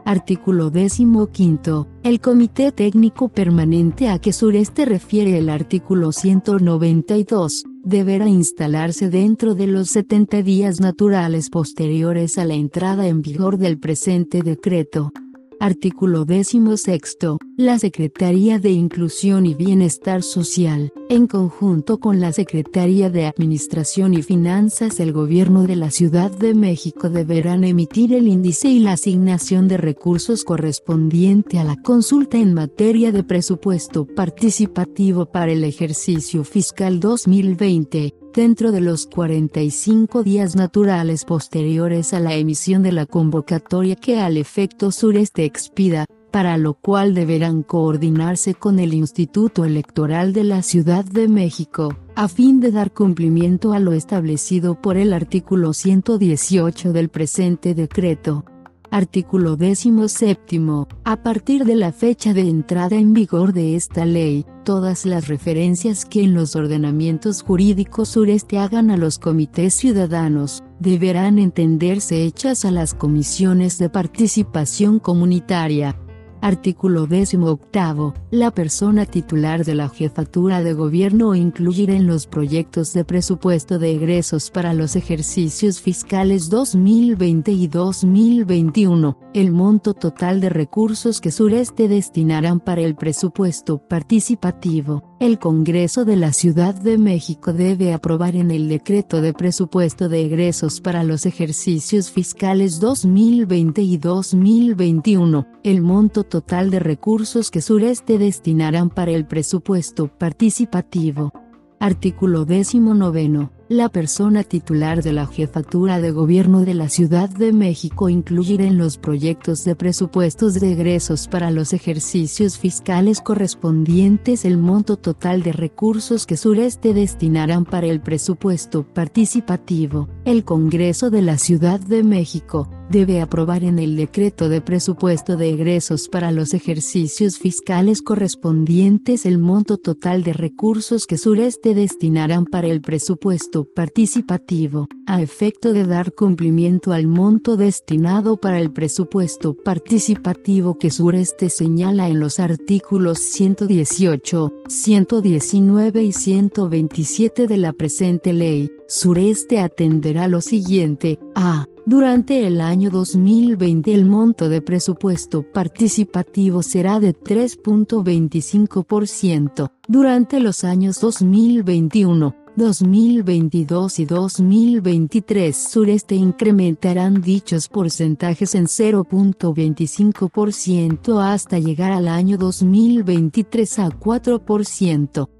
Artículo 15. El Comité Técnico Permanente a que sureste refiere el artículo 192, deberá instalarse dentro de los 70 días naturales posteriores a la entrada en vigor del presente decreto. Artículo 16. La Secretaría de Inclusión y Bienestar Social, en conjunto con la Secretaría de Administración y Finanzas del Gobierno de la Ciudad de México deberán emitir el índice y la asignación de recursos correspondiente a la consulta en materia de presupuesto participativo para el ejercicio fiscal 2020 dentro de los 45 días naturales posteriores a la emisión de la convocatoria que al efecto sureste expida, para lo cual deberán coordinarse con el Instituto Electoral de la Ciudad de México, a fin de dar cumplimiento a lo establecido por el artículo 118 del presente decreto. Artículo 17. A partir de la fecha de entrada en vigor de esta ley, todas las referencias que en los ordenamientos jurídicos sureste hagan a los comités ciudadanos, deberán entenderse hechas a las comisiones de participación comunitaria, Artículo 18. La persona titular de la jefatura de gobierno incluirá en los proyectos de presupuesto de egresos para los ejercicios fiscales 2020 y 2021, el monto total de recursos que Sureste destinarán para el presupuesto participativo. El Congreso de la Ciudad de México debe aprobar en el decreto de presupuesto de egresos para los ejercicios fiscales 2020 y 2021, el monto total de recursos que Sureste destinarán para el presupuesto participativo. Artículo 19 la persona titular de la jefatura de gobierno de la Ciudad de México incluirá en los proyectos de presupuestos de egresos para los ejercicios fiscales correspondientes el monto total de recursos que Sureste destinarán para el presupuesto participativo. El Congreso de la Ciudad de México debe aprobar en el decreto de presupuesto de egresos para los ejercicios fiscales correspondientes el monto total de recursos que Sureste destinarán para el presupuesto participativo, a efecto de dar cumplimiento al monto destinado para el presupuesto participativo que Sureste señala en los artículos 118, 119 y 127 de la presente ley. Sureste atenderá lo siguiente, a. Durante el año 2020 el monto de presupuesto participativo será de 3.25%. Durante los años 2021, 2022 y 2023 Sureste incrementarán dichos porcentajes en 0.25% hasta llegar al año 2023 a 4%.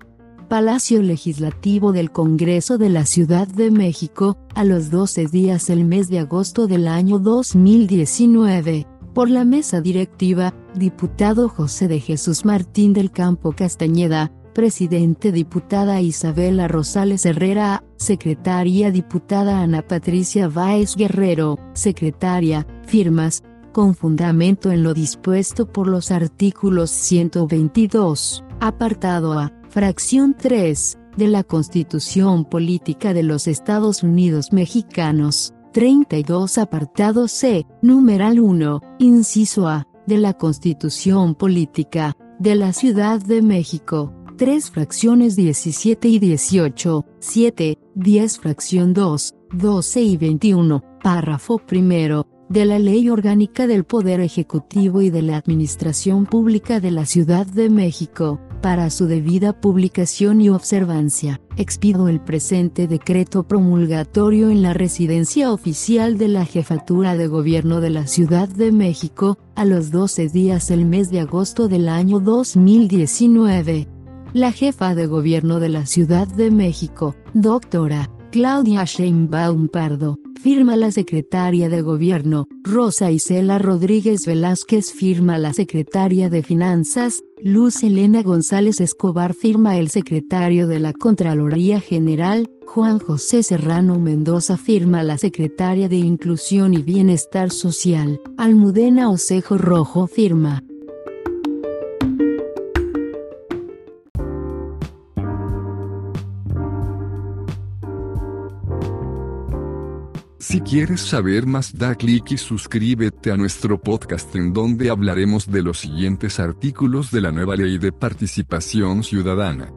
Palacio Legislativo del Congreso de la Ciudad de México, a los 12 días del mes de agosto del año 2019, por la mesa directiva, diputado José de Jesús Martín del Campo Castañeda, Presidente Diputada Isabela Rosales Herrera, Secretaria Diputada Ana Patricia Báez Guerrero, Secretaria, firmas, con fundamento en lo dispuesto por los artículos 122, apartado A, fracción 3, de la Constitución Política de los Estados Unidos Mexicanos, 32 apartado C, numeral 1, inciso A, de la Constitución Política, de la Ciudad de México, 3 fracciones 17 y 18, 7, 10 fracción 2, 12 y 21, párrafo primero, de la Ley Orgánica del Poder Ejecutivo y de la Administración Pública de la Ciudad de México, para su debida publicación y observancia, expido el presente decreto promulgatorio en la residencia oficial de la Jefatura de Gobierno de la Ciudad de México, a los 12 días del mes de agosto del año 2019. La jefa de gobierno de la Ciudad de México, doctora Claudia Sheinbaum Pardo, firma la secretaria de Gobierno, Rosa Isela Rodríguez Velázquez firma la secretaria de Finanzas, Luz Elena González Escobar firma el secretario de la Contraloría General, Juan José Serrano Mendoza firma la secretaria de Inclusión y Bienestar Social, Almudena Osejo Rojo firma. Si quieres saber más da clic y suscríbete a nuestro podcast en donde hablaremos de los siguientes artículos de la nueva ley de participación ciudadana.